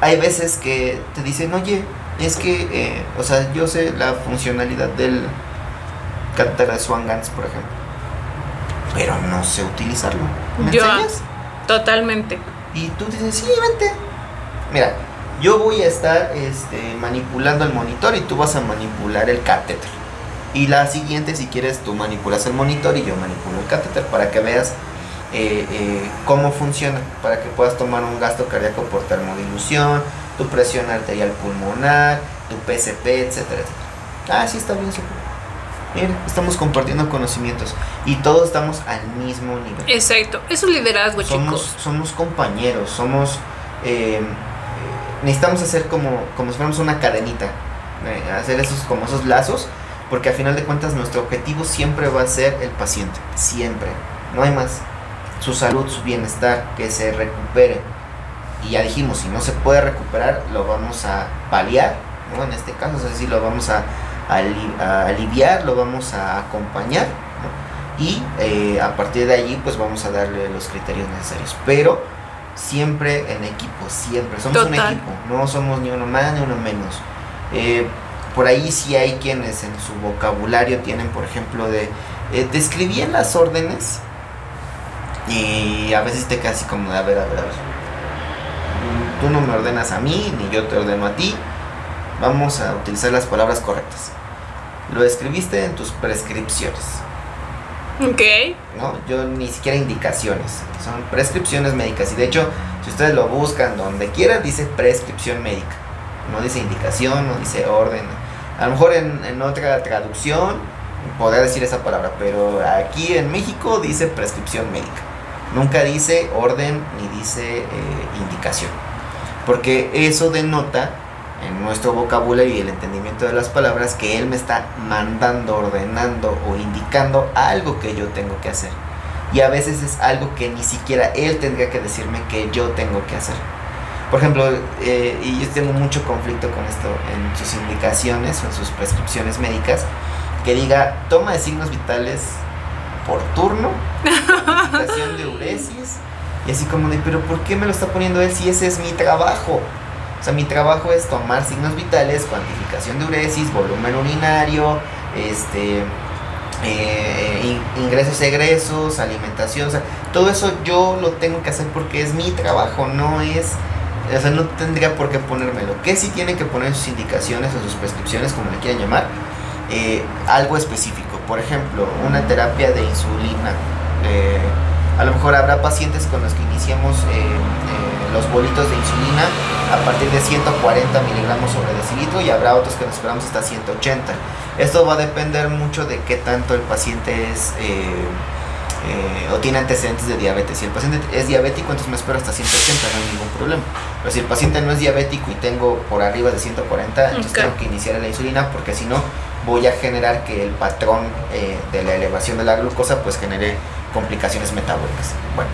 hay veces que te dicen, oye, es que, eh, o sea, yo sé la funcionalidad del catéter de Swan-Ganz, por ejemplo, pero no sé utilizarlo. ¿Me yo, enseñas? Totalmente. Y tú dices, sí, vente. Mira, yo voy a estar este, manipulando el monitor y tú vas a manipular el catéter. Y la siguiente, si quieres, tú manipulas el monitor y yo manipulo el catéter para que veas eh, eh, cómo funciona, para que puedas tomar un gasto cardíaco por termodilución, tu presión arterial pulmonar, tu PCP, etcétera, etcétera. Ah, sí, está bien, Mira, estamos compartiendo conocimientos y todos estamos al mismo nivel. Exacto, eso es liderazgo, somos, chicos. Somos compañeros, somos... Eh, necesitamos hacer como, como si fuéramos una cadenita, eh, hacer esos, como esos lazos, porque al final de cuentas nuestro objetivo siempre va a ser el paciente, siempre, no hay más. Su salud, su bienestar, que se recupere. Y ya dijimos, si no se puede recuperar, lo vamos a paliar, ¿no? En este caso, es decir, lo vamos a a, aliviar, lo vamos a acompañar y eh, a partir de allí pues vamos a darle los criterios necesarios. Pero siempre en equipo, siempre. Somos un equipo, no somos ni uno más ni uno menos. Eh, por ahí sí hay quienes en su vocabulario tienen, por ejemplo, de eh, las órdenes y a veces te quedas así como de, a ver, a ver, a ver. Tú no me ordenas a mí, ni yo te ordeno a ti. Vamos a utilizar las palabras correctas. Lo escribiste en tus prescripciones. Ok. No, yo ni siquiera indicaciones. Son prescripciones médicas. Y de hecho, si ustedes lo buscan donde quieran, dice prescripción médica. No dice indicación, no dice orden. A lo mejor en, otra traducción podría decir esa palabra, pero aquí en México dice prescripción médica. Nunca dice orden ni dice eh, indicación. Porque eso denota en nuestro vocabulario y el entendimiento de las palabras que Él me está mandando, ordenando o indicando algo que yo tengo que hacer. Y a veces es algo que ni siquiera Él tendría que decirme que yo tengo que hacer. Por ejemplo, eh, y yo tengo mucho conflicto con esto en sus indicaciones o en sus prescripciones médicas, que diga toma de signos vitales por turno, [LAUGHS] indicación de uresis, y así como de, pero ¿por qué me lo está poniendo él si ese es mi trabajo? O sea, mi trabajo es tomar signos vitales, cuantificación de uresis, volumen urinario, este, eh, ingresos, egresos, alimentación, o sea, todo eso yo lo tengo que hacer porque es mi trabajo, no es, o sea, no tendría por qué ponérmelo. Que sí tiene que poner sus indicaciones o sus prescripciones, como le quieran llamar, eh, algo específico. Por ejemplo, una terapia de insulina. Eh, a lo mejor habrá pacientes con los que iniciamos los bolitos de insulina a partir de 140 miligramos sobre decilitro y habrá otros que nos esperamos hasta 180. Esto va a depender mucho de qué tanto el paciente es eh, eh, o tiene antecedentes de diabetes. Si el paciente es diabético, entonces me espero hasta 180, no hay ningún problema. Pero si el paciente no es diabético y tengo por arriba de 140, entonces tengo que iniciar la insulina porque si no voy a generar que el patrón eh, de la elevación de la glucosa pues genere complicaciones metabólicas. Bueno,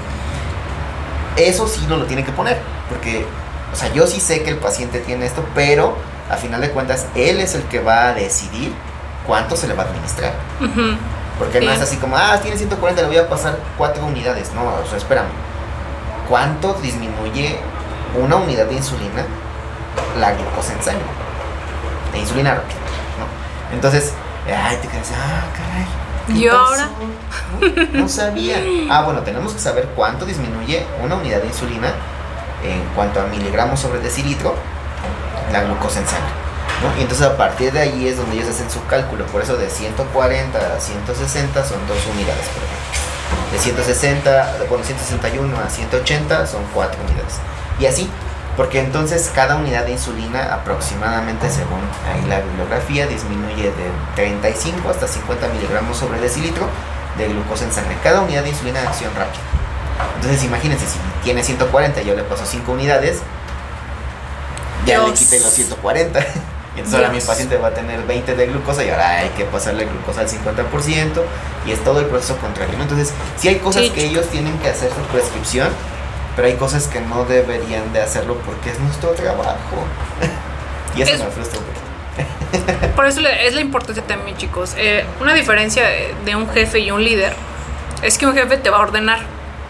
eso sí no lo tiene que poner, porque o sea, yo sí sé que el paciente tiene esto, pero a final de cuentas él es el que va a decidir cuánto se le va a administrar. Porque no es así como, ah, tiene 140, le voy a pasar cuatro unidades. No, o sea, espérame. ¿Cuánto disminuye una unidad de insulina la glucosa en sangre? De insulina rápida. Entonces, ay, te quedas, ah, caray. Yo ahora. No, no sabía. Ah, bueno, tenemos que saber cuánto disminuye una unidad de insulina en cuanto a miligramos sobre decilitro la glucosa en sangre. Y entonces a partir de ahí es donde ellos hacen su cálculo. Por eso de 140 a 160 son dos unidades, por ejemplo. De 160, bueno, 161 a 180 son cuatro unidades. Y así, porque entonces cada unidad de insulina aproximadamente, según ahí la bibliografía, disminuye de 35 hasta 50 miligramos sobre decilitro de glucosa en sangre. Cada unidad de insulina de acción rápida. Entonces imagínense, si tiene 140 y yo le paso 5 unidades, ya le quité los 140. [LAUGHS] Entonces ahora mi paciente va a tener 20 de glucosa y ahora hay que pasarle glucosa al 50% y es todo el proceso contrario. Entonces, sí hay cosas que ellos tienen que hacer su prescripción, pero hay cosas que no deberían de hacerlo porque es nuestro trabajo. [LAUGHS] y eso me frustra un poquito. [LAUGHS] Por eso es la importancia también, chicos. Eh, una diferencia de un jefe y un líder es que un jefe te va a ordenar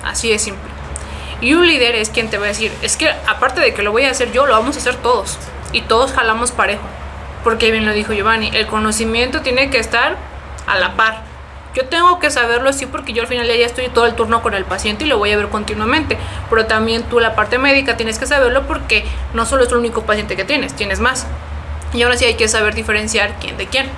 Así de simple. Y un líder es quien te va a decir, es que aparte de que lo voy a hacer yo, lo vamos a hacer todos. Y todos jalamos parejo. Porque bien lo dijo Giovanni, el conocimiento tiene que estar a la par. Yo tengo que saberlo así porque yo al final ya estoy todo el turno con el paciente y lo voy a ver continuamente. Pero también tú la parte médica tienes que saberlo porque no solo es el único paciente que tienes, tienes más. Y ahora sí hay que saber diferenciar quién de quién.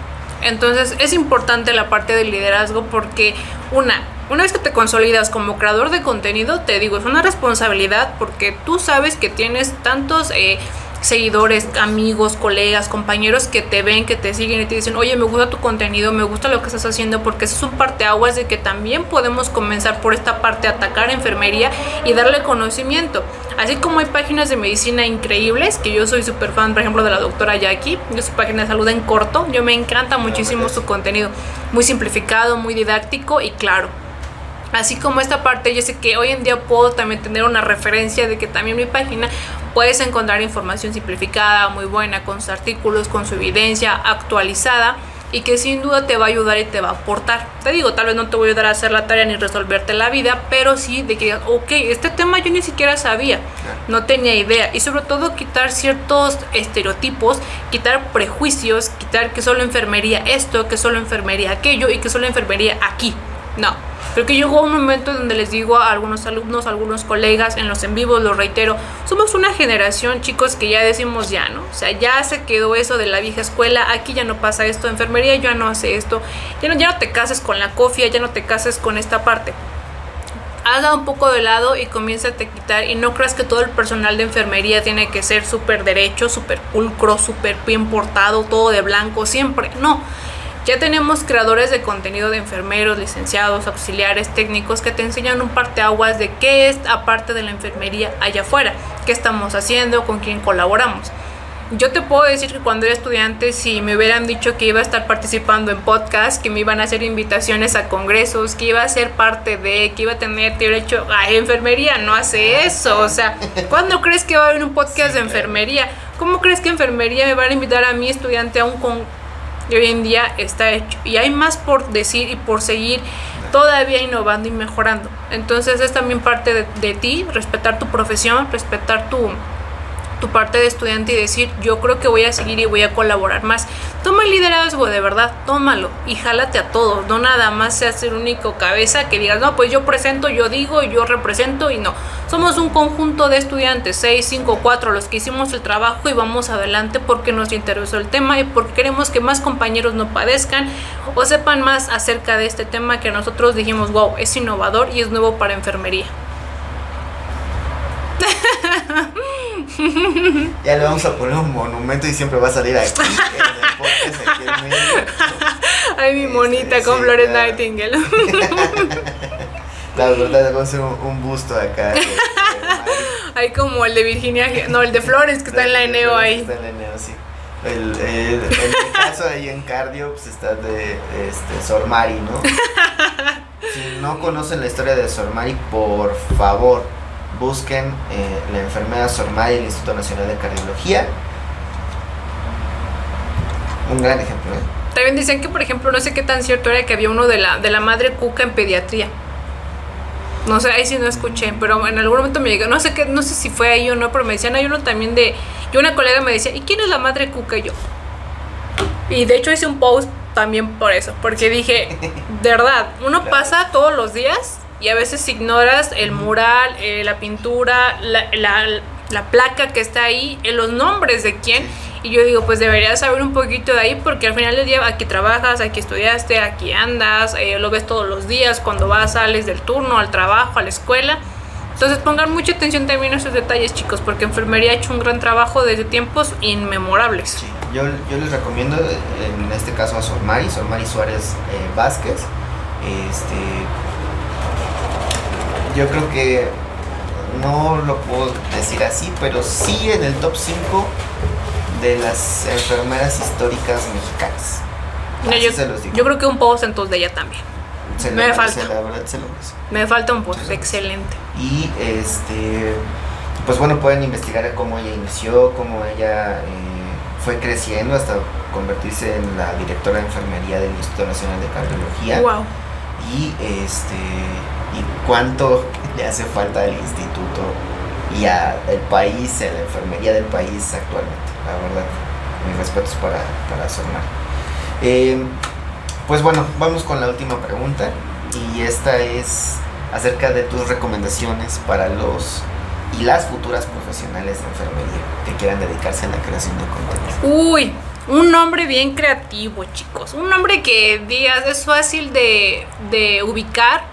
Entonces es importante la parte del liderazgo porque una, una vez que te consolidas como creador de contenido, te digo, es una responsabilidad porque tú sabes que tienes tantos... Eh, seguidores, amigos, colegas, compañeros que te ven, que te siguen y te dicen, oye, me gusta tu contenido, me gusta lo que estás haciendo, porque eso es un parteaguas de que también podemos comenzar por esta parte, atacar enfermería y darle conocimiento. Así como hay páginas de medicina increíbles, que yo soy súper fan, por ejemplo, de la doctora Jackie, de su página de salud en corto, yo me encanta muchísimo su contenido, muy simplificado, muy didáctico y claro. Así como esta parte, yo sé que hoy en día puedo también tener una referencia de que también mi página puedes encontrar información simplificada, muy buena, con sus artículos, con su evidencia actualizada y que sin duda te va a ayudar y te va a aportar. Te digo, tal vez no te voy a ayudar a hacer la tarea ni resolverte la vida, pero sí de que ok, este tema yo ni siquiera sabía, no tenía idea. Y sobre todo quitar ciertos estereotipos, quitar prejuicios, quitar que solo enfermería esto, que solo enfermería aquello y que solo enfermería aquí. No, Creo que llegó un momento donde les digo a algunos alumnos, a algunos colegas, en los en vivos, lo reitero, somos una generación, chicos, que ya decimos ya, ¿no? O sea, ya se quedó eso de la vieja escuela, aquí ya no pasa esto, enfermería ya no hace esto, ya no, ya no te cases con la cofia, ya no te cases con esta parte. Haga un poco de lado y comienza a quitar y no creas que todo el personal de enfermería tiene que ser súper derecho, súper pulcro, súper bien portado, todo de blanco, siempre. No, ya tenemos creadores de contenido de enfermeros, licenciados, auxiliares, técnicos que te enseñan un parteaguas de qué es aparte de la enfermería allá afuera, qué estamos haciendo, con quién colaboramos. Yo te puedo decir que cuando era estudiante, si me hubieran dicho que iba a estar participando en podcast, que me iban a hacer invitaciones a congresos, que iba a ser parte de, que iba a tener derecho a enfermería, no hace eso. O sea, ¿cuándo crees que va a haber un podcast de enfermería? ¿Cómo crees que enfermería me va a invitar a mi estudiante a un, con y hoy en día está hecho. Y hay más por decir y por seguir todavía innovando y mejorando. Entonces es también parte de, de ti, respetar tu profesión, respetar tu, tu parte de estudiante y decir, yo creo que voy a seguir y voy a colaborar más. Toma el liderazgo, de verdad, tómalo y jálate a todos, no nada más seas el único cabeza que digas, no, pues yo presento, yo digo, yo represento y no. Somos un conjunto de estudiantes, 6, 5, 4, los que hicimos el trabajo y vamos adelante porque nos interesó el tema y porque queremos que más compañeros no padezcan o sepan más acerca de este tema que nosotros dijimos, wow, es innovador y es nuevo para enfermería. [LAUGHS] ya le vamos a poner un monumento y siempre va a salir aquí. [LAUGHS] Ay, mi monita este, con Flores Nightingale. [LAUGHS] La verdad, vamos a hacer un, busto acá. Hay como el de Virginia, no, el de Flores que está en la Eneo ahí. Está en la Eneo, sí. El, el, caso ahí en cardio, pues está de este, Sormari, ¿no? Si no conocen la historia de Sormari, por favor, busquen eh, la enfermedad Sormay el Instituto Nacional de Cardiología. Un gran ejemplo. ¿eh? También dicen que, por ejemplo, no sé qué tan cierto era que había uno de la, de la madre cuca en pediatría. No sé, ahí sí no escuché, pero en algún momento me llegó, no sé qué, no sé si fue ahí o no, pero me decían, hay uno también de, y una colega me decía, ¿y quién es la madre cuca? Y yo. Y de hecho hice un post también por eso, porque dije, de [LAUGHS] verdad, uno pasa todos los días y a veces ignoras el mural, eh, la pintura, la, la, placa que está ahí, en los nombres de quién. Y yo digo, pues deberías saber un poquito de ahí porque al final del día aquí trabajas, aquí estudiaste, aquí andas, eh, lo ves todos los días cuando vas, sales del turno, al trabajo, a la escuela. Entonces pongan mucha atención también a esos detalles, chicos, porque enfermería ha hecho un gran trabajo desde tiempos inmemorables. yo, yo, les recomiendo, en este caso a Sormari, Sormari Suárez eh, Vázquez. Este, yo creo que no lo puedo decir así, pero sí en el top 5 de las enfermeras históricas mexicanas. yo, creo que un post entonces de ella también. me falta. me falta un post, excelente. Y este, pues bueno, pueden investigar cómo ella inició, cómo ella eh, fue creciendo hasta convertirse en la directora de enfermería del Instituto Nacional de Cardiología. Wow. Y este cuánto le hace falta al instituto y al país, a la enfermería del país actualmente. La verdad, mis respetos para, para Sonar. Eh, pues bueno, vamos con la última pregunta y esta es acerca de tus recomendaciones para los y las futuras profesionales de enfermería que quieran dedicarse a la creación de contenido. Uy, un nombre bien creativo, chicos. Un nombre que digas es fácil de, de ubicar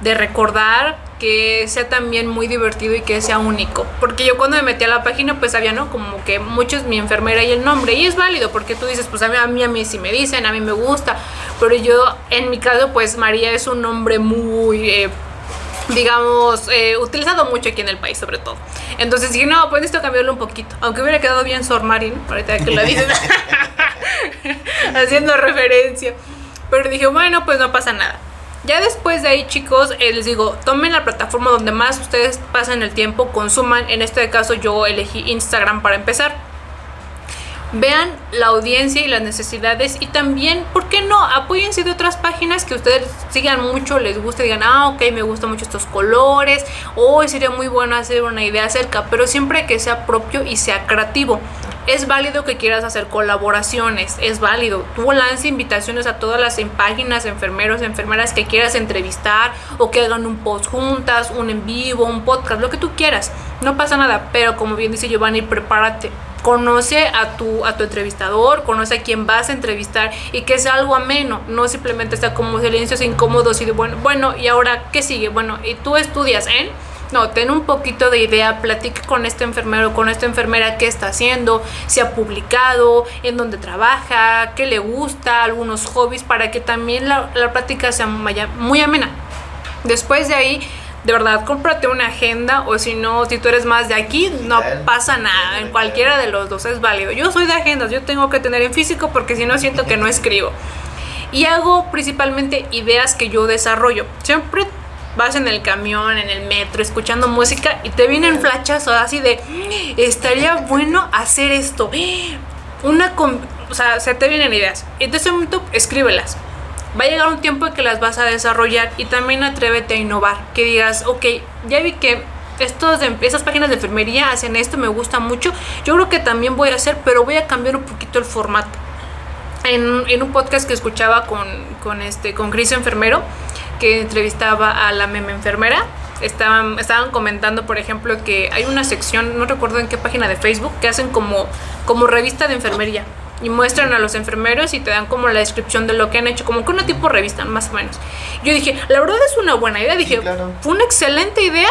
de recordar, que sea también muy divertido y que sea único. Porque yo cuando me metí a la página, pues había, ¿no? Como que muchos, mi enfermera y el nombre. Y es válido, porque tú dices, pues a mí, a mí, a mí sí me dicen, a mí me gusta. Pero yo, en mi caso, pues María es un nombre muy... Eh, digamos, eh, utilizado mucho aquí en el país, sobre todo. Entonces dije, no, pues necesito cambiarlo un poquito. Aunque hubiera quedado bien Sor Marin, ahorita que lo dices, [LAUGHS] [LAUGHS] haciendo referencia. Pero dije, bueno, pues no pasa nada. Ya después de ahí, chicos, eh, les digo, tomen la plataforma donde más ustedes pasan el tiempo, consuman. En este caso yo elegí Instagram para empezar. Vean la audiencia y las necesidades y también, ¿por qué no? Apóyense de otras páginas que ustedes sigan mucho, les guste, digan, ah, ok, me gustan mucho estos colores, o sería muy bueno hacer una idea acerca, pero siempre que sea propio y sea creativo es válido que quieras hacer colaboraciones, es válido. Tú lanza invitaciones a todas las páginas, enfermeros, enfermeras que quieras entrevistar o que hagan un post juntas, un en vivo, un podcast, lo que tú quieras. No pasa nada, pero como bien dice Giovanni, prepárate. Conoce a tu, a tu entrevistador, conoce a quien vas a entrevistar y que sea algo ameno, no simplemente sea como silencios incómodos y de bueno, bueno, y ahora, ¿qué sigue? Bueno, y tú estudias en... No, ten un poquito de idea, platique con este enfermero, con esta enfermera qué está haciendo, si ha publicado, en dónde trabaja, qué le gusta, algunos hobbies, para que también la, la plática sea muy amena. Después de ahí, de verdad, cómprate una agenda o si no, si tú eres más de aquí, no pasa nada, en cualquiera de los dos es válido. Yo soy de agendas, yo tengo que tener en físico porque si no siento que no escribo. Y hago principalmente ideas que yo desarrollo. Siempre vas en el camión, en el metro, escuchando música y te vienen flachazos así de, estaría bueno hacer esto. Una, o sea, se te vienen ideas. Y de ese momento, escríbelas. Va a llegar un tiempo en que las vas a desarrollar y también atrévete a innovar. Que digas, ok, ya vi que estos de, esas páginas de enfermería hacen esto, me gusta mucho. Yo creo que también voy a hacer, pero voy a cambiar un poquito el formato. En, en un podcast que escuchaba con, con, este, con Cris Enfermero, que entrevistaba a la meme enfermera, estaban, estaban comentando, por ejemplo, que hay una sección, no recuerdo en qué página de Facebook, que hacen como, como revista de enfermería. Y muestran a los enfermeros y te dan como la descripción de lo que han hecho, como que una tipo revista, más o menos. Yo dije, la verdad es una buena idea. Dije, fue una excelente idea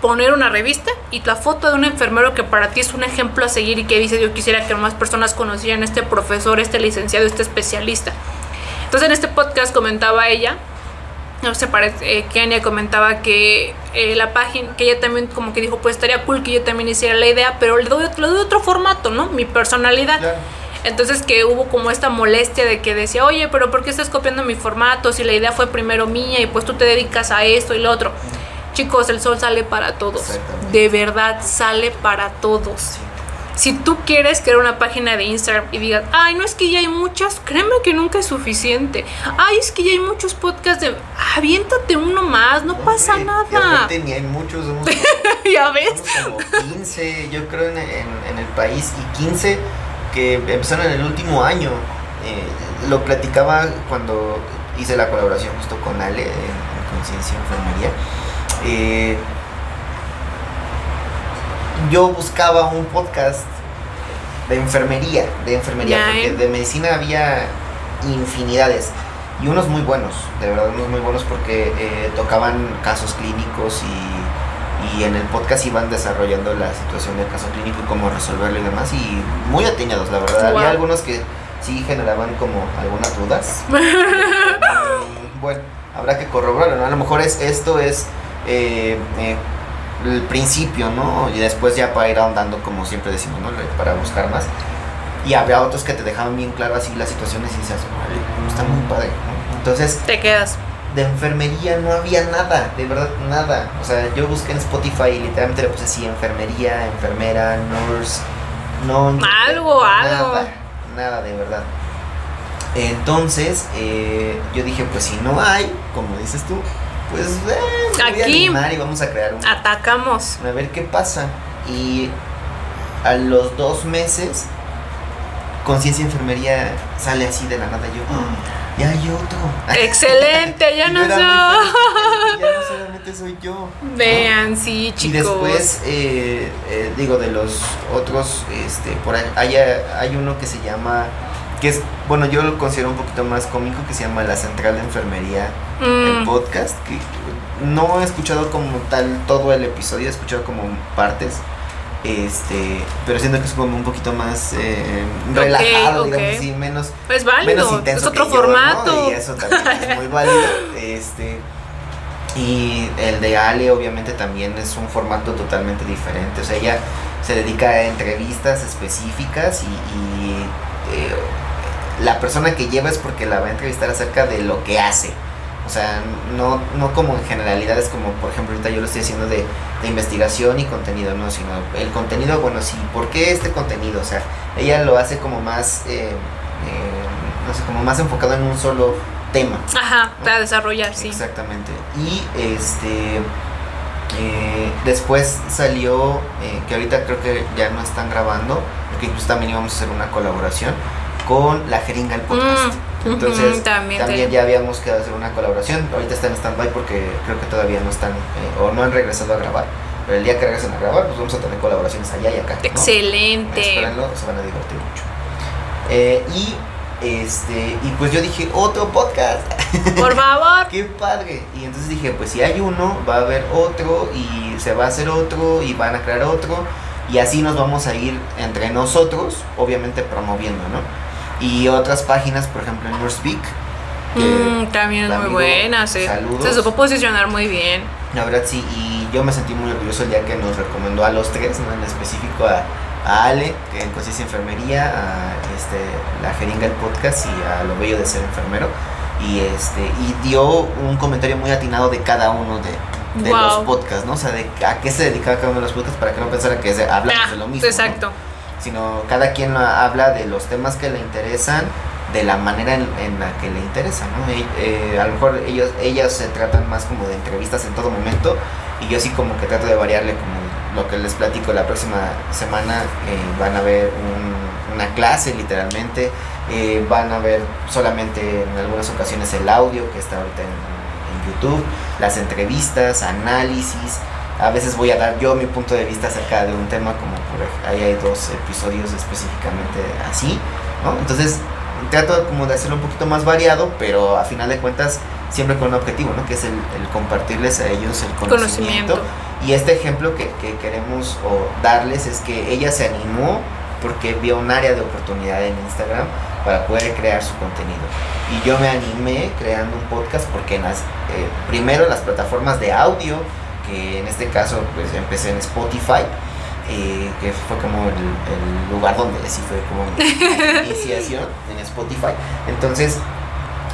poner una revista y la foto de un enfermero que para ti es un ejemplo a seguir y que dice, yo quisiera que más personas conocieran a este profesor, este licenciado, este especialista. Entonces en este podcast comentaba ella no sé, parece, eh, Kenia comentaba que eh, la página, que ella también como que dijo, pues estaría cool que yo también hiciera la idea, pero le doy, le doy otro formato, ¿no? Mi personalidad. Entonces que hubo como esta molestia de que decía, oye, pero ¿por qué estás copiando mi formato si la idea fue primero mía y pues tú te dedicas a esto y lo otro? Chicos, el sol sale para todos. De verdad sale para todos si tú quieres crear una página de Instagram y digas, ay, no es que ya hay muchas, créeme que nunca es suficiente. Ay, es que ya hay muchos podcasts de, aviéntate uno más, no pasa nada. ni hay muchos, somos [LAUGHS] ya ves. como 15, yo creo, en, en, el país, y 15 que empezaron en el último año. Eh, lo platicaba cuando hice la colaboración justo con Ale en Conciencia Enfermería. Eh, yo buscaba un podcast de enfermería, de enfermería, porque de medicina había infinidades y unos muy buenos, de verdad unos muy buenos porque eh, tocaban casos clínicos y, y, en el podcast iban desarrollando la situación del caso clínico y cómo resolverlo y demás y muy atinados, la verdad. Había algunos que sí generaban como algunas dudas. [LAUGHS] bueno, habrá que corroborarlo, A lo mejor es esto es eh, eh, el principio, ¿no? Y después ya para ir ahondando, como siempre decimos, ¿no? Para buscar más. Y había otros que te dejaban bien claro así las situaciones y dices, está muy padre, ¿no? Entonces... Te quedas. De enfermería no había nada, de verdad nada. O sea, yo busqué en Spotify y literalmente le puse así, enfermería, enfermera, nurse, no... Algo, algo. Nada, nada de verdad. Entonces, eh, yo dije, pues si no hay, como dices tú, pues eh, aquí y vamos a crear un, atacamos a ver qué pasa y a los dos meses conciencia enfermería sale así de la nada yo ah, ya hay otro. Excelente ya [LAUGHS] no soy ya no solamente soy yo. Vean sí chicos. y después eh, eh, digo de los otros este por ahí hay, hay uno que se llama que es, bueno, yo lo considero un poquito más cómico, que se llama La Central de Enfermería, el Mm, podcast, que no he escuchado como tal todo el episodio, he escuchado como partes. Este, pero siento que es como un poquito más eh, relajado, ok. digamos así, menos, es menos válido, intenso. es otro que yo, ¿no? formato. Y eso también es muy válido. [LAUGHS] Este, y el de Ale, obviamente, también es un formato totalmente diferente. O sea, ella se dedica a entrevistas específicas y, y, eh, la persona que lleva es porque la va a entrevistar acerca de lo que hace. O sea, no, no como en generalidades, como por ejemplo ahorita yo lo estoy haciendo de, de investigación y contenido, no, sino el contenido, bueno, sí, ¿por qué este contenido? O sea, ella lo hace como más, eh, eh, no sé, como más enfocado en un solo tema. Ajá, para desarrollar, sí. Exactamente. Y este eh, después salió, eh, que ahorita creo que ya no están grabando, porque incluso también íbamos a hacer una colaboración con La Jeringa el Podcast. Mm, Entonces, ujú, también, ya habíamos quedado hacer una colaboración. Ahorita están en stand-by porque creo que todavía no están eh, o no han regresado a grabar. Pero el día que regresen a grabar, pues vamos a tener colaboraciones allá y acá. ¿no? Excelente. Espérenlo, se van a divertir mucho. Eh, y este y pues yo dije, otro podcast. [LAUGHS] Por favor. [LAUGHS] Qué padre. Y entonces dije, pues si hay uno, va a haber otro y se va a hacer otro y van a crear otro. Y así nos vamos a ir entre nosotros, obviamente promoviendo, ¿no? Y otras páginas, por ejemplo, que Mm, también es muy buena, sí. saludos. Se supo posicionar muy bien. La verdad sí, y yo me sentí muy orgulloso el día que nos recomendó a los tres, ¿no? En específico a, a Ale, que en Conciencia Enfermería, a este, la Jeringa el Podcast y a Lo Bello de Ser Enfermero. Y este y dio un comentario muy atinado de cada uno de, de Wow. los podcasts, ¿no? O sea, de a qué se dedicaba cada uno de los podcasts para que no pensara que hablamos Ah, de lo mismo. ¿no? Sino cada quien ha- habla de los temas que le interesan de la manera en, en la que le interesa, ¿no? Eh, a lo mejor ellos, ellas se tratan más como de entrevistas en todo momento y yo sí como que trato de variarle como lo que les platico la próxima semana eh, van a ver un- una clase literalmente, eh, van a ver solamente en algunas ocasiones el audio que está ahorita en YouTube, las entrevistas, análisis, a veces voy a dar yo mi punto de vista acerca de un tema como por ej- ahí hay dos episodios específicamente así, ¿no? Entonces trato como de hacerlo un poquito más variado, pero a final de cuentas siempre con un objetivo, ¿no? Que es el, el compartirles a ellos el conocimiento. Conocimiento. Y este ejemplo que, que queremos o, darles es que ella se animó porque vio un área de oportunidad en Instagram para poder crear su contenido. Y yo me animé creando un podcast porque en las, eh, primero las plataformas de audio, que en este caso pues empecé en Spotify, eh, que fue como el, el lugar donde sí fue como mi [LAUGHS] iniciación en Spotify. Entonces,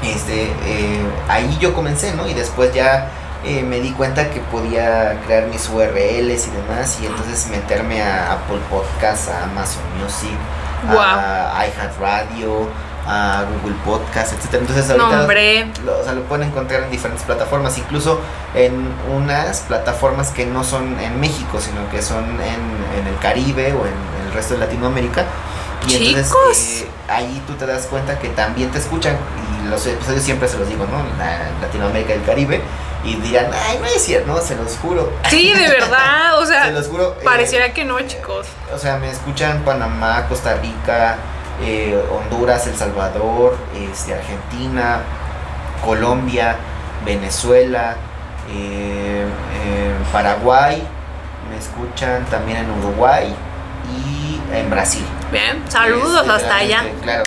este, eh, ahí yo comencé, ¿no? Y después ya eh, me di cuenta que podía crear mis URLs y demás, y entonces meterme a Apple Podcasts, a Amazon Music, a iHeartRadio, a Google Podcasts, etcétera. Entonces ahorita No, lo, o sea, lo pueden encontrar en diferentes plataformas, incluso en unas plataformas que no son en México, sino que son en, en el Caribe o en el resto de Latinoamérica. Y entonces Chicos. eh, ahí tú te das cuenta que también te escuchan, y los episodios siempre se los digo, ¿no? La, Latinoamérica y el Caribe, y dirán, ay, no es cierto, no, se los juro. Sí, de [LAUGHS] verdad. O se sea, los juro. eh, pareciera que no, chicos. o sea, me escuchan Panamá, Costa Rica, eh, Honduras, El Salvador, este, Argentina, Colombia, Venezuela, eh, eh, Paraguay, me escuchan también en Uruguay y en Brasil. Bien, saludos hasta allá. literalmente, Claro.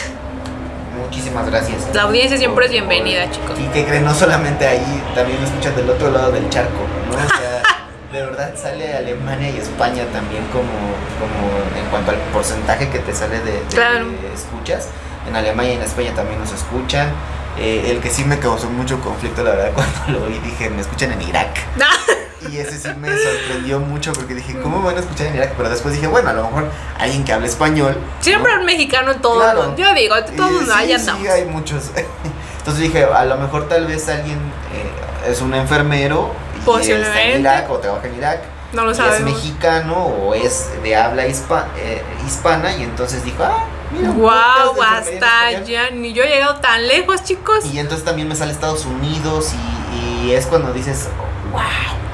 Muchísimas gracias. La audiencia siempre es bienvenida, por- chicos. Y que creen, no solamente ahí, también me escuchan del otro lado del charco, ¿no? O sea, de verdad sale Alemania y España también como, como en cuanto al porcentaje que te sale de, de- Claro. de escuchas. En Alemania y en España también nos escuchan. Eh, el que sí me causó mucho conflicto, la verdad, [LAUGHS] cuando lo oí, dije, me escuchan en Irak. Y ese sí me sorprendió mucho porque dije, ¿cómo van a escuchar en Irak? Pero después dije, bueno, a lo mejor alguien que hable español. Siempre ¿no? un mexicano en todo Claro. mundo. Yo digo, todo Eh, mundo, sí, sí, hay muchos. [LAUGHS] Entonces dije, a lo mejor tal vez alguien eh, es un enfermero Posiblemente. en Irak o trabaja en Irak No lo y es sabemos. mexicano o es de habla hispa- eh, hispana y entonces dijo, ah, mira, Wow, hasta español". ya. Ni yo he llegado tan lejos, chicos. Y entonces también me sale Estados Unidos y, y es cuando dices, wow.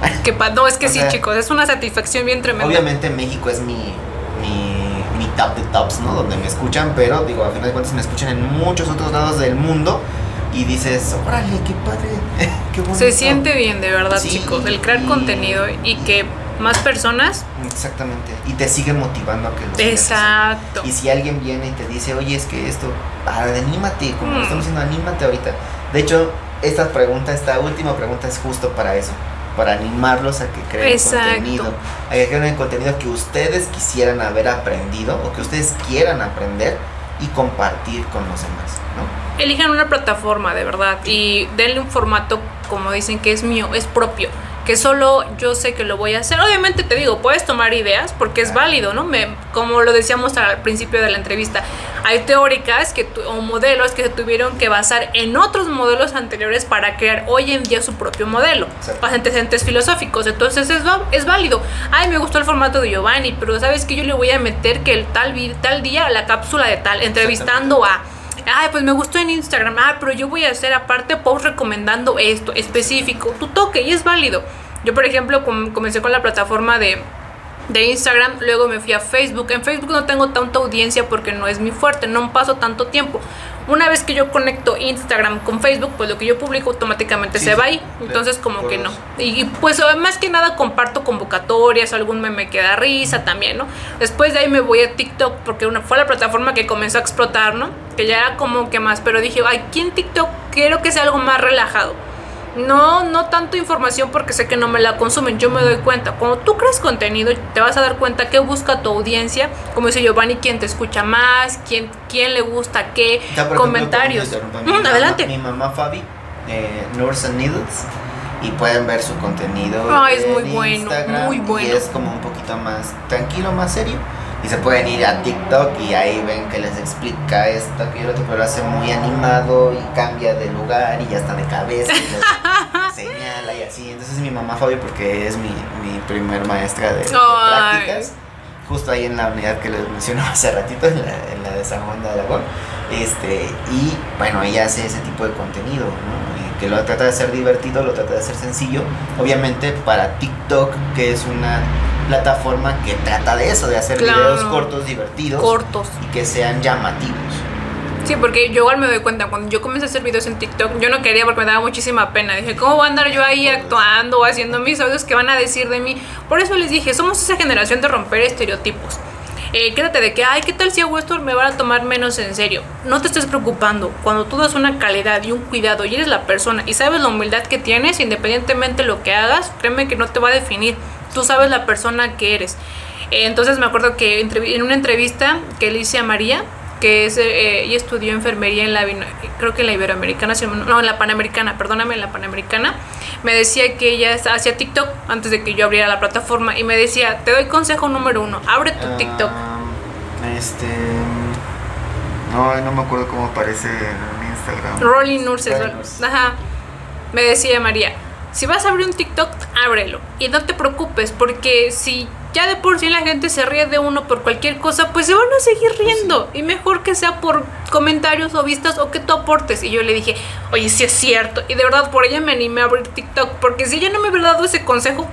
[LAUGHS] Que no, es que O sí, sea, chicos. Es una satisfacción bien tremenda. Obviamente México es mi, mi, mi top de tops, ¿no? Donde me escuchan, pero digo, a final de cuentas me escuchan en muchos otros lados del mundo y dices, órale, qué padre, [LAUGHS] qué bonito. Se siente bien, de verdad, Sí, chicos, el crear y- contenido y que más personas. Exactamente. Y te sigue motivando a que lo sigas Exacto. Y si alguien viene y te dice, oye, es que esto, anímate, como lo Mm. estamos diciendo, anímate ahorita. De hecho, esta pregunta, esta última pregunta es justo para eso, para animarlos a que creen Exacto. contenido, a que creen el contenido que ustedes quisieran haber aprendido o que ustedes quieran aprender y compartir con los demás, ¿no? Elijan una plataforma, de verdad, y denle un formato, como dicen, que es mío, es propio, que solo yo sé que lo voy a hacer. Obviamente te digo, puedes tomar ideas porque es válido, ¿no? Me, como lo decíamos al principio de la entrevista, hay teóricas que tu- o modelos que se tuvieron que basar en otros modelos anteriores para crear hoy en día su propio modelo. Los antecedentes filosóficos. Entonces es, es válido. Ay, me gustó el formato de Giovanni, pero sabes que yo le voy a meter que el tal día la cápsula de tal, entrevistando a Ay, pues me gustó en Instagram. Ah, pero yo voy a hacer aparte post recomendando esto específico. Tu toque y es válido. Yo, por ejemplo, com- comencé con la plataforma de, de Instagram, luego me fui a Facebook. En Facebook no tengo tanta audiencia porque no es mi fuerte, no paso tanto tiempo. Una vez que yo conecto Instagram con Facebook, pues lo que yo publico automáticamente Sí, se va ahí. Entonces, como que no. Y, y, pues más que nada comparto convocatorias, algún meme que da risa también, ¿no? Después de ahí me voy a TikTok porque una, fue la plataforma que comenzó a explotar, ¿no? Que ya era como que más, pero dije, ay, aquí en TikTok quiero que sea algo más relajado. No, no tanto información porque sé que no me la consumen, yo me doy cuenta. Cuando tú creas contenido, te vas a dar cuenta qué busca tu audiencia, como dice Giovanni, quién te escucha más, quién, quién le gusta qué, Ya, por ejemplo, comentarios. ¿puedo interrumpir? Mi Mm, mamá- adelante. Mi mamá Fabi, eh, Nurse and Needles, y pueden ver su contenido. Ay, es muy bueno, Instagram, muy bueno. Y es como un poquito más tranquilo, más serio. Y se pueden ir a TikTok y ahí ven que les explica esto, que el otro, pero hace muy animado y cambia de lugar y ya está de cabeza y les [LAUGHS] señala y así. Entonces mi mamá Fabi porque es mi, mi primer maestra de, prácticas justo ahí en la unidad que les mencionaba hace ratito, en la, en la de San Juan de Aragón. Este, y bueno, ella hace ese tipo de contenido, ¿no? Y que lo trata de hacer divertido, lo trata de hacer sencillo. Obviamente para TikTok, que es una plataforma que trata de eso, de hacer Claro. videos cortos, divertidos Cortos. y que sean llamativos. Sí, porque yo igual me doy cuenta, cuando yo comencé a hacer videos en TikTok, yo no quería porque me daba muchísima pena. Dije, ¿cómo voy a andar yo ahí actuando o haciendo mis audios que van a decir de mí? Por eso les dije, somos esa generación de romper estereotipos. Eh, quédate de que, ay, ¿qué tal si hago esto? Me van a tomar menos en serio. No te estés preocupando. Cuando tú das una calidad y un cuidado y eres la persona y sabes la humildad que tienes, independientemente de lo que hagas, créeme que no te va a definir. Tú sabes la persona que eres. Eh, entonces me acuerdo que en una entrevista que le hice a María, que es, eh, ella estudió enfermería en la, creo que en la Iberoamericana, no, en la Panamericana, perdóname, en la Panamericana, me decía que ella hacía TikTok antes de que yo abriera la plataforma y me decía, te doy consejo número uno, abre tu TikTok. Ah, este. No, no me acuerdo cómo aparece en Instagram. Rolling Nurses, Rolling Nurses. ajá, me decía María, si vas a abrir un TikTok, ábrelo y no te preocupes porque si ya de por sí la gente se ríe de uno por cualquier cosa, pues se van a seguir riendo y mejor que sea por comentarios o vistas o que tú aportes. Y yo le dije, oye, sí es cierto y de verdad por ella me animé a abrir TikTok porque si ella no me hubiera dado ese consejo,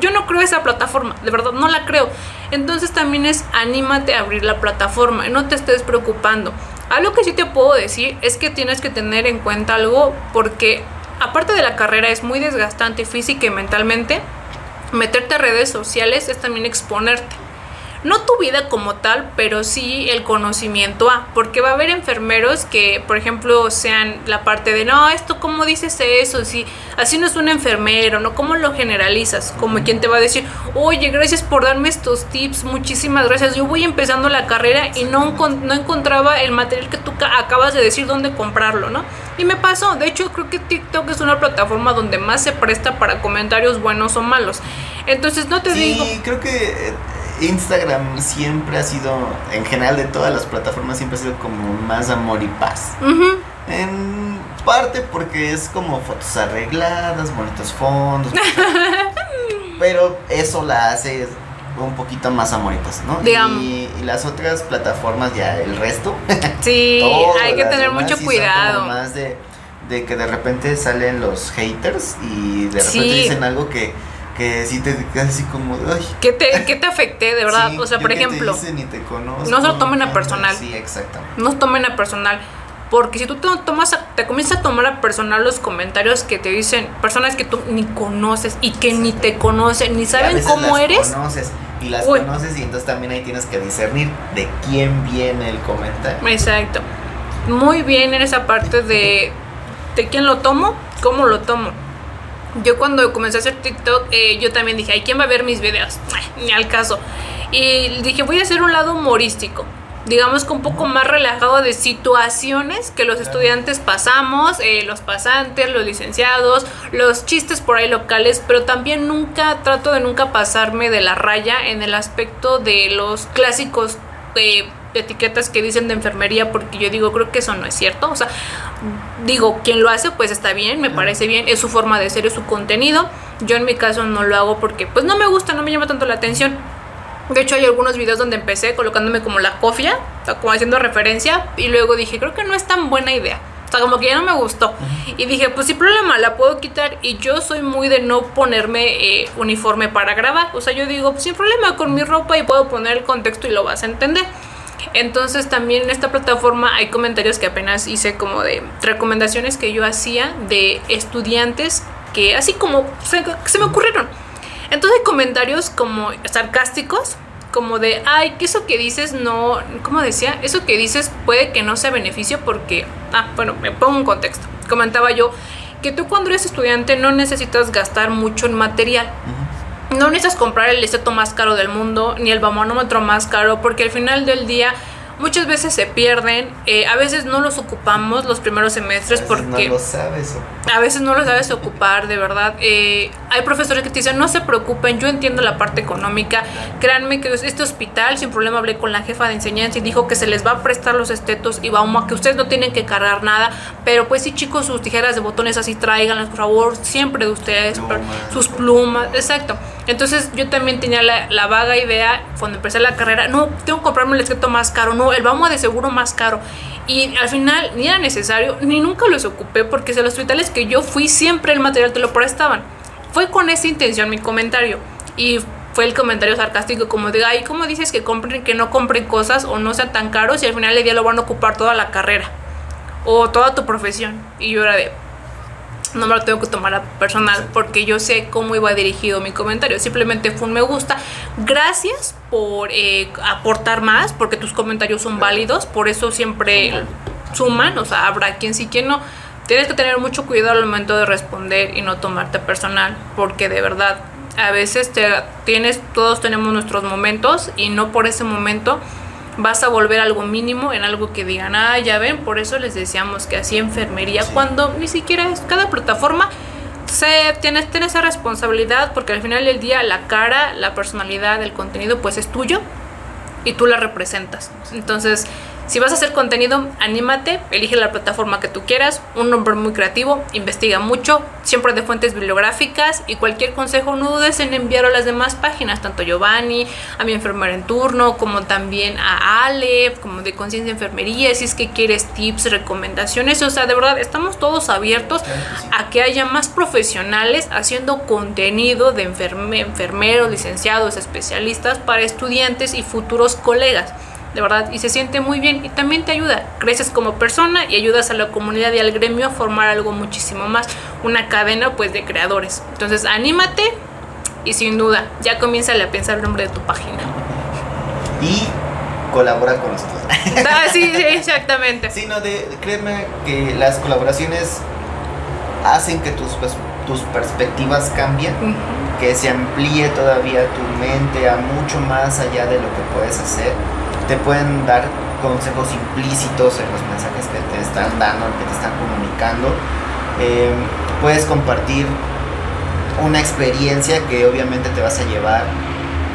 yo no creo esa plataforma, de verdad no la creo. Entonces también es anímate a abrir la plataforma y no te estés preocupando. Algo que sí te puedo decir es que tienes que tener en cuenta algo porque aparte de la carrera es muy desgastante física y mentalmente. Meterte a redes sociales es también exponerte. No tu vida como tal, pero sí el conocimiento a, porque va a haber enfermeros que, por ejemplo, sean la parte de, no, esto, ¿cómo dices eso? Si así no es un enfermero, ¿no? ¿Cómo lo generalizas? Como quien te va a decir, oye, gracias por darme estos tips, muchísimas gracias. Yo voy empezando la carrera y no, no encontraba el material que tú ca- acabas de decir dónde comprarlo, ¿no? Y me pasó, de hecho, creo que TikTok es una plataforma donde más se presta para comentarios buenos o malos. Entonces, no te digo... Sí, creo que eh, Instagram siempre ha sido, en general de todas las plataformas, siempre ha sido como más amor y paz. En parte porque es como fotos arregladas, bonitos fondos. [LAUGHS] pero eso la hace un poquito más amor y paz, ¿no? Y, y las otras plataformas, ya el resto. [LAUGHS] Sí, hay que tener mucho sí cuidado. más de, de que de repente salen los haters y de repente Sí. dicen algo que, que sí te quedas así como, ay. ¿Qué te, qué te afecté, de verdad? o sea, por ejemplo, ni te conozco, no se lo tomen a personal. Sí, exactamente. No se tomen a personal. Porque si tú te, tomas te comienzas a tomar a personal los comentarios que te dicen personas que tú ni conoces y que ni te conocen, ni saben cómo las eres. Conoces y las conoces y entonces también ahí tienes que discernir de quién viene el comentario. Exacto. Muy bien en esa parte de de quién lo tomo, cómo lo tomo. Yo cuando comencé a hacer TikTok, eh, yo también dije, ¿ay quién va a ver mis videos? [LAUGHS] ni al caso. Y dije, voy a hacer un lado humorístico digamos que un poco más relajado de situaciones que los estudiantes pasamos, eh, los pasantes, los licenciados, los chistes por ahí locales, pero también nunca trato de nunca pasarme de la raya en el aspecto de los clásicos eh, etiquetas que dicen de enfermería porque yo digo creo que eso no es cierto o sea digo quien lo hace pues está bien me parece bien es su forma de ser es su contenido yo en mi caso no lo hago porque pues no me gusta no me llama tanto la atención de hecho, hay algunos videos donde empecé colocándome como la cofia, como haciendo referencia, y luego dije, creo que no es tan buena idea. O sea, como que ya no me gustó. Y dije, pues sin problema, la puedo quitar. Y yo soy muy de no ponerme eh, uniforme para grabar. O sea, yo digo, pues sin problema, con mi ropa y puedo poner el contexto y lo vas a entender. Entonces también en esta plataforma hay comentarios que apenas hice como de recomendaciones que yo hacía de estudiantes que así como se, me ocurrieron. Entonces comentarios como sarcásticos, como de, ay, que eso que dices no, ¿cómo decía? Eso que dices puede que no sea beneficio porque, ah, bueno, me pongo un contexto. Comentaba yo que tú cuando eres estudiante no necesitas gastar mucho en material. No necesitas comprar el liceto más caro del mundo, ni el bamonómetro más caro, porque al final del día muchas veces se pierden, eh, a veces no los ocupamos los primeros semestres porque... No lo sabes ocupar. A veces no lo sabes ocupar, de verdad. Eh, hay profesores que te dicen, no se preocupen, yo entiendo la parte económica, créanme que este hospital sin problema hablé con la jefa de enseñanza y dijo que se les va a prestar los estetos y vamos a que ustedes no tienen que cargar nada, pero pues sí chicos, sus tijeras de botones así tráiganlas, por favor, siempre de ustedes, sus plumas, exacto. Entonces yo también tenía la, vaga idea cuando empecé la carrera, no, tengo que comprarme el esteto más caro, no, el vamos de seguro más caro. Y al final ni era necesario, ni nunca los ocupé porque en los hospitales que yo fui siempre el material te lo prestaban. Fue con esa intención mi comentario. Y fue el comentario sarcástico como de, ay, ¿cómo dices que compren, que no compren cosas o no sean tan caros y al final del día lo van a ocupar toda la carrera o toda tu profesión? Y yo era de, no me lo tengo que tomar a personal porque yo sé cómo iba dirigido mi comentario. Simplemente fue un me gusta. Gracias por eh, aportar más, porque tus comentarios son válidos, por eso siempre suman, o sea, habrá quien sí, quien no. Tienes que tener mucho cuidado al momento de responder y no tomarte personal, porque de verdad, a veces te tienes, todos tenemos nuestros momentos y no por ese momento vas a volver algo mínimo en algo que digan, ah, ya ven, por eso les decíamos que así enfermería, cuando ni siquiera es cada plataforma. Se, tienes, tienes esa responsabilidad porque al final del día la cara, la personalidad, el contenido pues es tuyo y tú la representas. Entonces, si vas a hacer contenido, anímate, elige la plataforma que tú quieras, un nombre muy creativo, investiga mucho, siempre de fuentes bibliográficas y cualquier consejo no dudes en enviarlo a las demás páginas, tanto Giovanni, a mi enfermera en turno, como también a Ale, como de Conciencia Enfermería, si es que quieres tips, recomendaciones, o sea, de verdad, estamos todos abiertos a que haya más profesionales haciendo contenido de enfermeros, licenciados, especialistas para estudiantes y futuros colegas de verdad, y se siente muy bien y también te ayuda, creces como persona y ayudas a la comunidad y al gremio a formar algo muchísimo más, una cadena pues de creadores. Entonces, anímate y sin duda, ya comienza a pensar el nombre de tu página. Y colabora con nosotros. [LAUGHS] Ah, sí, sí, [LAUGHS] exactamente. Sí, no, de, créeme que las colaboraciones hacen que tus, pues, tus perspectivas cambien, que se amplíe todavía tu mente a mucho más allá de lo que puedes hacer te pueden dar consejos implícitos en los mensajes que te están dando, que te están comunicando. Eh, puedes compartir una experiencia que obviamente te vas a llevar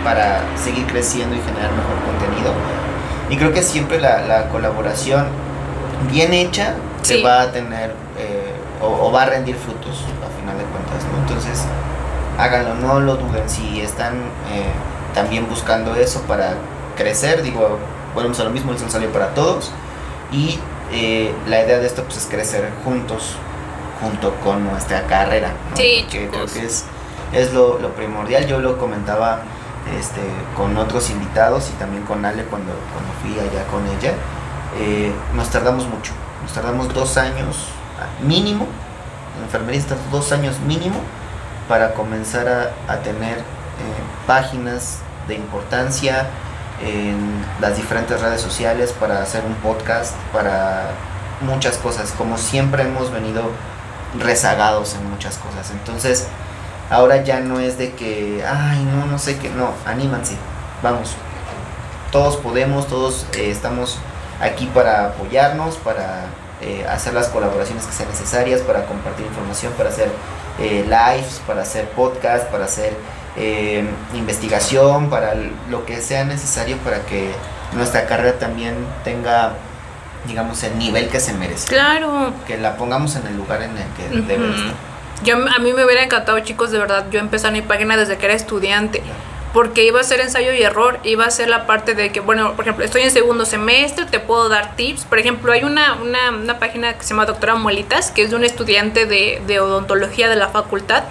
para seguir creciendo y generar mejor contenido. Y creo que siempre la, colaboración bien hecha se va a tener eh, o, va a rendir frutos a final de cuentas. Entonces, háganlo, no lo duden. Si están eh, también buscando eso para crecer, digo, volvemos a lo mismo, el sol salió para todos y eh, la idea de esto pues es crecer juntos, junto con nuestra carrera, sí, que creo que es es lo, lo primordial. Yo lo comentaba este, con otros invitados y también con Ale cuando, cuando fui allá con ella. Eh, nos tardamos mucho, nos tardamos dos años mínimo, en enfermería dos años mínimo para comenzar a, a tener eh, páginas de importancia en las diferentes redes sociales, para hacer un podcast, para muchas cosas, como siempre hemos venido rezagados en muchas cosas. Entonces, ahora ya no es de que, ay, no, no sé qué, no, anímanse, vamos. Todos podemos, todos eh, estamos aquí para apoyarnos, para eh, hacer las colaboraciones que sean necesarias, para compartir información, para hacer eh, lives, para hacer podcast, para hacer investigación, para lo que sea necesario para que nuestra carrera también tenga digamos, el nivel que se merece. Claro. Que la pongamos en el lugar en el que debe estar. Yo, a mí me hubiera encantado, chicos, de verdad, yo empecé mi página desde que era estudiante. Porque iba a ser ensayo y error, iba a ser la parte de que, bueno, por ejemplo, estoy en segundo semestre, te puedo dar tips. Por ejemplo, hay una, una, una página que se llama Doctora Muelitas, que es de un estudiante de, de odontología de la facultad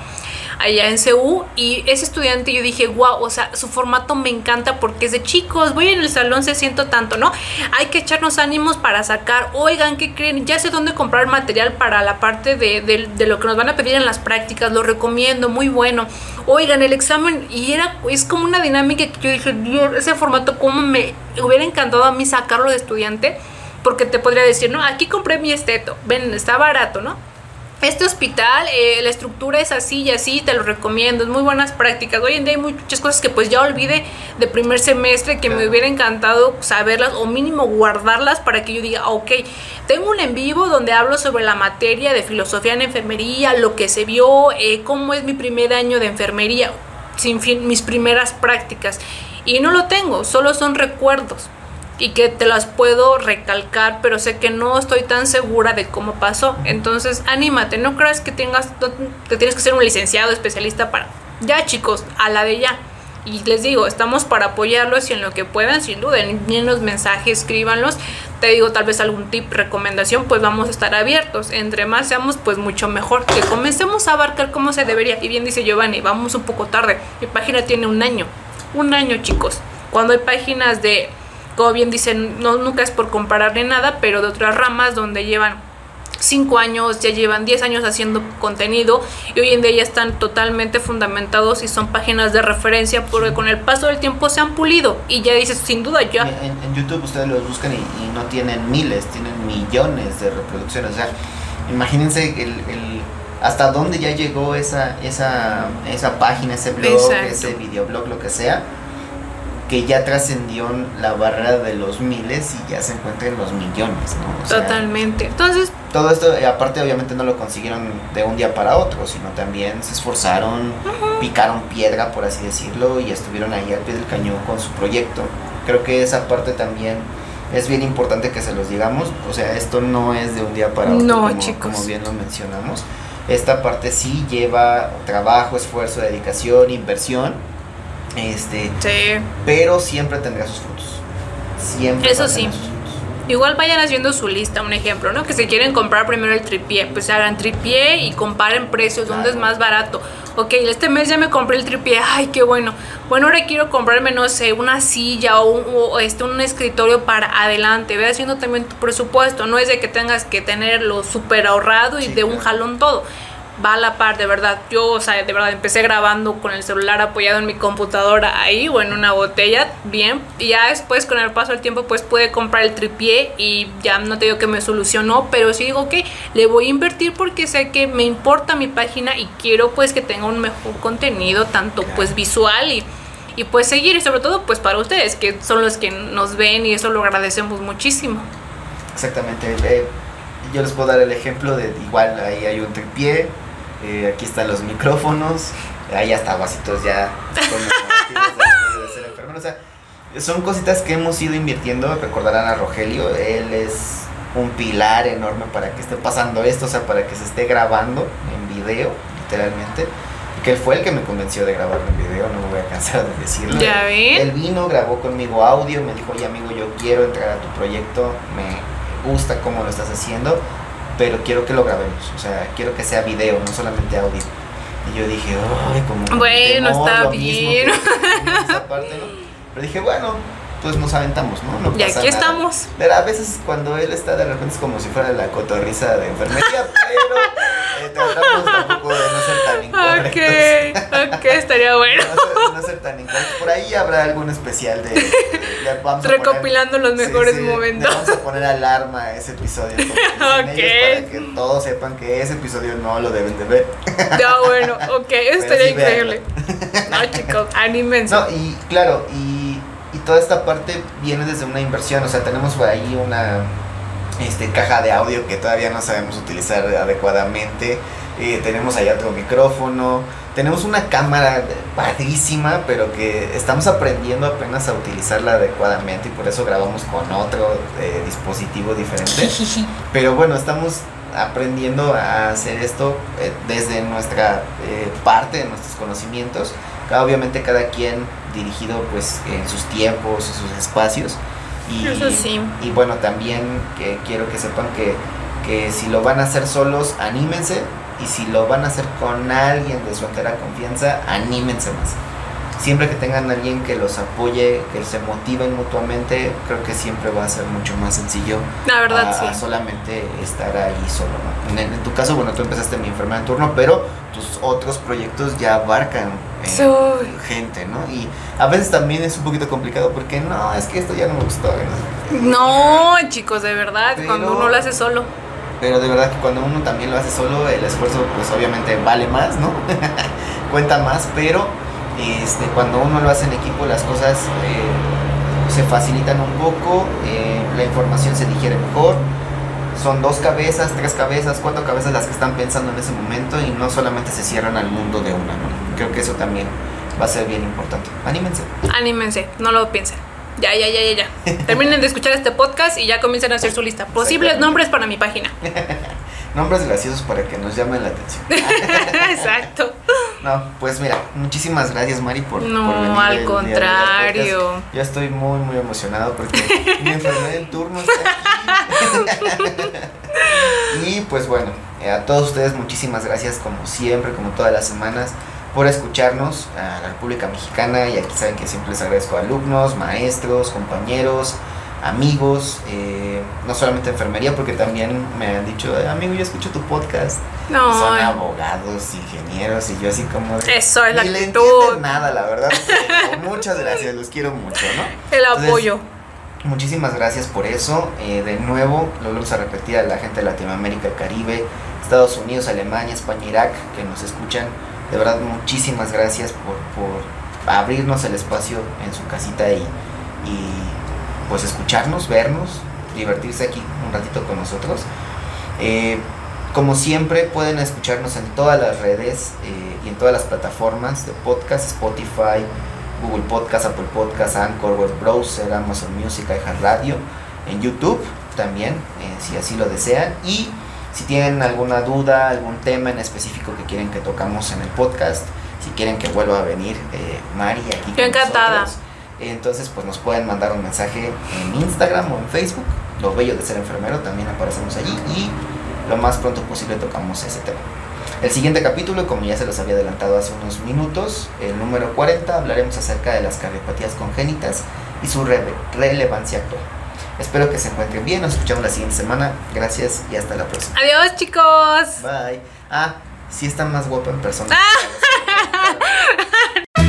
allá en CU y ese estudiante yo dije, wow, o sea, su formato me encanta porque es de chicos, voy en el salón, se siento tanto, ¿no? Hay que echarnos ánimos para sacar, oigan, ¿qué creen? Ya sé dónde comprar material para la parte de, de, lo que nos van a pedir en las prácticas, lo recomiendo, muy bueno. Oigan, el examen, y era, es como una dinámica que yo dije, Dios, ese formato, ¿cómo me hubiera encantado a mí sacarlo de estudiante? Porque te podría decir, no, aquí compré mi esteto, ven, está barato, ¿no? Este hospital, eh, la estructura es así y así, te lo recomiendo, es muy buenas prácticas. Hoy en día hay muchas cosas que pues ya olvide de primer semestre que me hubiera encantado saberlas o mínimo guardarlas para que yo diga, ok, tengo un en vivo donde hablo sobre la materia de filosofía en enfermería, lo que se vio, eh, cómo es mi primer año de enfermería, sin fin, mis primeras prácticas. Y no lo tengo, solo son recuerdos y que te las puedo recalcar, pero sé que no estoy tan segura de cómo pasó. Entonces, anímate, no creas que tengas que tienes que ser un licenciado especialista para ya, chicos, a la de ya. Y les digo, estamos para apoyarlos y en lo que puedan, sin duda, en los mensajes, escríbanlos. Te digo, tal vez algún tip, recomendación, pues vamos a estar abiertos. Entre más seamos, pues mucho mejor. Que comencemos a abarcar cómo se debería. Y bien dice Giovanni, vamos un poco tarde. Mi página tiene un año. Un año, chicos. Cuando hay páginas de como bien dicen, no, nunca es por compararle nada, pero de otras ramas donde llevan 5 años, ya llevan 10 años haciendo contenido y hoy en día ya están totalmente fundamentados y son páginas de referencia porque con el paso del tiempo se han pulido y ya dices, sin duda ya. En, YouTube ustedes los buscan y, no tienen miles, tienen millones de reproducciones. O sea, imagínense el, hasta dónde ya llegó esa, esa, esa página, ese blog, ese videoblog, lo que sea que ya trascendió la barrera de los miles y ya se encuentra en los millones, ¿no? Totalmente. Entonces... Todo esto, eh, aparte obviamente no lo consiguieron de un día para otro, sino también se esforzaron, picaron piedra, por así decirlo, y estuvieron ahí al pie del cañón con su proyecto. Creo que esa parte también es bien importante que se los digamos, o sea, esto no es de un día para otro, no, como, chicos. como bien lo mencionamos. Esta parte sí lleva trabajo, esfuerzo, dedicación, inversión este, sí. Pero siempre tendrá sus frutos. Siempre. Eso sí. Igual vayan haciendo su lista, un ejemplo, ¿no? Que si quieren comprar primero el tripié, pues hagan tripié y comparen precios, dónde es más barato. Ok, este mes ya me compré el tripié, ay, qué bueno. Bueno, ahora quiero comprarme, no sé, una silla o, un, este, un escritorio para adelante. Ve haciendo también tu presupuesto. No es de que tengas que tenerlo súper ahorrado y de un jalón todo va a la par, de verdad. Yo, o sea, de verdad empecé grabando con el celular apoyado en mi computadora ahí o en una botella, bien. Y ya después, con el paso del tiempo, pues pude comprar el tripié y ya no te digo que me solucionó, pero sí digo que le voy a invertir porque sé que me importa mi página y quiero pues que tenga un mejor contenido, tanto pues visual y, y pues seguir y sobre todo pues para ustedes que son los que nos ven y eso lo agradecemos muchísimo. Exactamente. Eh, yo les puedo dar el ejemplo de igual ahí hay un tripié eh, aquí están los micrófonos, ahí hasta vasitos ya con O sea, son cositas que hemos ido invirtiendo. Recordarán a Rogelio, él es un pilar enorme para que esté pasando esto, o sea, para que se esté grabando en video, literalmente. Que él fue el que me convenció de grabarlo en video, no me voy a cansar de decirlo. Ya Él vino, grabó conmigo audio, me dijo, oye amigo, yo quiero entrar a tu proyecto, me gusta cómo lo estás haciendo pero quiero que lo grabemos, o sea, quiero que sea video, no solamente audio. Y yo dije, ay, como. Bueno, temor, está bien. [LAUGHS] esa parte, ¿no? Pero dije, bueno, pues nos aventamos, ¿no? No Y aquí nada. estamos. Pero a veces cuando él está de repente es como si fuera la cotorriza de enfermería, [LAUGHS] pero tratamos tampoco de no ser tan incorrectos. Ok, ok, estaría [LAUGHS] bueno. No ser, no ser tan incorrectos. Por ahí habrá algún especial de. de- le [LAUGHS] vamos a poner- Recopilando los Sí, mejores sí, momentos. Le vamos a poner alarma a ese episodio. [LAUGHS] Ok. para que todos sepan que ese episodio no lo deben de ver. Ya, bueno, ok, estaría sí, increíble. No, chicos, anímense. No, y claro, y, y toda esta parte viene desde una inversión, o sea, tenemos por ahí una este, caja de audio que todavía no sabemos utilizar adecuadamente, eh, tenemos allá otro micrófono, tenemos una cámara padrísima, pero que estamos aprendiendo apenas a utilizarla adecuadamente y por eso grabamos con otro eh, dispositivo diferente. [LAUGHS] Pero bueno, estamos aprendiendo a hacer esto eh, desde nuestra parte, de nuestros conocimientos. Obviamente cada quien dirigido pues en sus tiempos, en sus espacios. Y, Eso sí. y bueno, también que quiero que sepan que, que si lo van a hacer solos, anímense. Y si lo van a hacer con alguien de su entera confianza, anímense más. Siempre que tengan alguien que los apoye, que se motiven mutuamente, creo que siempre va a ser mucho más sencillo La verdad, a, sí. a solamente estar ahí solo, ¿no? En, en tu caso, bueno, tú empezaste mi enfermera en turno, pero tus otros proyectos ya abarcan eh, gente, ¿no? Y a veces también es un poquito complicado porque no, es que esto ya no me gustó. no. No, chicos, de verdad, Pero- cuando uno lo hace solo. Pero de verdad que cuando uno también lo hace solo, el esfuerzo pues obviamente vale más, ¿no? [LAUGHS] Cuenta más, pero este, cuando uno lo hace en equipo las cosas eh, se facilitan un poco, eh, la información se digiere mejor. Son dos cabezas, tres cabezas, cuatro cabezas las que están pensando en ese momento y no solamente se cierran al mundo de una, ¿no? Creo que eso también va a ser bien importante. Anímense. Anímense, no lo piensen. Ya, ya, ya, ya, ya. [LAUGHS] Terminen de escuchar este podcast y ya comiencen a hacer su lista. Posibles nombres para mi página. [LAUGHS] Nombres graciosos para que nos llamen la atención. [LAUGHS] Exacto. No, pues mira, muchísimas gracias Mari por, No, por venir al el contrario. Yo estoy muy muy emocionado porque mi enfermera en turno y pues bueno, a todos ustedes muchísimas gracias como siempre, como todas las semanas, por escucharnos a la República Mexicana y aquí saben que siempre les agradezco a alumnos, maestros, compañeros, amigos, eh, no solamente enfermería, porque también me han dicho, "Ay, amigo, yo escucho tu podcast. No. son abogados, ingenieros, y yo así como Eso es la actitud. nada, la verdad. pero [LAUGHS] muchas gracias, los quiero mucho, ¿no? El Entonces, apoyo. Muchísimas gracias por eso. Eh, de nuevo, lo volvemos a repetir a la gente de Latinoamérica, Caribe, Estados Unidos, Alemania, España, Irak, que nos escuchan. De verdad, muchísimas gracias por, abrirnos el espacio en su casita y, y pues escucharnos, vernos, divertirse aquí un ratito con nosotros. Eh, como siempre, pueden escucharnos en todas las redes eh, y en todas las plataformas de podcast, Spotify, Google Podcast, Apple Podcast, Anchor, Web Browser, Amazon Music, iHeartRadio, en YouTube también, eh, si así lo desean. Y si tienen alguna duda, algún tema en específico que quieren que tocamos en el podcast, si quieren que vuelva a venir eh, Mari aquí. Yo encantada. nosotros, entonces, pues nos pueden mandar un mensaje en Instagram o en Facebook. Lo bello de ser enfermero, también aparecemos allí y lo más pronto posible tocamos ese tema. El siguiente capítulo, como ya se los había adelantado hace unos minutos, el número 40, hablaremos acerca de las cardiopatías congénitas y su rele- relevancia actual. Espero que se encuentren bien. Nos escuchamos la siguiente semana. Gracias y hasta la próxima. Adiós, chicos. Bye. Ah, sí está más guapa en persona. Ah. [LAUGHS]